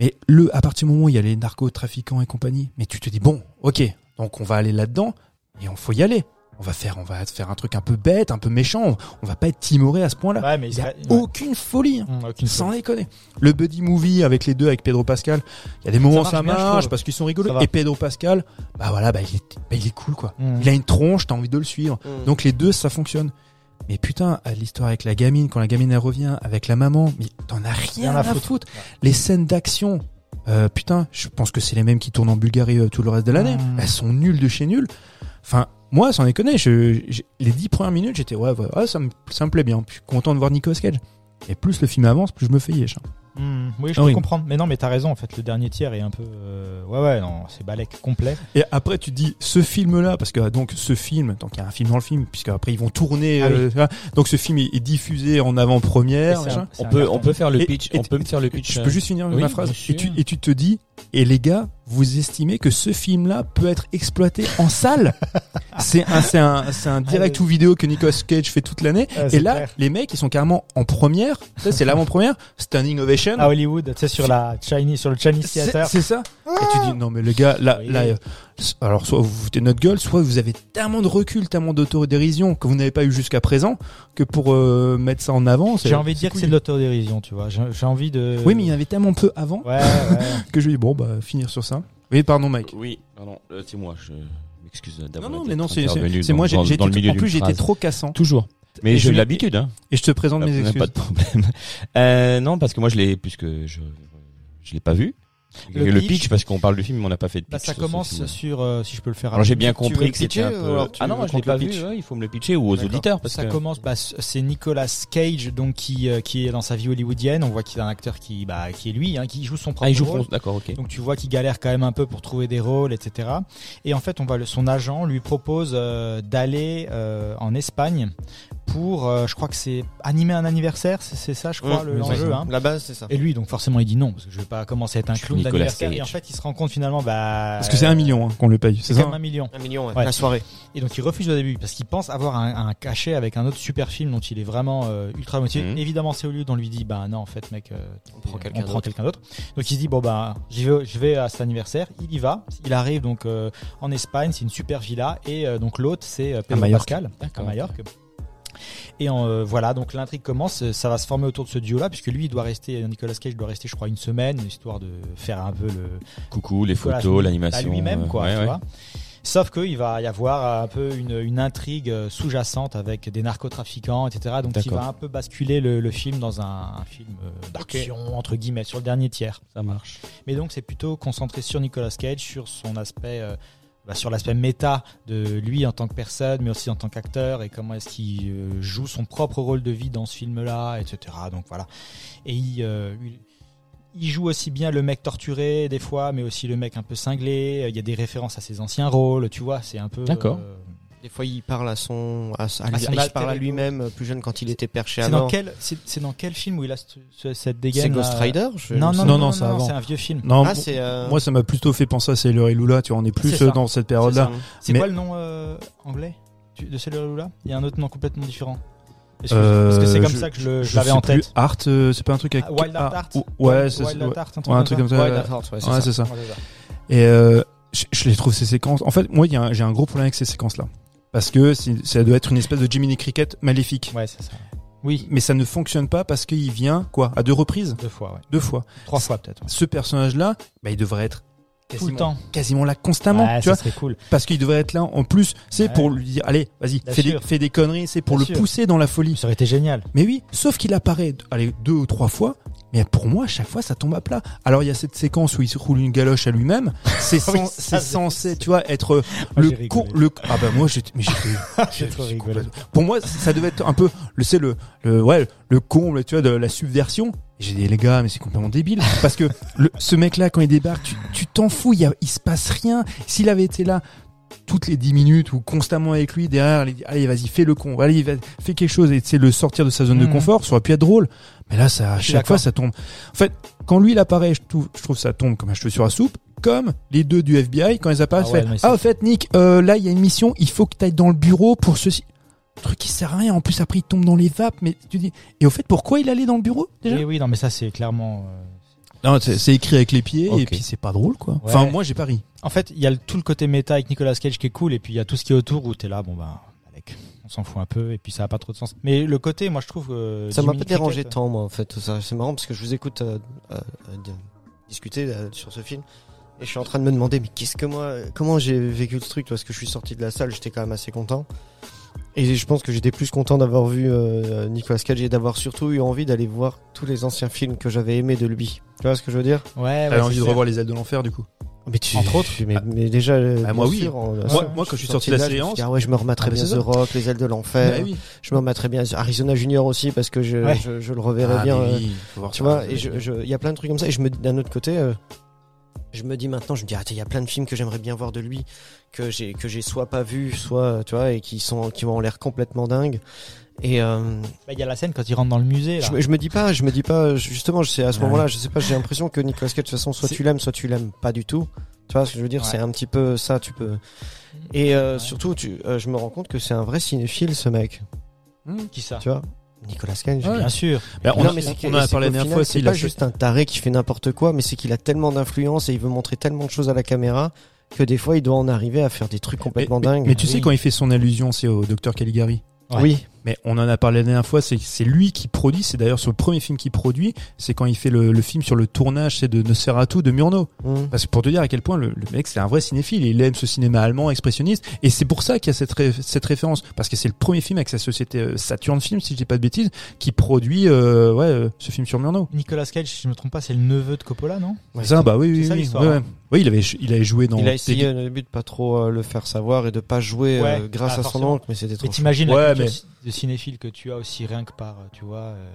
Mais le à partir du moment où il y a les narcotrafiquants et compagnie, mais tu te dis bon, ok, donc on va aller là-dedans et on faut y aller. On va faire on va faire un truc un peu bête, un peu méchant. On va pas être timoré à ce point-là. Ouais, mais il Il y a ouais. aucune folie. hein. Hum, aucune Sans déconner. Le buddy movie avec les deux, avec Pedro Pascal, il y a des moments où marche ça marche parce qu'ils sont Ça rigolos. Et Pedro Pascal, bah voilà, bah il est, bah il est cool quoi. Hum. Il a une tronche, t'as envie de le suivre. Mhm. Donc les deux, ça fonctionne. Mais putain, à l'histoire avec la gamine, quand la gamine elle revient avec la maman, mais t'en as rien, Rien à à foutre. foutre. Les scènes d'action, euh, putain, je pense que c'est les mêmes qui tournent en Bulgarie euh, tout le reste de l'année. Mm. Elles sont nulles de chez nulles. Enfin, moi, sans déconner, je, j'ai- les dix premières minutes, j'étais ouais, ouais, ouais, ça me, ça me plaît bien. Je suis content de voir Nicolas Cage. Et plus le film avance, plus je me fais yèche. hein. Hum, Oui, je Ah peux oui. comprendre. Mais non, mais t'as raison. En fait, le dernier tiers est un peu. euh, Ouais, ouais, non, c'est balèque complet. Et après, tu te dis, ce film-là, parce que ah, donc ce film, donc il y a un film dans le film, puisque après ils vont tourner. Ah euh, donc ce film est, diffusé en avant-première. On peut, on peut faire le pitch. et- on peut me faire le pitch. Je euh, peux juste finir oui, ma phrase. Et tu, et tu te dis, et les gars, vous estimez que ce film-là peut être exploité en salle C'est un, c'est un, c'est un direct ou vidéo que Nicolas Cage fait toute l'année. Ah, et là, clair. les mecs, ils sont carrément en première. C'est l'avant-première, standing ovation. À Hollywood, tu sais, sur la Chinese, sur le Chinese Theater. c'est ça. Et tu dis non mais les gars là Oui. là alors soit vous vous foutez notre gueule soit vous avez tellement de recul tellement d'autodérision que vous n'avez pas eu jusqu'à présent que pour euh, mettre ça en avant c'est- J'ai envie de dire que c'est de l'autodérision, tu vois. J'ai j'ai envie de. oui mais il y en avait tellement peu avant Ouais, ouais. que je dis bon bah finir sur ça oui pardon Mike Oui, pardon, euh, c'est moi. Je m'excuse non d'avoir. non mais non c'est c'est- intervenu c'est dans- moi j'ai dans- j'ai dans le milieu en plus phrase. trop cassant Toujours. Mais Et j'ai l'habitude, hein. et je te présente mes excuses Pas de problème. Euh, non, parce que moi je l'ai, puisque je, je l'ai pas vu. Le Le, pitch, pitch, parce qu'on parle du film, mais on n'a pas fait de pitch. Bah, ça sur ce commence sur, euh, si je peux le faire. Alors j'ai bien compris que c'était un peu. Ah non, je l'ai pas vu. pitch ouais, il faut me le pitcher ou aux auditeurs parce ça que. commence, bah, c'est Nicolas Cage donc qui euh, qui est dans sa vie hollywoodienne. On voit qu'il est un acteur qui bah qui est lui, hein, qui joue son propre Ah, il joue rôle. D'accord, ok. Donc tu vois qu'il galère quand même un peu pour trouver des rôles, etc. Et en fait, on va le, son agent lui propose euh, d'aller euh, en Espagne pour, euh, je crois que c'est animer un anniversaire, c'est ça, je crois, l'enjeu. hein. La base, c'est ça. Et lui, donc forcément, il dit non parce que je vais pas commencer à être un clown Nicolas. Et en fait, il se rend compte finalement, bah parce que c'est un million hein, qu'on le paye c'est ça un million. Un million, ouais. Ouais. La soirée. Et donc il refuse au début parce qu'il pense avoir un, un cachet avec un autre super film dont il est vraiment euh, ultra motivé. Mhm. Évidemment, c'est au lieu on lui dit bah non en fait mec, euh, On prend quelqu'un d'autre. Donc il se dit bon bah j'y vais, je vais à cet anniversaire. Il y va. Il arrive donc euh, en Espagne, c'est une super villa et euh, donc l'autre c'est euh, Pedro. Pascal à D'accord. Et euh, voilà, donc l'intrigue commence, ça va se former autour de ce duo-là, puisque lui, il doit rester, Nicolas Cage doit rester, je crois, une semaine, histoire de faire un peu le, Coucou, les voilà, photos, à l'animation. lui-même, euh, quoi. ouais, tu ouais. vois. Sauf qu'il va y avoir un peu une, une intrigue euh, sous-jacente avec des narcotrafiquants, etc. Donc il va un peu basculer le, le film dans un, un film euh, d'action, entre guillemets, sur le dernier tiers. Ça marche. Mais donc c'est plutôt concentré sur Nicolas Cage, sur son aspect, euh, bah, sur l'aspect méta de lui en tant que personne, mais aussi en tant qu'acteur et comment est-ce qu'il euh, joue son propre rôle de vie dans ce film-là, etc. Donc voilà. Et il, euh, il, joue aussi bien le mec torturé des fois, mais aussi le mec un peu cinglé. Il y a des références à ses anciens rôles, tu vois. C'est un peu. D'accord. euh, Des fois, il parle à son, à, à lui- son il parle à lui-même euh, plus jeune quand il était perché à c'est dans mort. quel, c'est dans quel film où il a ce- ce- cette dégaine C'est Ghost là Rider je- Non, non, Non, non, non, non, c'est non, avant. c'est un vieux film. Non, Ah, euh, moi ça m'a plutôt fait penser à Sailor et Lula, tu on est plus euh, dans cette période-là. C'est Mais- quoi le nom euh, anglais de Sailor Lula? Il y a un autre nom complètement différent. Euh, Parce que c'est comme je- ça que je, l'avais en plus. tête. Art, euh, c'est pas un truc avec Wild ah, Heart ou- Ouais, c'est Wild ouais. un truc comme ça. Ouais, c'est ça. Et je, les trouve ces séquences. En fait, moi, j'ai un gros problème avec ces séquences-là. Parce que ça doit être une espèce de Jiminy Cricket maléfique. Ouais, c'est ça. Oui, Mais ça ne fonctionne pas parce qu'il vient, quoi, à deux reprises deux fois, ouais. Deux fois. Trois fois peut-être. ouais. Ce personnage-là, bah, il devrait être Tout le quasiment, temps. quasiment là constamment, Ouais, tu ça vois. serait cool. Parce qu'il devrait être là en plus, c'est Ouais. pour lui dire, allez, vas-y, fais des, fais des conneries, c'est pour Bien le sûr. pousser dans la folie. Ça aurait été génial. Mais oui, sauf qu'il apparaît, allez, deux ou trois fois, mais pour moi, à chaque fois, ça tombe à plat. Alors, il y a cette séquence où il se roule une galoche à lui-même. C'est Oui, censé, tu vois, être euh, Moi, le con, le, ah bah moi, j'étais, pour moi, ça devait être un peu, le, c'est le, le, ouais, le comble, tu vois, de la subversion. J'ai dit, les gars, mais c'est complètement débile. Parce que le, ce mec-là, quand il débarque, tu, tu t'en fous, il, y a, il se passe rien. S'il avait été là, toutes les 10 minutes ou constamment avec lui derrière, il dit, allez, vas-y, fais le con, allez, fais quelque chose et c'est le sortir de sa zone de Mhm. confort, ça aurait pu être drôle. Mais là, ça, à chaque fois, ça tombe. En fait, quand lui, il apparaît, je trouve, je trouve ça tombe comme un cheveu sur la soupe. Comme les deux du FBI, quand ils apparaissent, Ah ouais, fait, ah, au fait, Nick, euh, là, il y a une mission, il faut que tu ailles dans le bureau pour ceci. Truc qui sert à rien. En plus, après, il tombe dans les vapes, mais tu dis, et au fait, pourquoi il allait dans le bureau, déjà? Oui, oui, non, mais ça c'est clairement. euh, Non, c'est écrit avec les pieds, et puis c'est pas drôle, quoi. Ouais. Enfin, moi, j'ai pas ri. En fait, il y a le- tout le côté méta avec Nicolas Cage qui est cool, et puis il y a tout ce qui est autour où t'es là, bon bah, mec, on s'en fout un peu, et puis ça a pas trop de sens. Mais le côté, moi je trouve. euh, Ça m'a pas dérangé Cricket, tant, moi, en fait. tout ça. C'est marrant parce que je vous écoute euh, euh, euh, di- discuter euh, sur ce film. Et je suis en train de me demander, mais qu'est-ce que moi, comment j'ai vécu ce truc Parce que je suis sorti de la salle, j'étais quand même assez content. Et je pense que j'étais plus content d'avoir vu euh, Nicolas Cage et d'avoir surtout eu envie d'aller voir tous les anciens films que j'avais aimés de lui. Tu vois ce que je veux dire? Ouais, T'avais envie de revoir les ailes de l'enfer, du coup? mais tu, Entre autres. Mais, mais déjà, euh, Bah, moi, oui. sûr, en- Moi- moi, quand je suis sorti de la séance- dit, ah ouais, je me remettrais Ah, bah, bien The. Rock, Les ailes de l'enfer. Bah oui. Je me remettrais bien Arizona Junior aussi parce que je, Ouais. je, je le reverrai Ah, bien. euh, tu vois, et il y a plein de trucs comme ça. Et je me, d'un autre côté, euh, je me dis maintenant, je me dis, ah, il y a plein de films que j'aimerais bien voir de lui, que j'ai, que j'ai soit pas vu, soit, tu vois, et qui sont, qui ont l'air complètement dingues. Et euh, Bah, Il y a la scène quand il rentre dans le musée. Là. je, me- je me dis pas, je me dis pas, justement, à ce Ouais. moment-là, je sais pas, j'ai l'impression que Nicolas Cage, de toute façon, soit tu l'aimes, soit tu l'aimes pas du tout. Tu vois ce que je veux dire? Ouais. C'est un petit peu ça, tu peux. Et euh, Ouais. surtout, tu, euh, je me rends compte que c'est un vrai cinéphile, ce mec. Hum. Qui ça? Tu vois? Nicolas Cage. Ouais. Bien sûr. Bah, on, Non, a- mais c'est on a c'est parlé la dernière fois, C'est pas fait- juste un taré qui fait n'importe quoi, mais c'est qu'il a tellement d'influence et il veut montrer tellement de choses à la caméra que des fois il doit en arriver à faire des trucs complètement mais, dingues. Mais tu sais, quand il fait son allusion, c'est au docteur Caligari. Ouais. Oui, Mais on en a parlé la dernière fois, c'est c'est lui qui produit, c'est d'ailleurs sur le premier film qu'il produit, c'est quand il fait le, le film sur le tournage c'est de Nosferatu de Murnau. Mmh. Parce que pour te dire à quel point le, le mec c'est un vrai cinéphile, il aime ce cinéma allemand expressionniste, et c'est pour ça qu'il y a cette, ré- cette référence, parce que c'est le premier film avec sa société euh, Saturn Film, si je dis pas de bêtises, qui produit euh, ouais, euh, ce film sur Murnau. Nicolas Cage, si je me trompe pas, c'est le neveu de Coppola, non? Ouais, ça, bah oui, c'est oui, ça oui, l'histoire, ouais, ouais. Oui, il avait, il avait joué dans. il a essayé au début de pas trop euh, le faire savoir et de pas jouer euh, grâce ah, à son oncle, mais c'était trop. Mais t'imagines Ouais, la culture mais- de cinéphile que tu as aussi rien que par, tu vois. euh,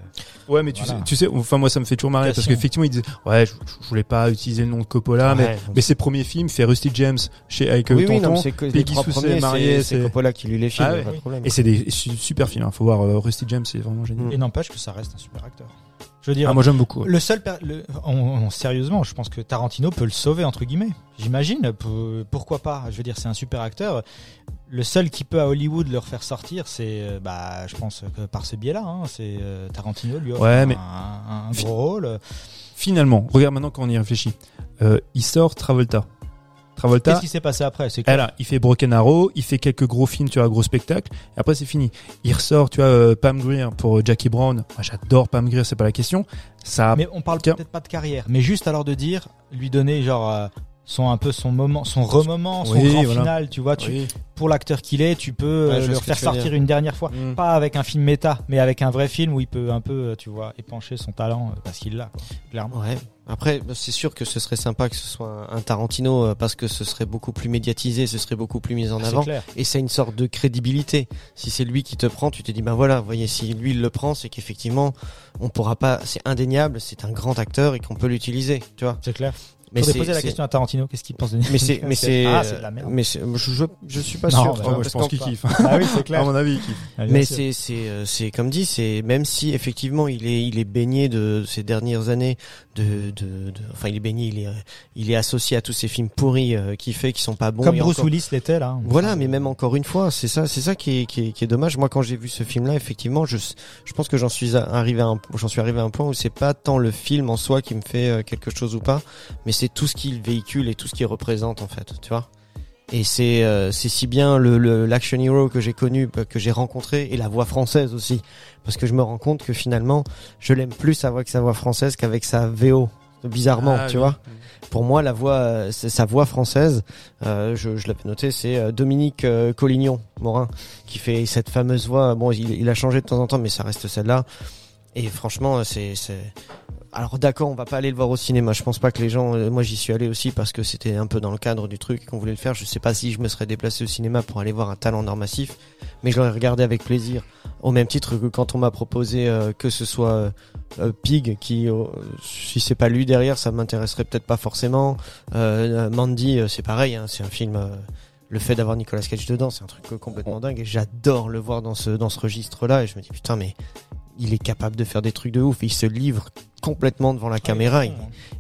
Ouais, mais tu, sais, tu sais, enfin moi ça me fait toujours marrer parce qu'effectivement il disait, ouais, je, je voulais pas utiliser le nom de Coppola, mais, mais ses premiers films fait Rusty James chez avec oui, oui, non, Tonton. mais c'est que les Peggy s'est mariée, c'est- c'est c'est- Coppola qui lui les filme, Ah y a ouais. pas de problème. Et c'est des su- super films. Il faut voir euh, Rusty James, c'est vraiment génial. Et n'empêche que ça reste un super acteur. Je veux dire, Ah, moi j'aime beaucoup. le seul, le- on- on- sérieusement, je pense que Tarantino peut le sauver entre guillemets. J'imagine. pour- Pourquoi pas Je veux dire, c'est un super acteur. Le seul qui peut à Hollywood le refaire sortir, c'est, euh, bah, je pense que par ce biais-là, hein, c'est euh, Tarantino lui offre Ouais, mais- un- un gros rôle. Finalement, regarde maintenant quand on y réfléchit. Euh, il sort Travolta. Travolta, Qu'est-ce qui s'est passé après? C'est elle, il fait Broken Arrow, il fait quelques gros films, tu vois, gros spectacles, et après c'est fini. Il ressort, tu vois, euh, Pam Grier pour euh, Jackie Brown. Moi, j'adore Pam Grier, c'est pas la question. Ça, Mais on parle peut-être pas de carrière, mais juste alors de dire, lui donner genre euh, son un peu son moment, son remoment, son Oui, grand voilà. final, tu vois, tu, Oui. pour l'acteur qu'il est, tu peux Ouais, euh, le faire sortir une dernière fois, Mm. pas avec un film méta, mais avec un vrai film où il peut un peu, euh, tu vois, épancher son talent euh, parce qu'il l'a, clairement. Ouais. Après, c'est sûr que ce serait sympa que ce soit un Tarantino parce que ce serait beaucoup plus médiatisé, ce serait beaucoup plus mis en avant. clair. Et c'est une sorte de crédibilité. Si c'est lui qui te prend, tu te dis, ben voilà, voyez, si lui il le prend, c'est qu'effectivement, on pourra pas, c'est indéniable, c'est un grand acteur et qu'on peut l'utiliser, tu vois. C'est clair. Mais Faudrait c'est, poser la question à Tarantino, qu'est-ce qu'il pense de mais c'est, mais c'est, Ah, c'est de la merde. mais je, je, suis pas Non, sûr. bah, non, je pense qu'il kiffe. Ah oui, c'est À clair. mon avis, il kiffe. Ah, Mais c'est c'est euh, c'est comme dit, c'est même si effectivement il est il est baigné de ces dernières années de de, de enfin il est baigné, il est il est associé à tous ces films pourris euh, qu'il fait qui sont pas bons. comme et Bruce encore- Willis l'était là. Voilà, mais même encore une fois, c'est ça, c'est ça qui est, qui est, qui est dommage. Moi, quand j'ai vu ce film-là, effectivement, je, je pense que j'en suis à- arrivé à un, j'en suis arrivé à un point où c'est pas tant le film en soi qui me fait euh, quelque chose ou pas, mais c'est tout ce qu'il véhicule et tout ce qu'il représente en fait, tu vois. Et c'est euh, c'est si bien le l'action hero que j'ai connu, euh, que j'ai rencontré, et la voix française aussi, parce que je me rends compte que finalement, je l'aime plus avec sa voix française qu'avec sa VO. Bizarrement, Ah, tu oui. vois. Pour moi, la voix, sa voix française. euh, je je l'avais noté, c'est euh, Dominique euh, Collignon, Morin, qui fait cette fameuse voix. Bon, il, il a changé de temps en temps, mais ça reste celle-là. Et franchement, c'est. Alors d'accord, on va pas aller le voir au cinéma. Je pense pas que les gens. euh, Moi, j'y suis allé aussi parce que c'était un peu dans le cadre du truc qu'on voulait le faire. Je sais pas si je me serais déplacé au cinéma pour aller voir un talent d'art massif, mais je l'aurais regardé avec plaisir. Au même titre que quand on m'a proposé euh, que ce soit euh, Pig, qui si c'est pas lui derrière, ça m'intéresserait peut-être pas forcément. Mandy, c'est pareil. hein, c'est un film. le fait d'avoir Nicolas Cage dedans, c'est un truc complètement dingue et j'adore le voir dans ce dans ce registre-là. Et je me dis putain, mais il est capable de faire des trucs de ouf. Il se livre complètement devant la caméra. Il,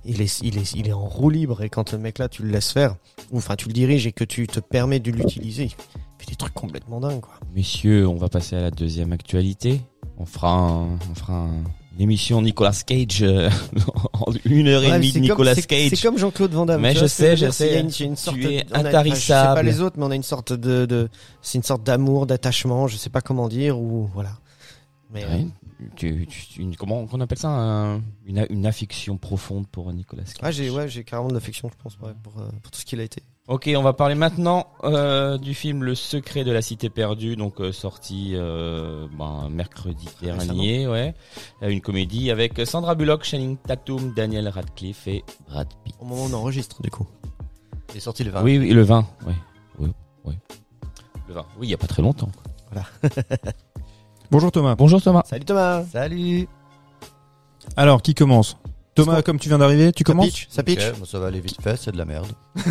il est, il est, il est en roue libre et quand le mec là, tu le laisses faire, ou enfin tu le diriges et que tu te permets de l'utiliser, il fait des trucs complètement dingues quoi. Messieurs, on va passer à la deuxième actualité. On fera, un- on fera un- une émission Nicolas Cage euh, en une heure et demie de comme- Nicolas Cage. C'est comme Jean-Claude Van Damme. Mais je sais, je C'est- il y a sais. une- une Tu sorte es de- on a- enfin, Je sais intarissable. pas les autres, mais on a une sorte de, de c'est une sorte d'amour, d'attachement, je sais pas comment dire ou voilà. Mais euh. Tu- tu- une- comment on appelle ça un- une, une affection profonde pour Nicolas Cage. ah, j'ai ouais, j'ai carrément de l'affection, je pense, ouais, pour, euh, pour tout ce qu'il a été. Ok, on va parler maintenant euh, du film Le Secret de la Cité perdue, donc euh, sorti euh, ben, mercredi dernier, ouais, une comédie avec Sandra Bullock, Channing Tatum, Daniel Radcliffe et Brad Pitt. Au moment où on enregistre, du coup. Il est sorti le 20. Oui, oui, le 20, oui, oui, oui. Le 20. Oui, il y a pas très longtemps. Bonjour Thomas. Bonjour Thomas. Salut Thomas. Salut Alors, qui commence Thomas, comme tu viens d'arriver, tu Ça commences pitch, ça pitch. Ça va aller vite fait, c'est de la merde.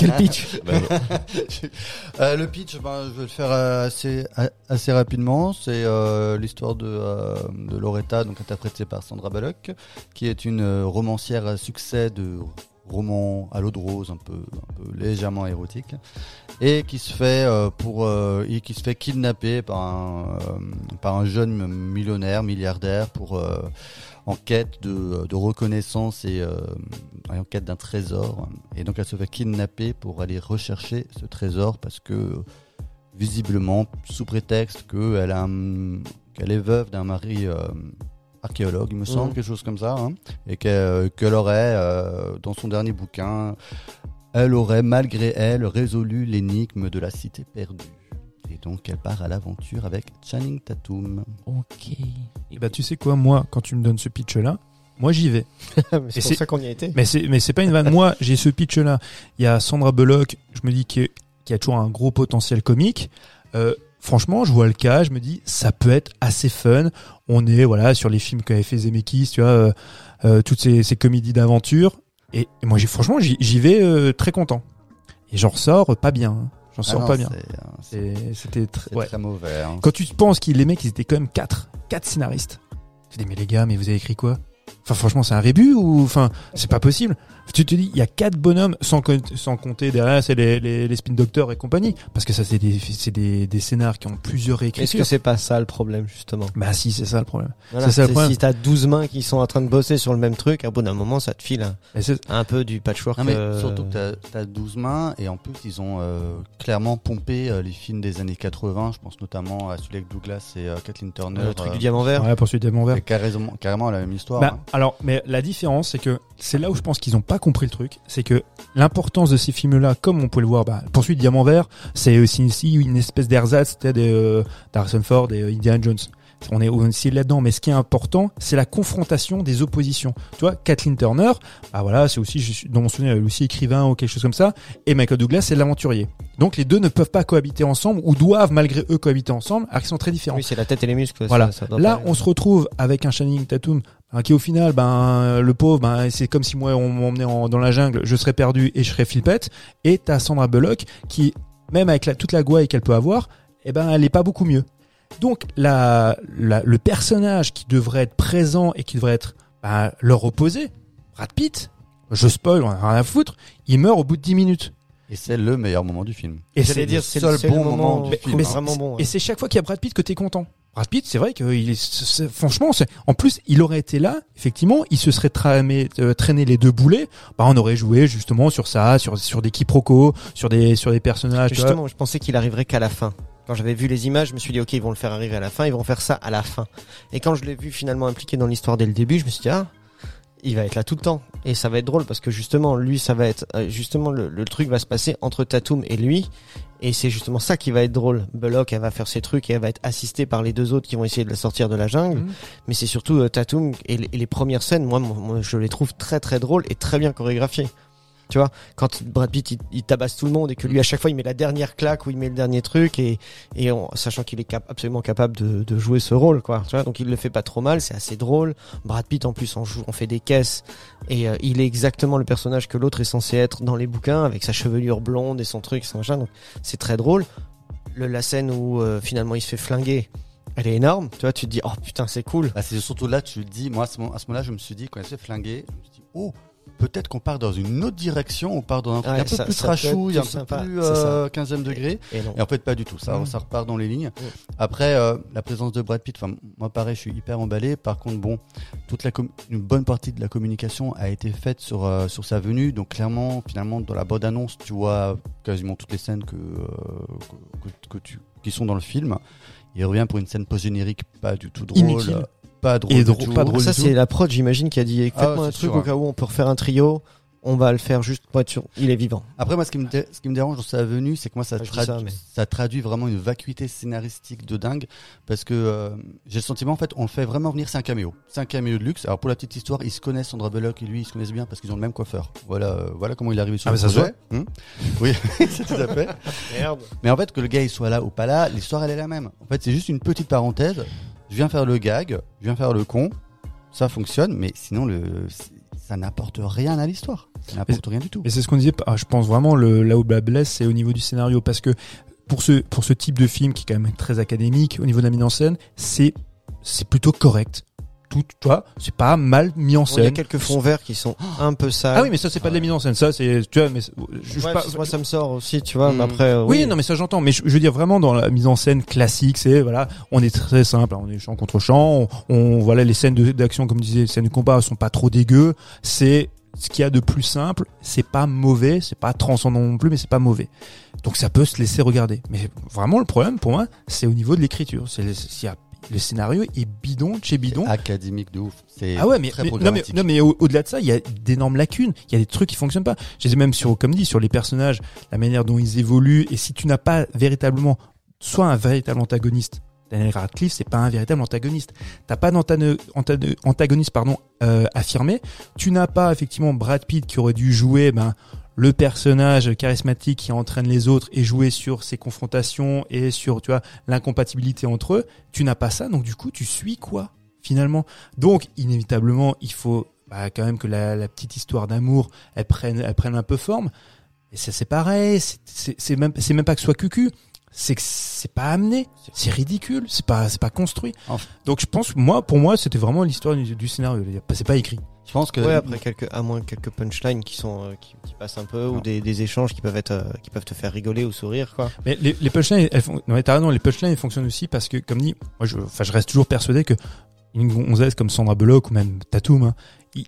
Quel pitch Euh, le pitch, ben, je vais le faire euh, assez, assez rapidement. C'est euh, l'histoire de, euh, de Loretta, donc interprétée par Sandra Bullock, qui est une romancière à succès de romans à l'eau de rose, un peu, légèrement érotique, et qui se fait euh, pour euh, qui se fait kidnapper par un, euh, par un jeune millionnaire, milliardaire, pour en quête de, reconnaissance et en quête d'un trésor. Et donc elle se fait kidnapper pour aller rechercher ce trésor parce que visiblement, sous prétexte qu'elle est veuve d'un mari archéologue, il me semble, Mhm. quelque chose comme ça, hein, et qu'elle qu'elle aurait, euh, dans son dernier bouquin, elle aurait malgré elle résolu l'énigme de la cité perdue. Et donc elle part à l'aventure avec Channing Tatum. Ok. Eh ben, tu sais quoi, moi, quand tu me donnes ce pitch-là, moi j'y vais. C'est Et pour ça qu'on y a été. Mais c'est mais c'est pas une vanne. Moi, j'ai ce pitch là. Il y a Sandra Bullock, je me dis qu'il y a toujours un gros potentiel comique. Euh, franchement, je vois le cas, je me dis ça peut être assez fun. On est voilà sur les films qu'avait fait Zemeckis, tu vois, euh, euh, toutes ces, ces comédies d'aventure. Et, et moi, j'ai franchement, j'y vais euh, très content. Et j'en ressors pas bien. hein. J'en Ah sors non, pas bien. Et C'était très, ouais. très mauvais. hein. Quand tu penses qu'ils les mecs, ils étaient quand même quatre, quatre scénaristes. Tu dis mais les gars, mais vous avez écrit quoi? Enfin, franchement, c'est un rébut ou, enfin, c'est pas possible. Tu te dis, il y a quatre bonhommes, sans, sans compter derrière, c'est les, les, les spin doctors et compagnie. Parce que ça, c'est des, c'est des, des scénars qui ont plusieurs Est-ce que réécritures. c'est pas ça le problème justement? Bah si, c'est ça le problème. Voilà, C'est ça le problème. Si t'as 12 mains qui sont en train de bosser sur le même truc, à bout d'un moment, ça te file un, un peu du patchwork. Non mais euh, surtout que t'as as 12 mains et en plus ils ont euh, clairement pompé euh, les films des années 80. Je pense notamment à celui avec Douglas et euh, Kathleen Turner. le truc euh, du diamant vert. Ouais, poursuite des vert. carrément, carrément la même histoire. Bah, hein. alors, mais la différence, c'est que c'est là où je pense qu'ils ont pas compris le truc. C'est que l'importance de ces films-là, comme on peut le voir, bah, Poursuite Diamant Vert, c'est aussi une espèce d'ersatz, c'était euh, d'Harrison Ford et euh, Indiana Jones. On est aussi là-dedans, mais ce qui est important, c'est la confrontation des oppositions. Tu vois, Kathleen Turner, bah voilà, c'est aussi, dans mon souvenir, elle est aussi écrivain ou quelque chose comme ça, et Michael Douglas, c'est l'aventurier. Donc les deux ne peuvent pas cohabiter ensemble, ou doivent malgré eux cohabiter ensemble, alors qu'ils sont très différents. Oui, c'est la tête et les muscles. Voilà. ça- ça doit Là, on se retrouve avec un Channing Tatum hein, qui au final, ben le pauvre, ben c'est comme si moi on m'emmenait en- dans la jungle, je serais perdu et je serais flippette. Et t'as Sandra Bullock qui, même avec la, toute la gouaille qu'elle peut avoir, eh ben elle est pas beaucoup mieux. Donc la, la- le personnage qui devrait être présent et qui devrait être ben, leur opposé, Brad Pitt, je spoil, on a rien à foutre, il meurt au bout de 10 minutes. Et c'est le meilleur moment du film. Et J'allais c'est dire, le seul bon moment du mais- film, mais hein. vraiment bon. Et c'est chaque fois qu'il y a Brad Pitt que t'es content. Brad Pitt, c'est vrai qu'il est, c'est- c'est- franchement, c'est, en plus, il aurait été là, effectivement, il se serait tramé, euh, traîné les deux boulets, bah, on aurait joué justement sur ça, sur, sur des quiproquos, sur des, sur des personnages. Justement, je pensais qu'il arriverait qu'à la fin. Quand j'avais vu les images, je me suis dit, ok, ils vont le faire arriver à la fin, ils vont faire ça à la fin. Et quand je l'ai vu finalement impliqué dans l'histoire dès le début, je me suis dit, ah, il va être là tout le temps. Et ça va être drôle parce que justement, lui, ça va être, euh, justement, le, le truc va se passer entre Tatum et lui. Et c'est justement ça qui va être drôle. Bullock, elle va faire ses trucs et elle va être assistée par les deux autres qui vont essayer de la sortir de la jungle. Mhm. Mais c'est surtout euh, Tatum et, les- et les premières scènes, moi, je les trouve très très drôles et très bien chorégraphiées. Tu vois, quand Brad Pitt il, tabasse tout le monde et que lui à chaque fois il met la dernière claque ou il met le dernier truc et et sachant qu'il est absolument capable de, jouer ce rôle quoi. Tu vois, donc il le fait pas trop mal, c'est assez drôle. Brad Pitt en plus on joue, on fait des caisses et euh, il est exactement le personnage que l'autre est censé être dans les bouquins avec sa chevelure blonde et son truc, son machin. Donc c'est très drôle. Le, la scène où euh, finalement il se fait flinguer, elle est énorme. Tu vois, tu te dis oh putain c'est cool. Bah, c'est surtout là, tu te dis, moi, à ce moment- à ce moment-là, je me suis dit, quand elle s'est flinguée, je me suis dit, oh, peut-être qu'on part dans une autre direction, on part dans un truc Ouais, un peu ça- plus trashouille, un peu plus euh, 15e degré. Et en fait, pas du tout. Ça, Mm. ça repart dans les lignes. Après, euh, la présence de Brad Pitt, enfin, moi, pareil, je suis hyper emballé. Par contre, bon, toute la une bonne partie de la communication a été faite sur euh, sur sa venue. Donc, clairement, finalement, dans la bande annonce, tu vois quasiment toutes les scènes que euh, que, que- que tu qui sont dans le film. Il revient pour une scène post-générique pas du tout drôle. Inutile. Pas drôle. Et du drôle- tout. pas drôle ça c'est la prod, j'imagine, qui a dit Ah, faites-moi un truc sûr, au hein. cas où on peut refaire un trio. On va le faire juste pour être sûr. Il est vivant. Après, moi, ce qui me, dé- ce qui me dérange dans sa venue, c'est que moi, ça, tradu- ça, mais- ça traduit vraiment une vacuité scénaristique de dingue. Parce que euh, j'ai le sentiment, en fait, on le fait vraiment venir, c'est un caméo. C'est un caméo de luxe. Alors, pour la petite histoire, ils se connaissent, Sandra Bullock et lui, ils se connaissent bien parce qu'ils ont le même coiffeur. Voilà, euh, voilà comment il est arrivé sur Ah, le mais ça. Hum oui, c'est tout à fait. Merde. Mais en fait, que le gars, il soit là ou pas là, l'histoire, elle est la même. En fait, c'est juste une petite parenthèse. Je viens faire le gag, je viens faire le con. Ça fonctionne, mais sinon, le, ça n'apporte rien à l'histoire. Ça n'apporte rien du tout. Et c'est ce qu'on disait, ah, je pense vraiment le, là où bas blesse, c'est au niveau du scénario, parce que pour ce, pour ce type de film qui est quand même très académique, au niveau de la mise en scène, c'est, c'est plutôt correct. Tout, toi, c'est pas mal mis en Bon, il y a scène. quelques fonds verts qui sont un peu sales. Ah oui, mais ça c'est pas de la mise en scène, ça c'est, tu vois, mais je, Ouais, pas- moi ça me sort aussi, tu vois. Hmm. Mais après, euh, oui, oui, non, mais ça j'entends. Mais je, je veux dire vraiment dans la mise en scène classique, c'est voilà, on est très simple, hein, on est champ contre champ, on, on- voilà les scènes d'action comme disait, les scènes de combat sont pas trop dégueu. C'est ce qu'il y a de plus simple. C'est pas mauvais, c'est pas transcendant non plus, mais c'est pas mauvais. Donc ça peut se laisser regarder. Mais vraiment le problème pour moi, c'est au niveau de l'écriture. C'est s'il y a le scénario est bidon de chez bidon. académique de ouf. C'est Ah ouais, mais, très mais- non mais, programmatique. non, mais au- au-delà de ça, il y a d'énormes lacunes. Il y a des trucs qui fonctionnent pas. Je les même sur, comme dit, sur les personnages, la manière dont ils évoluent. Et si tu n'as pas véritablement, soit un véritable antagoniste, Daniel Radcliffe, c'est pas un véritable antagoniste. T'as pas d'antano- antano- antagoniste, pardon, euh, affirmé. Tu n'as pas effectivement Brad Pitt qui aurait dû jouer, ben, le personnage charismatique qui entraîne les autres et jouer sur ses confrontations et sur, tu vois, l'incompatibilité entre eux. Tu n'as pas ça, donc du coup, tu suis quoi finalement? Donc, inévitablement, il faut bah, quand même que la, la petite histoire d'amour, elle prenne, elle prenne un peu forme. Et ça, c'est pareil. c'est- même, c'est même pas que ce soit cucu. c'est que c'est pas amené, c'est ridicule, c'est pas c'est pas construit. Enfin. Donc je pense moi pour moi c'était vraiment l'histoire du, du scénario, c'est pas écrit. Je pense que Ouais, après quelques, à moins quelques punchlines qui sont, euh, qui, qui passent un peu, ou Non. des, des échanges qui peuvent être, euh, qui peuvent te faire rigoler ou sourire, quoi. Mais les, les punchlines, elles font, non, mais t'as raison, les punchlines, elles fonctionnent aussi parce que, comme dit, moi, je, enfin, je reste toujours persuadé que une gonzesse comme Sandra Bullock ou même Tatum, hein,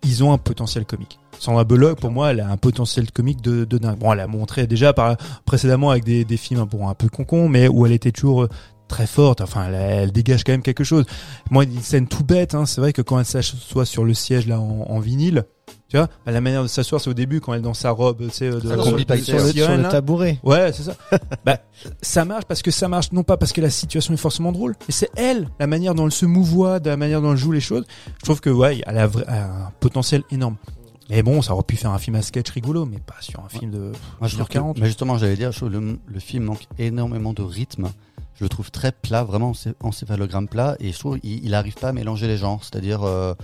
ils, ont un potentiel comique. Sandra Bullock, pour moi, elle a un potentiel comique de, de dingue. Bon, elle a montré déjà par, précédemment avec des, des films bon, un peu concon, mais où elle était toujours euh, très forte. Enfin, elle, elle dégage quand même quelque chose. Moi, une scène tout bête, hein, c'est vrai que quand elle s'assoit sur le siège là en, en vinyle, tu vois, bah, la manière de s'asseoir, c'est au début quand elle est dans sa robe, tu sais, de, de- de- sur le- sur le tabouret. Ouais, c'est ça. bah, ça marche parce que ça marche non pas parce que la situation est forcément drôle, mais c'est elle, la manière dont elle se mouvoie, de la manière dont elle joue les choses. Je trouve que ouais, elle a un potentiel énorme. Mais bon, ça aurait pu faire un film à sketch rigolo, mais pas sur un film de. Moi, je trouve que- 40. mais justement, j'allais dire, le film manque énormément de rythme. Je le trouve très plat, vraiment encé- encéphalogramme plat, et je trouve il, il arrive pas à mélanger les genres. C'est-à-dire, euh,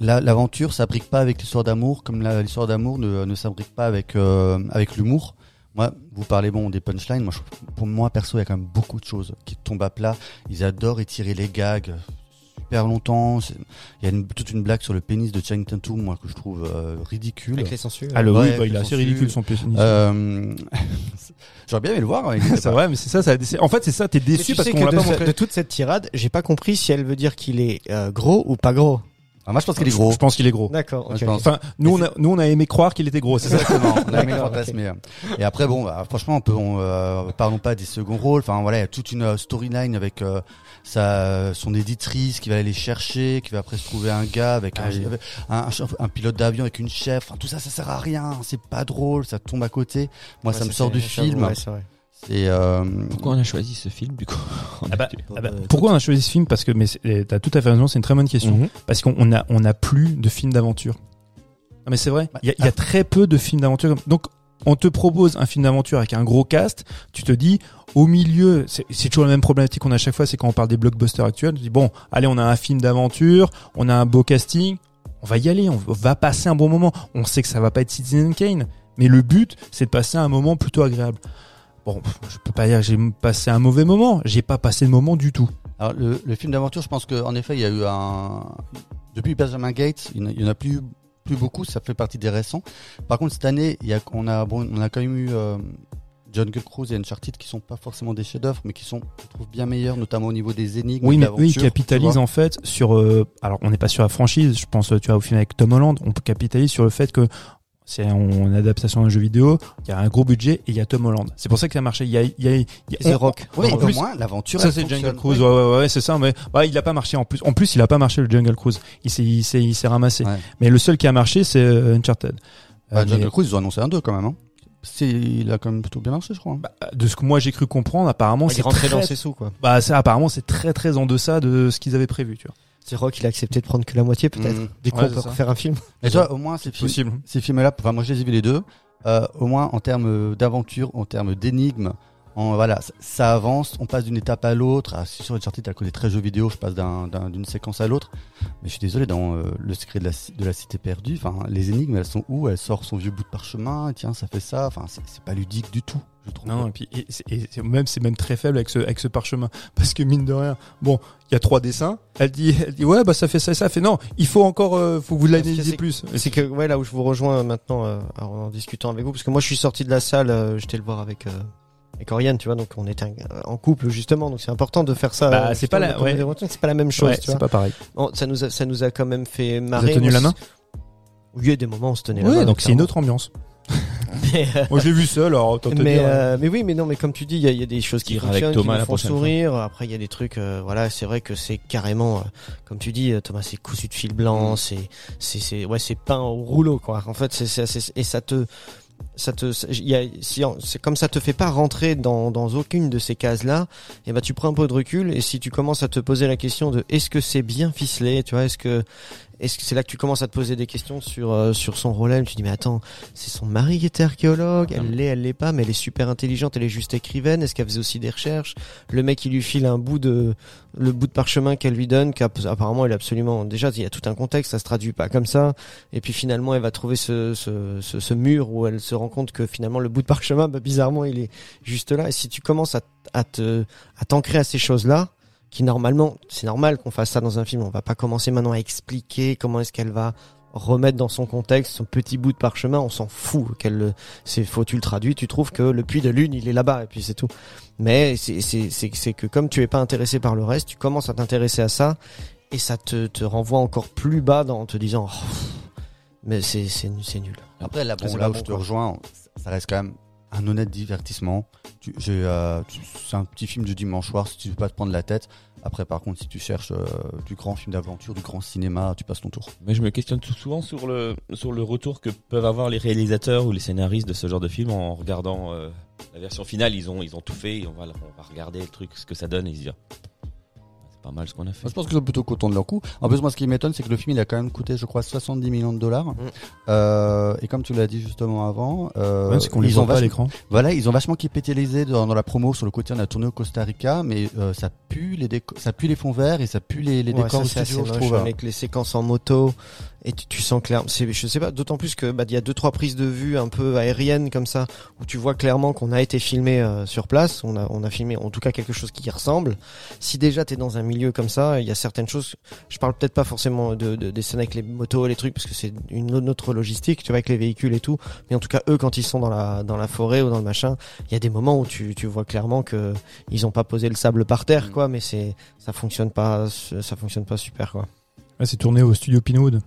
la- l'aventure s'abrique pas avec l'histoire d'amour, comme la- l'histoire d'amour ne, ne s'abrique pas avec euh, avec l'humour. Moi, vous parlez bon des punchlines. Moi, pour moi perso, il y a quand même beaucoup de choses qui tombent à plat. Ils adorent étirer les gags super longtemps. Il y a une, toute une blague sur le pénis de Channing Tatum, moi que je trouve euh, ridicule. Avec les sensues. Ah, le, Ouais, oui, bah, il est assez ridicule son pénis. Euh, J'aurais bien aimé le voir. c'est vrai, mais c'est ça, ça En fait, c'est ça, t'es déçu tu parce qu'on l'a de, pas montré. de toute cette tirade, j'ai pas compris si elle veut dire qu'il est euh, gros ou pas gros. Ah, moi, je pense qu'il est gros. Je pense qu'il est gros. D'accord. Ouais, ok, je ok. pense. Enfin, nous, on a, nous, on a aimé croire qu'il était gros, c'est ça. Exactement. On a aimé le D'accord, fantasme, ok. mais, euh, Et après, bon, bah, franchement, on peut, on, euh, parlons pas des seconds rôles. Enfin, voilà, il y a toute une storyline avec euh, sa, son éditrice qui va aller les chercher, qui va après se trouver un gars avec Ah un, oui. un, un chef- un pilote d'avion avec une chef. Enfin, tout ça, ça sert à rien. C'est pas drôle. Ça tombe à côté. Moi, ça me sort du film. ouais, c'est vrai. C'est euh, Pourquoi on a choisi ce film du coup Ah bah, ah bah, bah, pourquoi on a choisi ce film Parce que, mais t'as tout à fait raison, c'est une très bonne question. Mhm. Parce qu'on on a, on a plus de films d'aventure. Non mais c'est vrai, il y a, y a très peu de films d'aventure. comme- Donc on te propose un film d'aventure avec un gros cast, tu te dis au milieu, c'est toujours la même problématique qu'on a à chaque fois, c'est quand on parle des blockbusters actuels, tu dis bon, allez on a un film d'aventure, on a un beau casting, on va y aller, on va passer un bon moment. On sait que ça va pas être Citizen Kane, mais le but c'est de passer un moment plutôt agréable. Bon, je peux pas dire que j'ai passé un mauvais moment, j'ai pas passé de moment du tout. Alors le, film d'aventure, je pense qu'en effet, il y a eu un depuis Benjamin Gates, il n'y en a plus plus beaucoup. Ça fait partie des récents. Par contre, cette année, il y a on a bon, on a quand même eu euh, Jungle Cruise et Uncharted qui sont pas forcément des chefs-d'œuvre, mais qui sont, je trouve, bien meilleurs, notamment au niveau des énigmes. Oui, mais eux, ils capitalisent en fait sur. euh, alors, on n'est pas sur la franchise. Je pense, tu vois, au film avec Tom Holland, on capitalise sur le fait que c'est en adaptation d'un jeu vidéo. Il y a un gros budget et il y a Tom Holland. C'est pour ça que ça a marché. Il y a, il y a, il y a- The Rock. Oui, en au plus- moins l'aventure. ça c'est. Jungle Cruise. Oui. Ouais, ouais, ouais, c'est ça. Mais bah, il a pas marché en plus. En plus, il a pas marché le Jungle Cruise. Il s'est, il s'est, il s'est ramassé. Ouais. Mais le seul qui a marché, c'est euh, Uncharted. Bah, Euh, Jungle mais- Cruise, ils ont annoncé un 2 quand même. Hein. C'est, il a quand même plutôt bien marché, je crois. hein. bah, de ce que moi j'ai cru comprendre, apparemment, Il est c'est rentré très, dans ses sous, quoi. bah, ça, apparemment, c'est très, très en deçà de ce qu'ils avaient prévu, tu vois. The Rock, il a accepté de prendre que la moitié, peut-être. Mhm. Du coup, Ouais, on c'est peut ça. refaire un film. Toi, au moins, ces films, Possible. ces films-là, enfin moi je les ai vus les deux, euh, au moins en termes d'aventure, en termes d'énigmes, en, voilà, ça, ça avance, on passe d'une étape à l'autre. Ah, c'est sûr, Uncharted, à cause des très jeux vidéo, je passe d'un- d'un- d'une séquence à l'autre. Mais je suis désolé, dans euh, Le secret de la, ci- de la cité perdue, enfin, les énigmes, elles sont où? Elle sort son vieux bout de parchemin, tiens, ça fait ça, enfin, c'est c'est pas ludique du tout, je trouve. Non, et puis et même c'est même très faible avec ce avec ce parchemin parce que mine de rien, bon, il y a trois dessins. Elle dit, elle dit ouais bah ça fait ça et ça. Fait non, il faut encore, euh, faut que vous l'analysez c'est- plus. C'est que, ouais, là où je vous rejoins maintenant, euh, en discutant avec vous, parce que moi, je suis sorti de la salle, euh, j'étais le voir avec, euh, avec Oriane, tu vois, donc on était en couple, justement, donc c'est important de faire ça. Bah, c'est pas la- ouais. C'est pas la même chose, Ouais, c'est pas pareil. Bon, ça nous a, ça nous a quand même fait Vous marrer. avez tenu la main? Oui, il y a des moments où on se tenait la Ouais, main. donc c'est une autre ambiance. Mais, euh, Moi je l'ai vu seul, alors autant te mais, dire. euh, mais oui, mais non, mais comme tu dis, il y a, il y a des choses qui avec fonctionnent, Thomas qui nous font fois. sourire. Après, il y a des trucs, euh, voilà, c'est vrai que c'est carrément, euh, comme tu dis, Thomas, c'est cousu de fil blanc, c'est, c'est, c'est, ouais, c'est peint au rouleau, quoi. En fait, c'est, et ça te, ça te, il comme ça te fait pas rentrer dans, dans aucune de ces cases-là, et ben tu prends un peu de recul, et si tu commences à te poser la question de est-ce que c'est bien ficelé, tu vois, est-ce que, est-ce que c'est là que tu commences à te poser des questions sur euh, sur son rôle Tu dis mais attends, c'est son mari qui était archéologue, elle l'est, elle l'est pas, mais elle est super intelligente, elle est juste écrivaine. Est-ce qu'elle faisait aussi des recherches? Le mec il lui file un bout de le bout de parchemin qu'elle lui donne, qu'apparemment elle est absolument déjà il y a tout un contexte, ça se traduit pas comme ça. Et puis finalement elle va trouver ce ce, ce, ce mur où elle se rend compte que finalement le bout de parchemin, bah, bizarrement, il est juste là. Et si tu commences à, te à t'ancrer à ces choses-là, qui normalement, c'est normal qu'on fasse ça dans un film. On va pas commencer maintenant à expliquer comment est-ce qu'elle va remettre dans son contexte son petit bout de parchemin. On s'en fout. Qu'elle, le- c'est faut tu le traduis, tu trouves que le puits de lune, il est là-bas et puis c'est tout. Mais c'est c'est c'est que comme tu es pas intéressé par le reste, tu commences à t'intéresser à ça et ça te te renvoie encore plus bas dans en te disant. Oh, mais c'est c'est nul. Après, là, bon, où bon, je te quoi. rejoins, ça reste quand même un honnête divertissement. Euh, c'est un petit film du dimanche soir si tu veux pas te prendre la tête. Après, par contre, si tu cherches euh, du grand film d'aventure, du grand cinéma, tu passes ton tour. Mais je me questionne tout souvent sur le sur le retour que peuvent avoir les réalisateurs ou les scénaristes de ce genre de film en regardant euh, la version finale. Ils ont ils ont tout fait. Et on va on va regarder le truc, ce que ça donne et se dire c'est pas mal ce qu'on a fait. Moi, je pense qu'ils sont plutôt contents de leur coup. En plus, moi, ce qui m'étonne, c'est que le film, il a quand même coûté, je crois, 70 millions de dollars. Mm. Euh, et comme tu l'as dit justement avant, euh, Ouais, c'est qu'on les ils voit ont pas à l'écran. Voilà, ils ont vachement capitalisé dans, dans la promo sur le côté on a tourné au Costa Rica, mais euh, ça pue les déco- ça pue les fonds verts et ça pue les, les Ouais, décors ça, du c'est assez studio, je trouve. avec les séquences en moto et tu, tu sens clair c'est je sais pas d'autant plus que bah il y a deux trois prises de vue un peu aériennes comme ça où tu vois clairement qu'on a été filmé euh, sur place on a on a filmé en tout cas quelque chose qui y ressemble si déjà t'es dans un milieu comme ça il y a certaines choses je parle peut-être pas forcément de, de- des scènes avec les motos les trucs parce que c'est une autre logistique tu vois avec les véhicules et tout mais en tout cas eux quand ils sont dans la dans la forêt ou dans le machin il y a des moments où tu tu vois clairement que ils ont pas posé le sable par terre Mm. quoi mais c'est ça fonctionne pas ça fonctionne pas super quoi c'est tourné au studio Pinewood.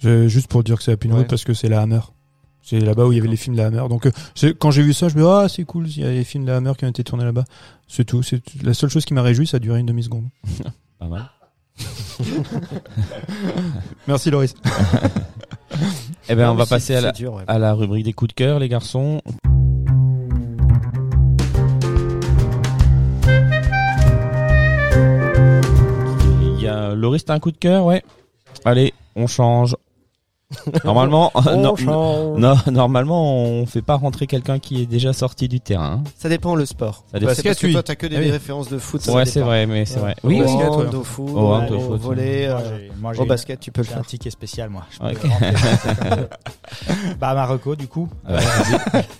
Je- juste pour dire que c'est à Pinewood Ouais. parce que c'est la Hammer. C'est là-bas où il y avait les films de la Hammer. Donc euh, quand j'ai vu ça, je me dis ah c'est cool, il y a les films de la Hammer qui ont été tournés là-bas. C'est tout. C'est la seule chose qui m'a réjoui, ça a duré une demi seconde. Pas mal. Merci Loris. Eh ben Non, on va passer à la c'est dur, ouais. à la rubrique des coups de cœur les garçons. Il y a Loris t'as un coup de cœur? Ouais. Allez on change. Normalement non, non, normalement on fait pas rentrer quelqu'un qui est déjà sorti du terrain. Ça dépend le sport. Ça dépend. C'est parce que oui. toi t'as que des Ah oui. références de foot. Ouais c'est vrai mais c'est vrai. Au Oui oui. basket, au foot, Au hand, au au foot, volley, Moi, euh, j'ai- moi, au basket tu peux le J'ai un faire. ticket spécial, moi. Je peux Ok. rentrer ça comme ça. bah, Marocco, du coup. Bah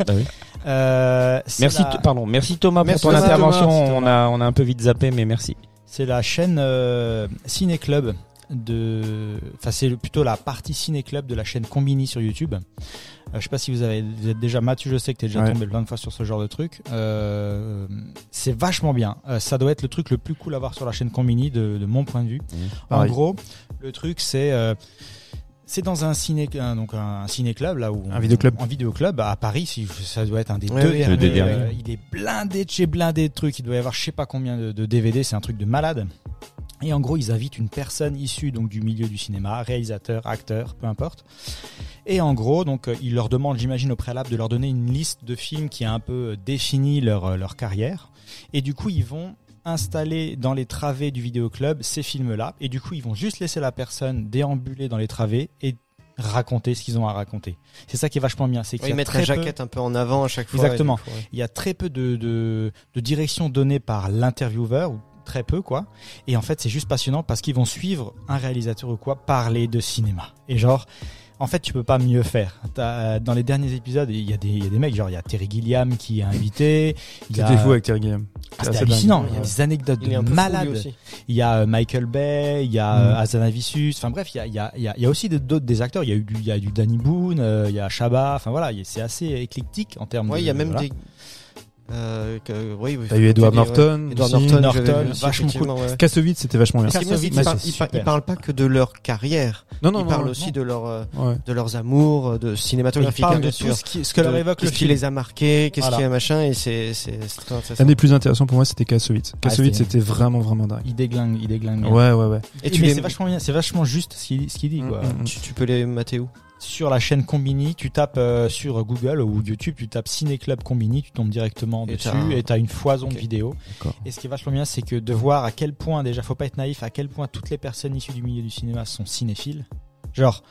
oui. Euh, Merci la- pardon merci Thomas Merci, pour ton Thomas. intervention. On a on a un peu vite zappé mais merci. C'est la chaîne euh, Ciné Club de, enfin c'est plutôt la partie Ciné Club de la chaîne Combini sur YouTube. Euh, je sais pas si vous avez vous êtes déjà Mathieu, je sais que t'es déjà Ouais. tombé plein de fois sur ce genre de truc. Euh, c'est vachement bien. Euh, ça doit être le truc le plus cool à voir sur la chaîne Combini de, de mon point de vue. En Pareil. gros, le truc c'est euh, c'est dans un ciné donc un ciné club là où Un vidéoclub. un vidéoclub à Paris si ça doit être un des Ouais, deux derniers, le des derniers. euh, il est blindé de chez blindé de trucs il doit y avoir je sais pas combien de, de DVD c'est un truc de malade et en gros ils invitent une personne issue donc du milieu du cinéma réalisateur acteur peu importe et en gros donc euh, ils leur demandent j'imagine au préalable de leur donner une liste de films qui a un peu euh, défini leur euh, leur carrière et du coup ils vont installer dans les travées du vidéoclub ces films-là et du coup ils vont juste laisser la personne déambuler dans les travées et raconter ce qu'ils ont à raconter. C'est ça qui est vachement bien, c'est qu'il Ouais, y Ils a mettent la peu- jaquette un peu en avant à chaque fois. Exactement. ouais. il y a très peu de, de, de direction donnée par l'intervieweur, ou très peu quoi. Et en fait, c'est juste passionnant parce qu'ils vont suivre un réalisateur ou quoi parler de cinéma. Et genre, en fait, tu peux pas mieux faire. Dans les derniers épisodes, il y, a des- il y a des mecs, genre il y a Terry Gilliam qui est invité. Il y a- C'était fou avec Terry Gilliam. Ah, C'est C'était hallucinant. Il y a des anecdotes de malades. aussi. Il y a euh, Michael Bay, il y a Mm. euh, Azanavicius. Enfin bref, il y a, il y, a, il y, a, il y a aussi d'autres des acteurs. Il y a eu du, il y a du Danny Boone, euh, il y a Chabat. Enfin voilà, c'est assez éclectique en termes. Ouais, de, il y a même voilà. des. Euh, que, oui, oui, T'as eu Edward. Norton. Edward. Norton, Norton, vachement effectivement, ouais. Kassovitz, c'était vachement bien. Kassovitz, ils parlent, c'est ils, parlent pas que de leur carrière. Non, non, ils non. parlent non. aussi de leur, euh, Ouais. de leurs amours, de Il cinématographique, parle hein, de bien tout sûr. ce, qui, ce que leur De- évoque le qu'est-ce qui film. les a marqués, qu'est-ce Voilà. qui est machin, et c'est, c'est. L'un des plus intéressants pour moi, c'était Kassovitz. Kassovitz, c'était- c'était vraiment, vraiment dingue. Il déglingue, il déglingue. Ouais, ouais, ouais. Et tu c'est vachement bien, c'est vachement juste ce qu'il ce qu'il dit quoi. Mm, mm, mm. tu, tu peux les mater où? Sur la chaîne Combini, tu tapes euh, sur Google ou YouTube, tu tapes Ciné Club Combini, tu tombes directement Et dessus un- et t'as une foison de vidéos. Et ce qui est vachement bien, c'est que de voir à quel point, déjà, faut pas être naïf, à quel point toutes les personnes issues du milieu du cinéma sont cinéphiles. Genre,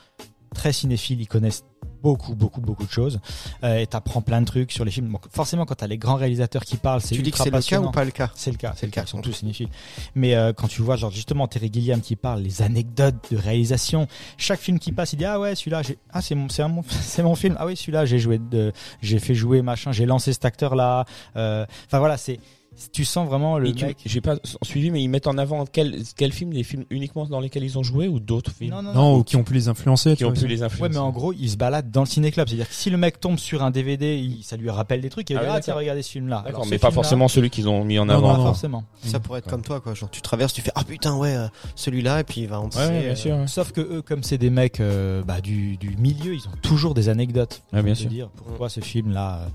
très cinéphiles, ils connaissent beaucoup, beaucoup, beaucoup de choses. Euh, et t'apprends plein de trucs sur les films. Donc, forcément, quand t'as les grands réalisateurs qui parlent, c'est Tu dis que c'est le cas ou pas le cas? C'est le cas, c'est le cas. Ils sont tous cinéphiles. Mais euh, quand tu vois, genre justement Terry Gilliam qui parle les anecdotes de réalisation, chaque film qui passe, il dit ah ouais celui-là, j'ai ah c'est mon c'est mon c'est mon film. Ah oui celui-là, j'ai joué de, j'ai fait jouer machin, j'ai lancé cet acteur là. Enfin voilà, c'est tu sens vraiment le tu- mec. J'ai pas suivi, mais ils mettent en avant quel, quel film, les films uniquement dans lesquels ils ont joué ou d'autres films? Non non Non, ou qui ont pu les influencer. qui ont pu les Ouais, influencer. mais en gros, il se balade dans le ciné-club. C'est-à-dire que si le mec tombe sur un DVD, il- ça lui rappelle des trucs. Et il Ah dit, ah, tiens, regardez ce film-là. D'accord, Alors, mais pas forcément celui qu'ils ont mis en Non, avant. Pas non, non. forcément. Ça pourrait être comme toi, quoi. Genre, tu traverses, tu fais ah putain ouais, euh, celui-là, et puis il va en Ouais, ouais, bien sûr. ouais. Sauf que eux, comme c'est des mecs euh, bah, du, du milieu, ils ont toujours des anecdotes. Ouais, bien sûr. dire pourquoi ce film-là, euh,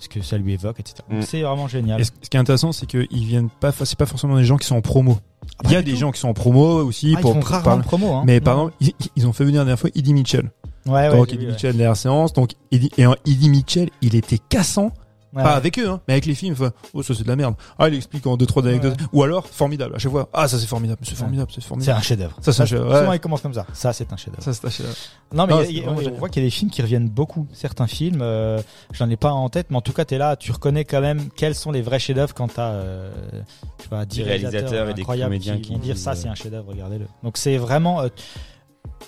ce que ça lui évoque, etc. Mm. C'est vraiment génial. Et ce, ce qui est intéressant, c'est qu'ils viennent pas, c'est pas forcément des gens qui sont en promo. Il y a des tout. gens qui sont en promo aussi Ah, ils pour, font pour rarement parler. de promo. Hein. Mais par Non. exemple, ils, ils ont fait venir la dernière fois Eddie Mitchell. ouais, ouais, donc j'ai Eddie vu, ouais. Mitchell, la séance. Donc Eddie, et en- Eddie Mitchell, il était cassant. Ouais, pas ouais. avec eux, hein, mais avec les films. enfin, oh, ça c'est de la merde. Ah, il explique en deux trois anecdotes. Ou alors formidable. À chaque fois, ah ça c'est formidable, c'est formidable, c'est C'est formidable. un chef-d'œuvre. Ça, c'est un chef-d'œuvre, ouais. Souvent, il commence comme ça. Ça, c'est un chef-d'œuvre. Ça c'est lâché là. Non, mais Non, y a- c'est y on voit qu'il y a des films qui reviennent beaucoup. Certains films, euh, j'en ai pas en tête, mais en tout cas, t'es là, tu reconnais quand même quels sont les vrais chefs-d'œuvre quand t'as, euh, je sais pas, 10 Des réalisateurs et des incroyables comédiens qui qui vont dire ça, euh, c'est un chef-d'œuvre, regardez-le. Donc c'est vraiment, euh,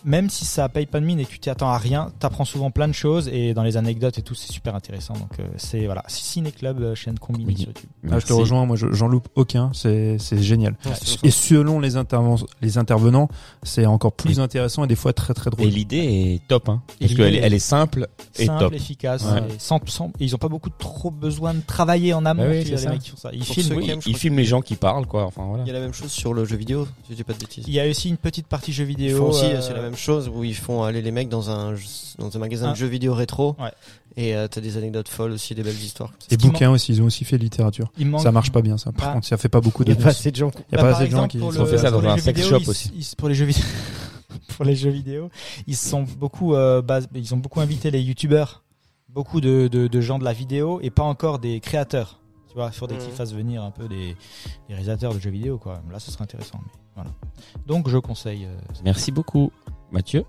même si ça paye pas de mine et tu t'y attends à rien, t'apprends souvent plein de choses et dans les anecdotes et tout, c'est super intéressant. Donc euh, c'est voilà, Ciné Club, euh, chaîne combinée Oui. sur YouTube. Ah, je te rejoins, moi je- j'en loupe aucun, c'est c'est génial. Ouais, Et selon les, interven- les intervenants, c'est encore plus intéressant et des fois très très drôle. Et l'idée est top, hein. Parce qu'elle est, elle est simple et Simple, top. efficace, Ouais. et sans, ils ont pas beaucoup trop besoin de travailler en amont. Bah oui, tu vois, c'est les ça. mecs qui font ça. Ils Pour filment. Oui, ils les gens qui parlent, quoi. Enfin, voilà. Il y a la même chose sur le jeu vidéo, si je dis pas de bêtises. Il y a aussi une petite partie Ils vidéo. font aussi, euh, c'est la même chose où ils font aller les mecs dans un dans un magasin Ah. de jeux vidéo rétro. Ouais. Et euh, t'as des anecdotes folles aussi, des belles histoires. qui bouquins aussi, ils ont aussi fait littérature. Il manque. Ça marche pas bien ça. Par Ah. contre, ça fait pas beaucoup Il y a de pas assez de gens. Il y a Bah, pas assez de gens qui pour ont le- fait ça dans pour un sex vidéo, shop ils- aussi. ils- pour les jeux vidéo, pour les jeux vidéo, ils sont beaucoup, euh, bas- ils ont beaucoup invité les youtubeurs, beaucoup de, de, de gens de la vidéo et pas encore des créateurs. Tu vois, il faudrait Mhm. qu'ils fassent venir un peu des, des réalisateurs de jeux vidéo, quoi. Là, ce serait intéressant. Mais voilà. Donc, je conseille. euh, Merci beaucoup, Mathieu.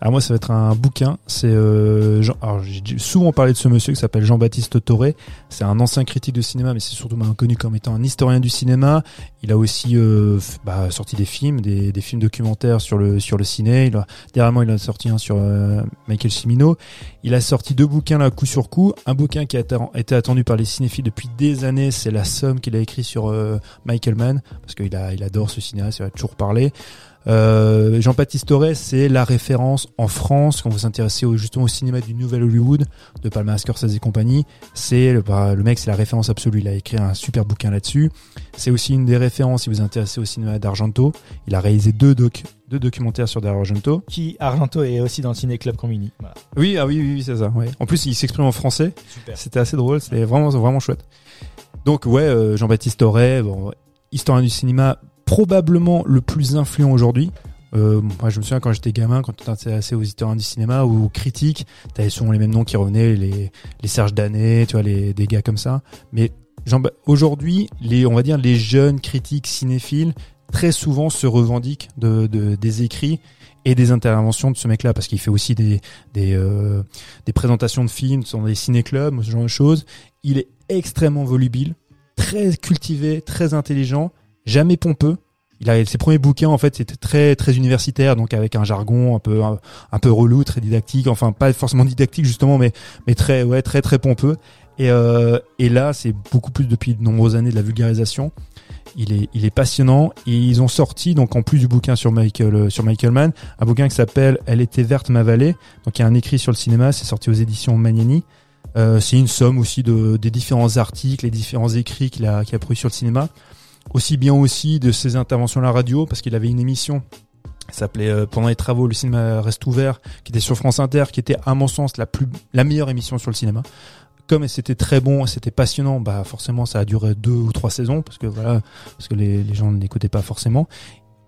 Alors moi, ça va être un bouquin. C'est euh, j'ai souvent parlé de ce monsieur qui s'appelle Jean-Baptiste Toré. C'est un ancien critique de cinéma, mais c'est surtout maintenant connu comme étant un historien du cinéma. Il a aussi euh, bah, sorti des films, des, des films documentaires sur le sur le ciné. Il a, il a sorti un sur euh, Michael Cimino. Il a sorti deux bouquins là, coup sur coup. Un bouquin qui a été- attendu par les cinéphiles depuis des années, c'est La Somme qu'il a écrit sur euh, Michael Mann, parce qu'il a, il adore ce cinéaste, il va toujours parler. Euh, Jean-Baptiste Torres, c'est la référence en France quand vous vous intéressez au, justement au cinéma du Nouvel Hollywood, de Palma Scorsese et compagnie. C'est le, bah, le mec, c'est la référence absolue. Il a écrit un super bouquin là-dessus. C'est aussi une des références si vous vous intéressez au cinéma d'Argento. Il a réalisé deux, doc, deux documentaires sur Argento. qui Argento est aussi dans le Ciné Club Combini. Voilà. Oui, ah oui, oui, oui, c'est ça. Ouais. En plus, il s'exprime en français. Super. C'était assez drôle, c'était vraiment vraiment chouette. Donc ouais, euh, Jean-Baptiste Auré, bon, historien du cinéma, probablement le plus influent aujourd'hui. Euh, moi, je me souviens quand j'étais gamin, quand on t'intéressait aux historiens du cinéma ou aux critiques, t'avais souvent les mêmes noms qui revenaient, les, les Serge Danet, tu vois, les, des gars comme ça. Mais aujourd'hui, les, on va dire, les jeunes critiques cinéphiles, très souvent se revendiquent de, de- des écrits et des interventions de ce mec-là, parce qu'il fait aussi des, des, euh, des présentations de films dans des ciné-clubs, ce genre de choses. Il est extrêmement volubile, très cultivé, très intelligent, jamais pompeux. Il a ses premiers bouquins en fait c'était très très universitaire donc avec un jargon un peu un, peu relou, très didactique, enfin pas forcément didactique justement mais mais très ouais très très pompeux. Et euh, et là c'est beaucoup plus depuis de nombreuses années de la vulgarisation. Il est il est passionnant et ils ont sorti donc en plus du bouquin sur Michael euh, sur Michael Mann, un bouquin qui s'appelle Elle était verte ma vallée. Donc il y a un écrit sur le cinéma, c'est sorti aux éditions Magnani. Euh, c'est une somme aussi de, des différents articles, les différents écrits qu'il a, qu'il a produits sur le cinéma. Aussi bien aussi de ses interventions à la radio, parce qu'il avait une émission s'appelait euh, Pendant les travaux, le cinéma reste ouvert, qui était sur France Inter, qui était à mon sens la plus la meilleure émission sur le cinéma. Comme c'était très bon, c'était passionnant, bah forcément ça a duré deux ou trois saisons, parce que voilà, parce que les, les gens n'écoutaient pas forcément.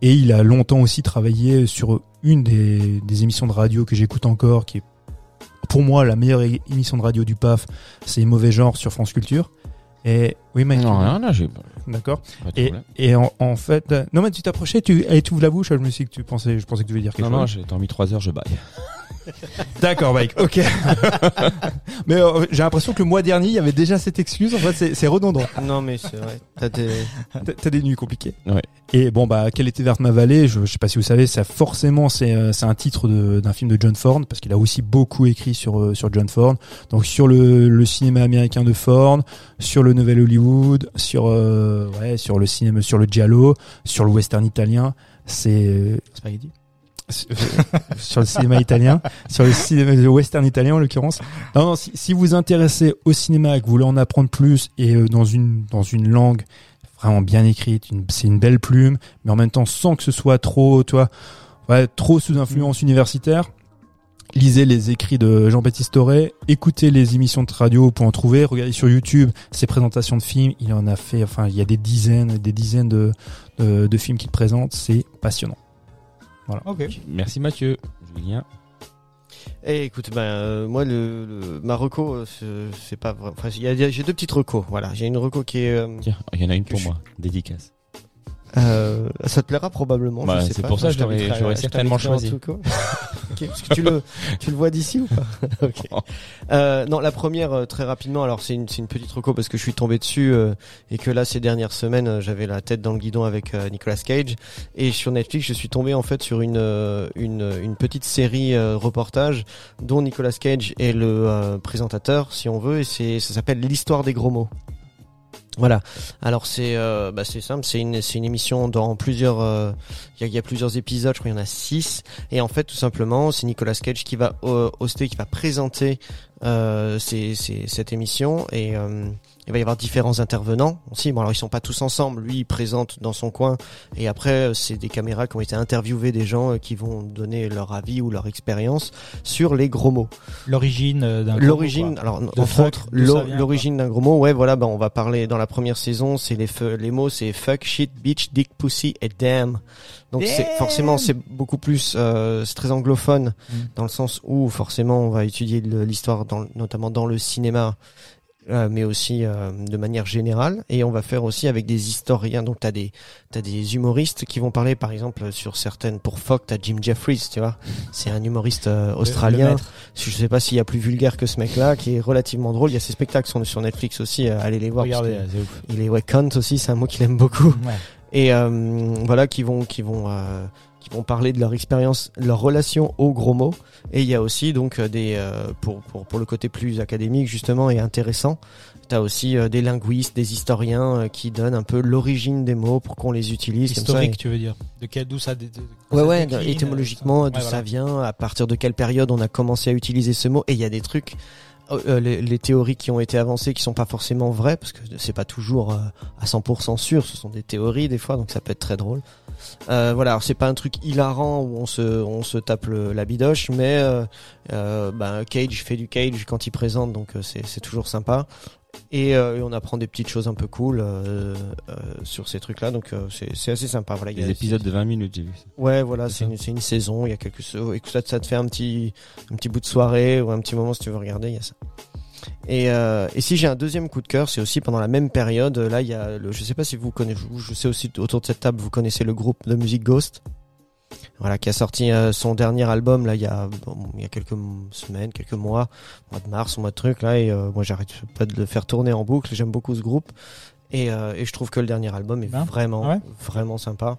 Et il a longtemps aussi travaillé sur une des, des émissions de radio que j'écoute encore, qui est pour moi la meilleure émission de radio du PAF, c'est Mauvais Genre sur France Culture. Et oui, Mike. Non, rien, là, j'ai pas D'accord. Et, et en, en fait, euh, non mais tu t'approchais, tu, et tu ouvres la bouche. Je me suis dit que tu pensais, je pensais que tu voulais dire quelque Non, non, chose. j'ai mis 3 heures, je baille. D'accord, Mike. Ok. Mais euh, j'ai l'impression que le mois dernier, il y avait déjà cette excuse. En fait, c'est- redondant. Non, mais c'est vrai. T'as des... T'as- T'as des nuits compliquées. Ouais. Et bon, bah, quelle était verte ma vallée je, je sais pas si vous savez, ça forcément c'est euh, c'est un titre d'un film de John Ford parce qu'il a aussi beaucoup écrit sur euh, sur John Ford. Donc sur le, le cinéma américain de Ford, sur le nouvel Hollywood, sur euh, ouais, sur le cinéma, sur le giallo, sur le western italien. C'est euh, Spaghetti? Sur le cinéma italien, sur le cinéma le western italien en l'occurrence. Non, non, si, si vous intéressez au cinéma que vous voulez en apprendre plus et euh, dans une dans une langue vraiment bien écrite, c'est une belle plume, mais en même temps sans que ce soit trop, toi, ouais, trop sous influence universitaire. Lisez les écrits de Jean-Baptiste Auré, écoutez les émissions de radio pour en trouver, regardez sur YouTube ses présentations de films, il en a fait, enfin, il y a des dizaines, des dizaines de, de films qu'il présente, c'est passionnant. Ok. Merci Mathieu. Julien. Eh, écoute, ben euh, moi le, le ma reco, euh, c'est- pas vrai. Enfin, j'ai deux petites recos. Voilà, j'ai une reco qui est. euh, Tiens, il y en a une pour je- moi. Dédicace. Euh, ça te plaira probablement. Bah, c'est pour ça que j'aurais- certainement choisi. tout cas. Ok, parce que tu le tu le vois d'ici ou pas. Euh, non, la première euh, très rapidement. Alors c'est une c'est une petite reco parce que je suis tombé dessus euh, et que là ces dernières semaines j'avais la tête dans le guidon avec Nicolas Cage et sur Netflix je suis tombé en fait sur une une une petite série reportage dont Nicolas Cage est le présentateur si on veut et c'est ça s'appelle l'histoire des gros mots. Voilà. Alors c'est euh, bah, c'est simple, c'est une c'est une émission dans plusieurs euh, il y, a, il plusieurs épisodes, je crois qu'il y en a six. Et en fait tout simplement c'est Nicolas Cage qui va euh, hoster, qui va présenter euh, cette émission. Euh, il va y avoir différents intervenants aussi. Bon alors ils sont pas tous ensemble, lui il présente dans son coin et après euh, c'est des caméras qui ont été interviewées des gens euh, qui vont donner leur avis ou leur expérience sur les gros mots. L'origine euh, d'un gros L'origine, mot, alors De entre fuck, autres, l'origine d'un gros mot, ouais, voilà, bah, on va parler dans la première saison, c'est les, les mots, c'est fuck, shit, bitch, dick, pussy et damn. Donc c'est forcément c'est beaucoup plus, euh, c'est très anglophone Mm. dans le sens où forcément on va étudier l'histoire, dans, notamment dans le cinéma. Euh, mais aussi euh, de manière générale et on va faire aussi avec des historiens donc t'as des t'as des humoristes qui vont parler par exemple sur certaines pour Fox t'as Jim Jeffries tu vois c'est un humoriste euh, australien je sais pas s'il y a plus vulgaire que ce mec-là, qui est relativement drôle. Il y a ses spectacles sont sur Netflix aussi, euh, allez les voir. Regardez, c'est ouf. Il est ouais, aussi, c'est un mot qu'il aime beaucoup. Ouais. Et euh, voilà, qui vont, qui vont, euh, qui vont parler de leur expérience, leur relation aux gros mots. Et il y a aussi donc euh, des, euh, pour, pour pour le côté plus académique justement et intéressant. T'as aussi euh, des linguistes, des historiens euh, qui donnent un peu l'origine des mots pour qu'on les utilise comme ça. Historique, tu veux dire De quel d'où ça dé- dé- Ouais, ça ouais, décline, étymologiquement, euh, d'où ouais, ça voilà. vient, à partir de quelle période on a commencé à utiliser ce mot. Et il y a des trucs, euh, euh, les, les théories qui ont été avancées qui sont pas forcément vraies, parce que c'est pas toujours euh, à 100% sûr, ce sont des théories des fois, donc ça peut être très drôle. Euh, voilà, alors c'est pas un truc hilarant où on se, on se tape le- la bidoche, mais euh, euh, ben, Cage fait du Cage quand il présente, donc euh, c'est toujours sympa. Et, euh, et on apprend des petites choses un peu cool euh, euh, sur ces trucs-là, donc euh, c'est assez sympa. Voilà, Des épisodes de 20 minutes, j'ai vu ça. Ouais, voilà, C'est une, une saison, il y a quelques et ça, ça te fait un petit un petit bout de soirée ou un petit moment si tu veux regarder, il y a ça. Et, euh, et si j'ai un deuxième coup de cœur, c'est aussi pendant la même période. Là, il y a, le, je sais pas si vous connaissez, je- sais aussi autour de cette table, vous connaissez le groupe de musique Ghost, voilà, qui a sorti euh, son dernier album là il y a bon, il y a quelques semaines, quelques mois, mois de mars, mois de truc là. Et euh, moi, j'arrête pas de le faire tourner en boucle. J'aime beaucoup ce groupe et, et je trouve que le dernier album est Bien. vraiment ouais vraiment sympa.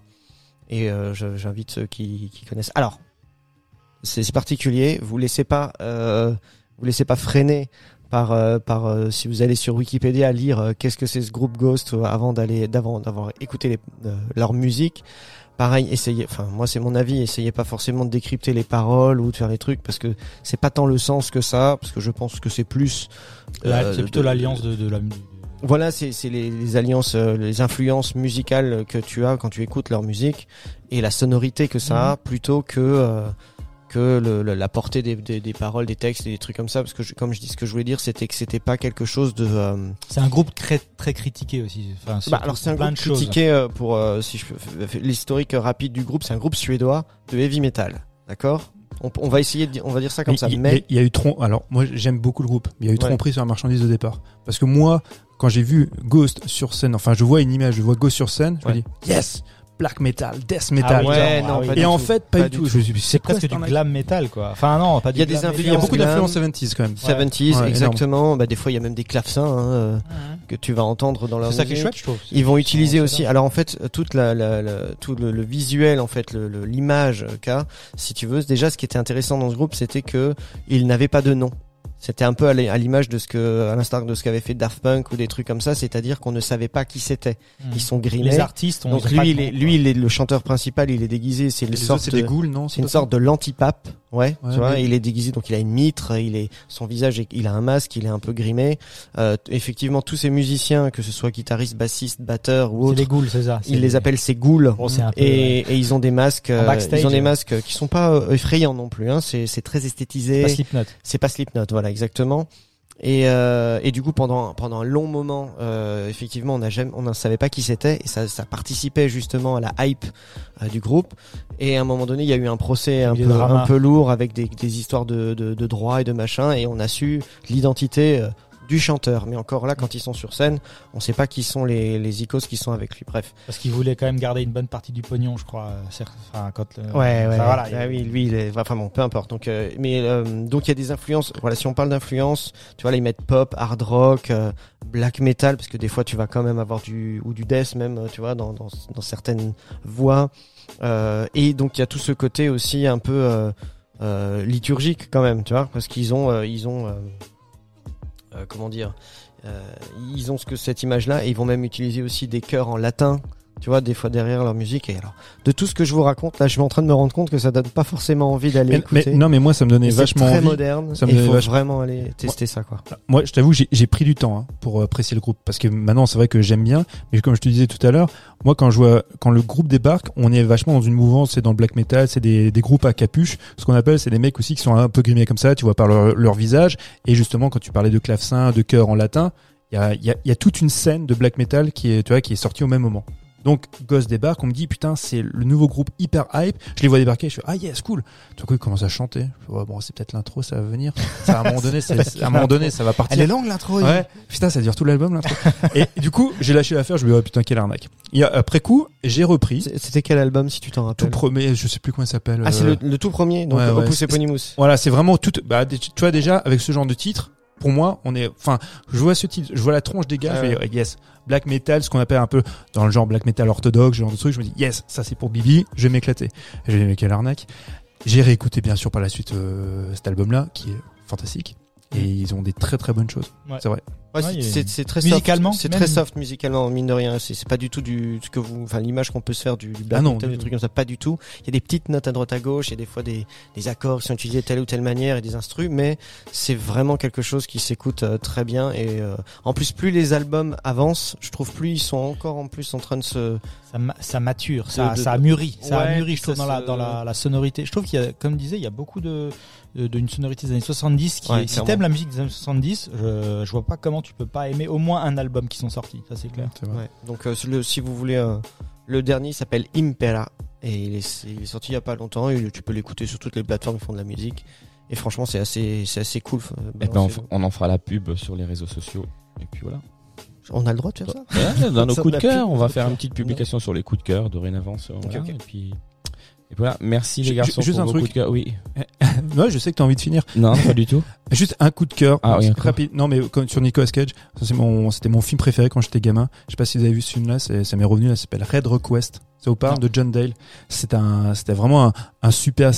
Et j'invite ceux qui, qui connaissent. Alors, c'est c'est particulier. Vous laissez pas, euh, vous laissez pas freiner par euh, par euh, si vous allez sur Wikipédia lire euh, qu'est-ce que c'est ce groupe Ghost avant d'aller d'avant d'avoir écouté les, leur musique. Pareil, essayez. Enfin, moi c'est mon avis. Essayez pas forcément de décrypter les paroles ou de faire les trucs parce que c'est pas tant le sens que ça. Parce que je pense que c'est plus. Euh, c'est plutôt l'alliance de, de la. de- voilà, c'est c'est les, les alliances, les influences musicales que tu as quand tu écoutes leur musique et la sonorité que ça a, plutôt que euh, que le, le- la portée des, des, des paroles, des textes et des trucs comme ça. Parce que je- comme je dis, ce que je voulais dire, c'était que c'était pas quelque chose de. euh, C'est un groupe très, très critiqué aussi. Enfin, bah, alors c'est un groupe critiqué euh, pour euh, si je l'historique rapide du groupe, c'est un groupe suédois de heavy metal, d'accord? On, on va essayer de dire, on va dire ça comme ça. il, Mais il y a eu trom Alors, moi, j'aime beaucoup le groupe. mais Il y a eu Ouais. tromperie sur la marchandise de départ. Parce que moi, quand j'ai vu Ghost sur scène, enfin, je vois une image, je vois Ghost sur scène, je Ouais. me dis, yes! Black metal, death metal. Ouais, Ah non, oui. pas Et en tout. fait, pas, Pas du du tout. C'est presque du glam metal, quoi. Enfin, non, pas du Il y a des. Il y a beaucoup d'influences 70s quand même. 70s, Ouais, exactement. Bah, des fois, il y a même des clavecins hein, euh, que tu vas entendre dans leur C'est ça qui est chouette, je trouve. Ils vont utiliser aussi. Alors en fait, toute la, la, la- tout le, le visuel, en fait, le- le- l'image qu'a, si tu veux, déjà, ce qui était intéressant dans ce groupe, c'était que il n'avait pas de nom. C'était un peu à l'image de ce que, à l'instar de ce qu'avait fait Daft Punk ou des trucs comme ça, c'est-à-dire qu'on ne savait pas qui c'était. Mhm. Ils sont grimés. Les artistes, on Donc sait pas lui, il est, lui, il est le chanteur principal, il est déguisé, c'est une sorte c'est de- des ghouls, non c'est une sorte de l'antipape, ouais, Ouais, tu vois. mais- Il est déguisé, donc il a une mitre, il est, son visage, il a un masque, il est un peu grimé. Euh, effectivement, tous ces musiciens, que ce soit guitariste, bassiste, batteur ou C'est autre, les ghouls, c'est ça. ils les appellent ces ghouls. Bon, c'est un peu, et, et ils ont des masques, euh, backstage, ils ont des ouais. masques qui sont pas euh, effrayants non plus. Hein. C'est, c'est très esthétisé. Pas Slipknot. C'est pas Slipknot, voilà, exactement. Et, euh, et du coup, pendant pendant un long moment, euh, effectivement, on n'a jamais, on ne savait pas qui c'était, et ça, ça participait justement à la hype euh, du groupe. Et à un moment donné, il y a eu un procès un peu un peu lourd avec des, des histoires de, de, de droits et de machin, et on a su l'identité euh, du chanteur. Mais encore là, quand ils sont sur scène, on sait pas qui sont les les icos qui sont avec lui. Bref. Parce qu'ils voulaient quand même garder une bonne partie du pognon, je crois. euh. Enfin, quand. le- Ouais, ouais. enfin, voilà, Ah oui, lui, il est, enfin bon, peu importe. Donc, euh, mais euh, donc il y a des influences. Voilà, si on parle d'influence, tu vois, là ils mettent pop, hard rock, euh, black metal, parce que des fois tu vas quand même avoir du ou du death même, tu vois, dans dans, dans certaines voix. Et donc il y a tout ce côté aussi un peu liturgique quand même, tu vois, parce qu'ils ont ils ont comment dire, euh, ils ont ce que cette image-là et ils vont même utiliser aussi des chœurs en latin. Tu vois, des fois derrière leur musique. Et alors, de tout ce que je vous raconte, là, je suis en train de me rendre compte que ça donne pas forcément envie d'aller mais- écouter. non, mais moi, ça me donnait vachement très envie. moderne. Ça me et faut vachement- vraiment aller tester ça, quoi. Moi, je t'avoue, j'ai pris du temps hein, pour apprécier le groupe parce que maintenant, c'est vrai que j'aime bien, mais comme je te disais tout à l'heure, moi, quand je vois, quand le groupe débarque, on est vachement dans une mouvance, c'est dans le black metal, c'est des, des groupes à capuche. Ce qu'on appelle, c'est des mecs aussi qui sont un peu grimés comme ça, tu vois, par leur, leur visage. Et justement, quand tu parlais de clavecin, de chœur en latin, il y a, y a toute une scène de black metal qui est, tu vois, qui est sortie au même moment. Donc, Ghost débarque, on me dit, putain, c'est le nouveau groupe hyper hype. Je les vois débarquer, je fais, ah yes, cool. Tout coup, ils commencent à chanter. Je fais, ouais, bon, c'est peut-être l'intro, ça va venir. Ça, à un moment donné, c'est- à un moment donné, ça va partir. Elle est longue l'intro. Ouais, putain, ça dure tout l'album l'intro. et du coup, j'ai lâché l'affaire, je me dis, oh putain, quelle arnaque. Et après coup, j'ai repris. C'était quel album, si tu t'en Tout rappelles premier, je sais plus comment il s'appelle. Ah, c'est euh, le, le tout premier, donc ouais, ouais, Opus Eponymous. Voilà, c'est vraiment tout. Bah, tu vois déjà avec ce genre de titre, pour moi, on est. Enfin, je vois ce titre, je vois la tronche des gars, je vais dire yes, black metal, ce qu'on appelle un peu dans le genre black metal orthodoxe, genre de truc. Je me dis yes, ça c'est pour Bibi, je vais m'éclater. Je mais quelle arnaque. J'ai réécouté bien sûr par la suite euh, cet album-là qui est fantastique. Et ils ont des très très bonnes choses. Ouais. C'est vrai. Ouais, Ouais, c'est- très Musicalement, soft. C'est très soft musicalement, mine de rien. C'est pas du tout du ce que vous, enfin l'image qu'on peut se faire du, du black Ah non, metal, du trucs comme ça, pas du tout. Il y a des petites notes à droite à gauche, il y a des fois des, des accords qui sont utilisés de telle ou telle manière et des instrus, mais c'est vraiment quelque chose qui s'écoute euh, très bien. Et euh, en plus, plus les albums avancent, je trouve plus ils sont encore en plus en train de se. Ça, ma- ça mature, ça, De- ça a mûri, ça a mûri, je trouve, dans, la, dans la, la sonorité. Je trouve qu'il y a, comme disait, il y a beaucoup de de- d'une sonorité des années 70 qui si t'aimes la musique des années 70, je, je vois pas comment tu peux pas aimer au moins un album qui sont sortis, ça c'est clair. C'est vrai. Ouais. Donc euh, le, si vous voulez, euh, le dernier s'appelle Impera et il est, il est sorti il y a pas longtemps. Et tu peux l'écouter sur toutes les plateformes qui font de la musique. Et franchement, c'est assez, c'est assez cool. euh, Eh ben, on, en fera la pub sur les réseaux sociaux. Et puis voilà. on a le droit de faire ça. Ouais, dans nos Ça, coups de cœur, on va ça, faire ça. une petite publication sur les coups de cœur dorénavant. sur- voilà, ok. Et puis, et voilà. Merci les garçons juste pour un vos truc. coups de cœur. Oui. Ouais, je sais que t'as envie de finir. Non, pas du tout. Juste un coup de cœur. Ah oui, rapide. Non, mais comme sur Nicolas Cage, mon, c'était mon film préféré quand j'étais gamin. Je sais pas si vous avez vu ce film-là, ça m'est revenu, là, ça s'appelle Red Request. Ça vous parle de John Dale? Un, c'était vraiment un, un super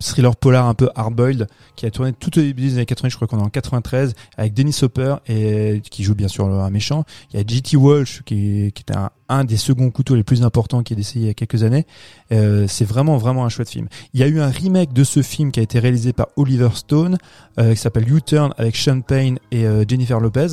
thriller polar un peu hard-boiled qui a tourné tout au début des années 80, je crois qu'on est en 93, avec Dennis Hopper et qui joue bien sûr un méchant. Il y a G.T. Walsh qui, qui était un, un des seconds couteaux les plus importants qui est décédé il y a quelques années. Euh, c'est vraiment vraiment un chouette film. Il y a eu un remake de ce film qui a été réalisé par Oliver Stone euh, qui s'appelle U-Turn avec Sean Payne et euh, Jennifer Lopez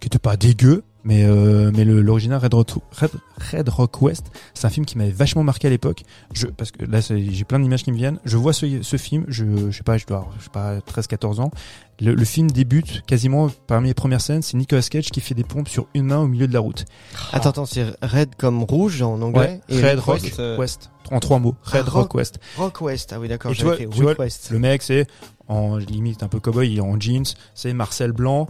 qui était pas dégueu mais euh, mais l'original Red, Rock- Red, Red Rock West c'est un film qui m'avait vachement marqué à l'époque je parce que là j'ai plein d'images qui me viennent je vois ce, ce film je, je sais pas je dois je sais pas 13 14 ans le, le film débute quasiment parmi les premières scènes c'est Nicolas Cage qui fait des pompes sur une main au milieu de la route Attends, attends, c'est red comme rouge en anglais. et Red Rock West, euh, West en trois mots Ah, Red Rock Rock. West Rock West. Ah oui, d'accord. Tu vois- fait tu vois, West. Le mec, c'est en limite un peu cowboy, il est en jeans, c'est Marcel Blanc.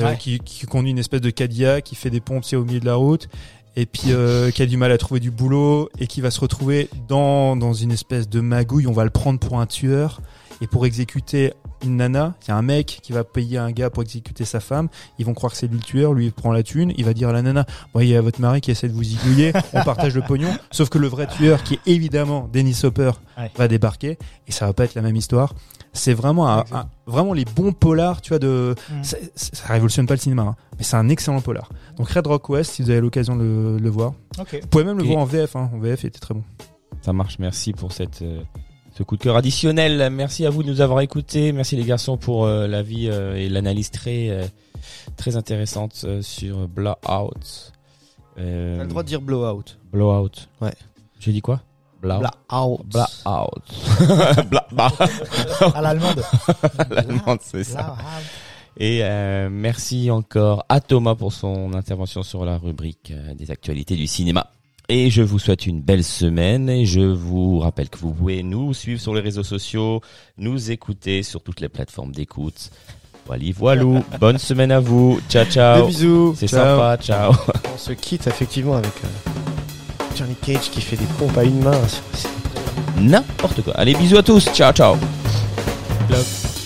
euh, Ouais. qui, qui conduit une espèce de Cadillac, qui fait des pompes au milieu de la route. et puis euh, qui a du mal à trouver du boulot et qui va se retrouver dans dans une espèce de magouille. On va le prendre pour un tueur et pour exécuter une nana, il y a un mec qui va payer un gars pour exécuter sa femme. Ils vont croire que c'est lui le tueur, lui il prend la thune. Il va dire à la nana, bon, il y a votre mari qui essaie de vous igouiller, on partage le pognon. Sauf que le vrai tueur, qui est évidemment Dennis Hopper, Ouais. va débarquer et ça va pas être la même histoire. C'est vraiment un, un- vraiment les bons polars, tu vois de Mm. c'est- ça révolutionne pas le cinéma, hein, mais c'est un excellent polar. Donc Red Rock West, si vous avez l'occasion de le, le voir, vous pouvez même le Et- voir en VF. Hein. En VF, il était très bon. Ça marche, merci pour cette euh, ce coup de cœur additionnel. Merci à vous de nous avoir écoutés. Merci les garçons pour euh, l'avis euh, et l'analyse très euh, très intéressante euh, sur Blowout. Euh, T'as le droit de dire blowout. Blowout. Ouais. J'ai dit quoi? Blowout. Blowout. Blowout. Bla. À l'allemande. L'allemande, c'est ça. Et euh, merci encore à Thomas pour son intervention sur la rubrique des actualités du cinéma. Et je vous souhaite une belle semaine et je vous rappelle que vous pouvez nous suivre sur les réseaux sociaux, nous écouter sur toutes les plateformes d'écoute. Voilà, voilou. Bonne semaine à vous. Ciao, Des ciao. bisous. C'est sympa. Ciao. On se quitte effectivement avec euh, Johnny Cage qui fait des pompes à une main. N'importe quoi. Allez, bisous à tous. Ciao, ciao. Love.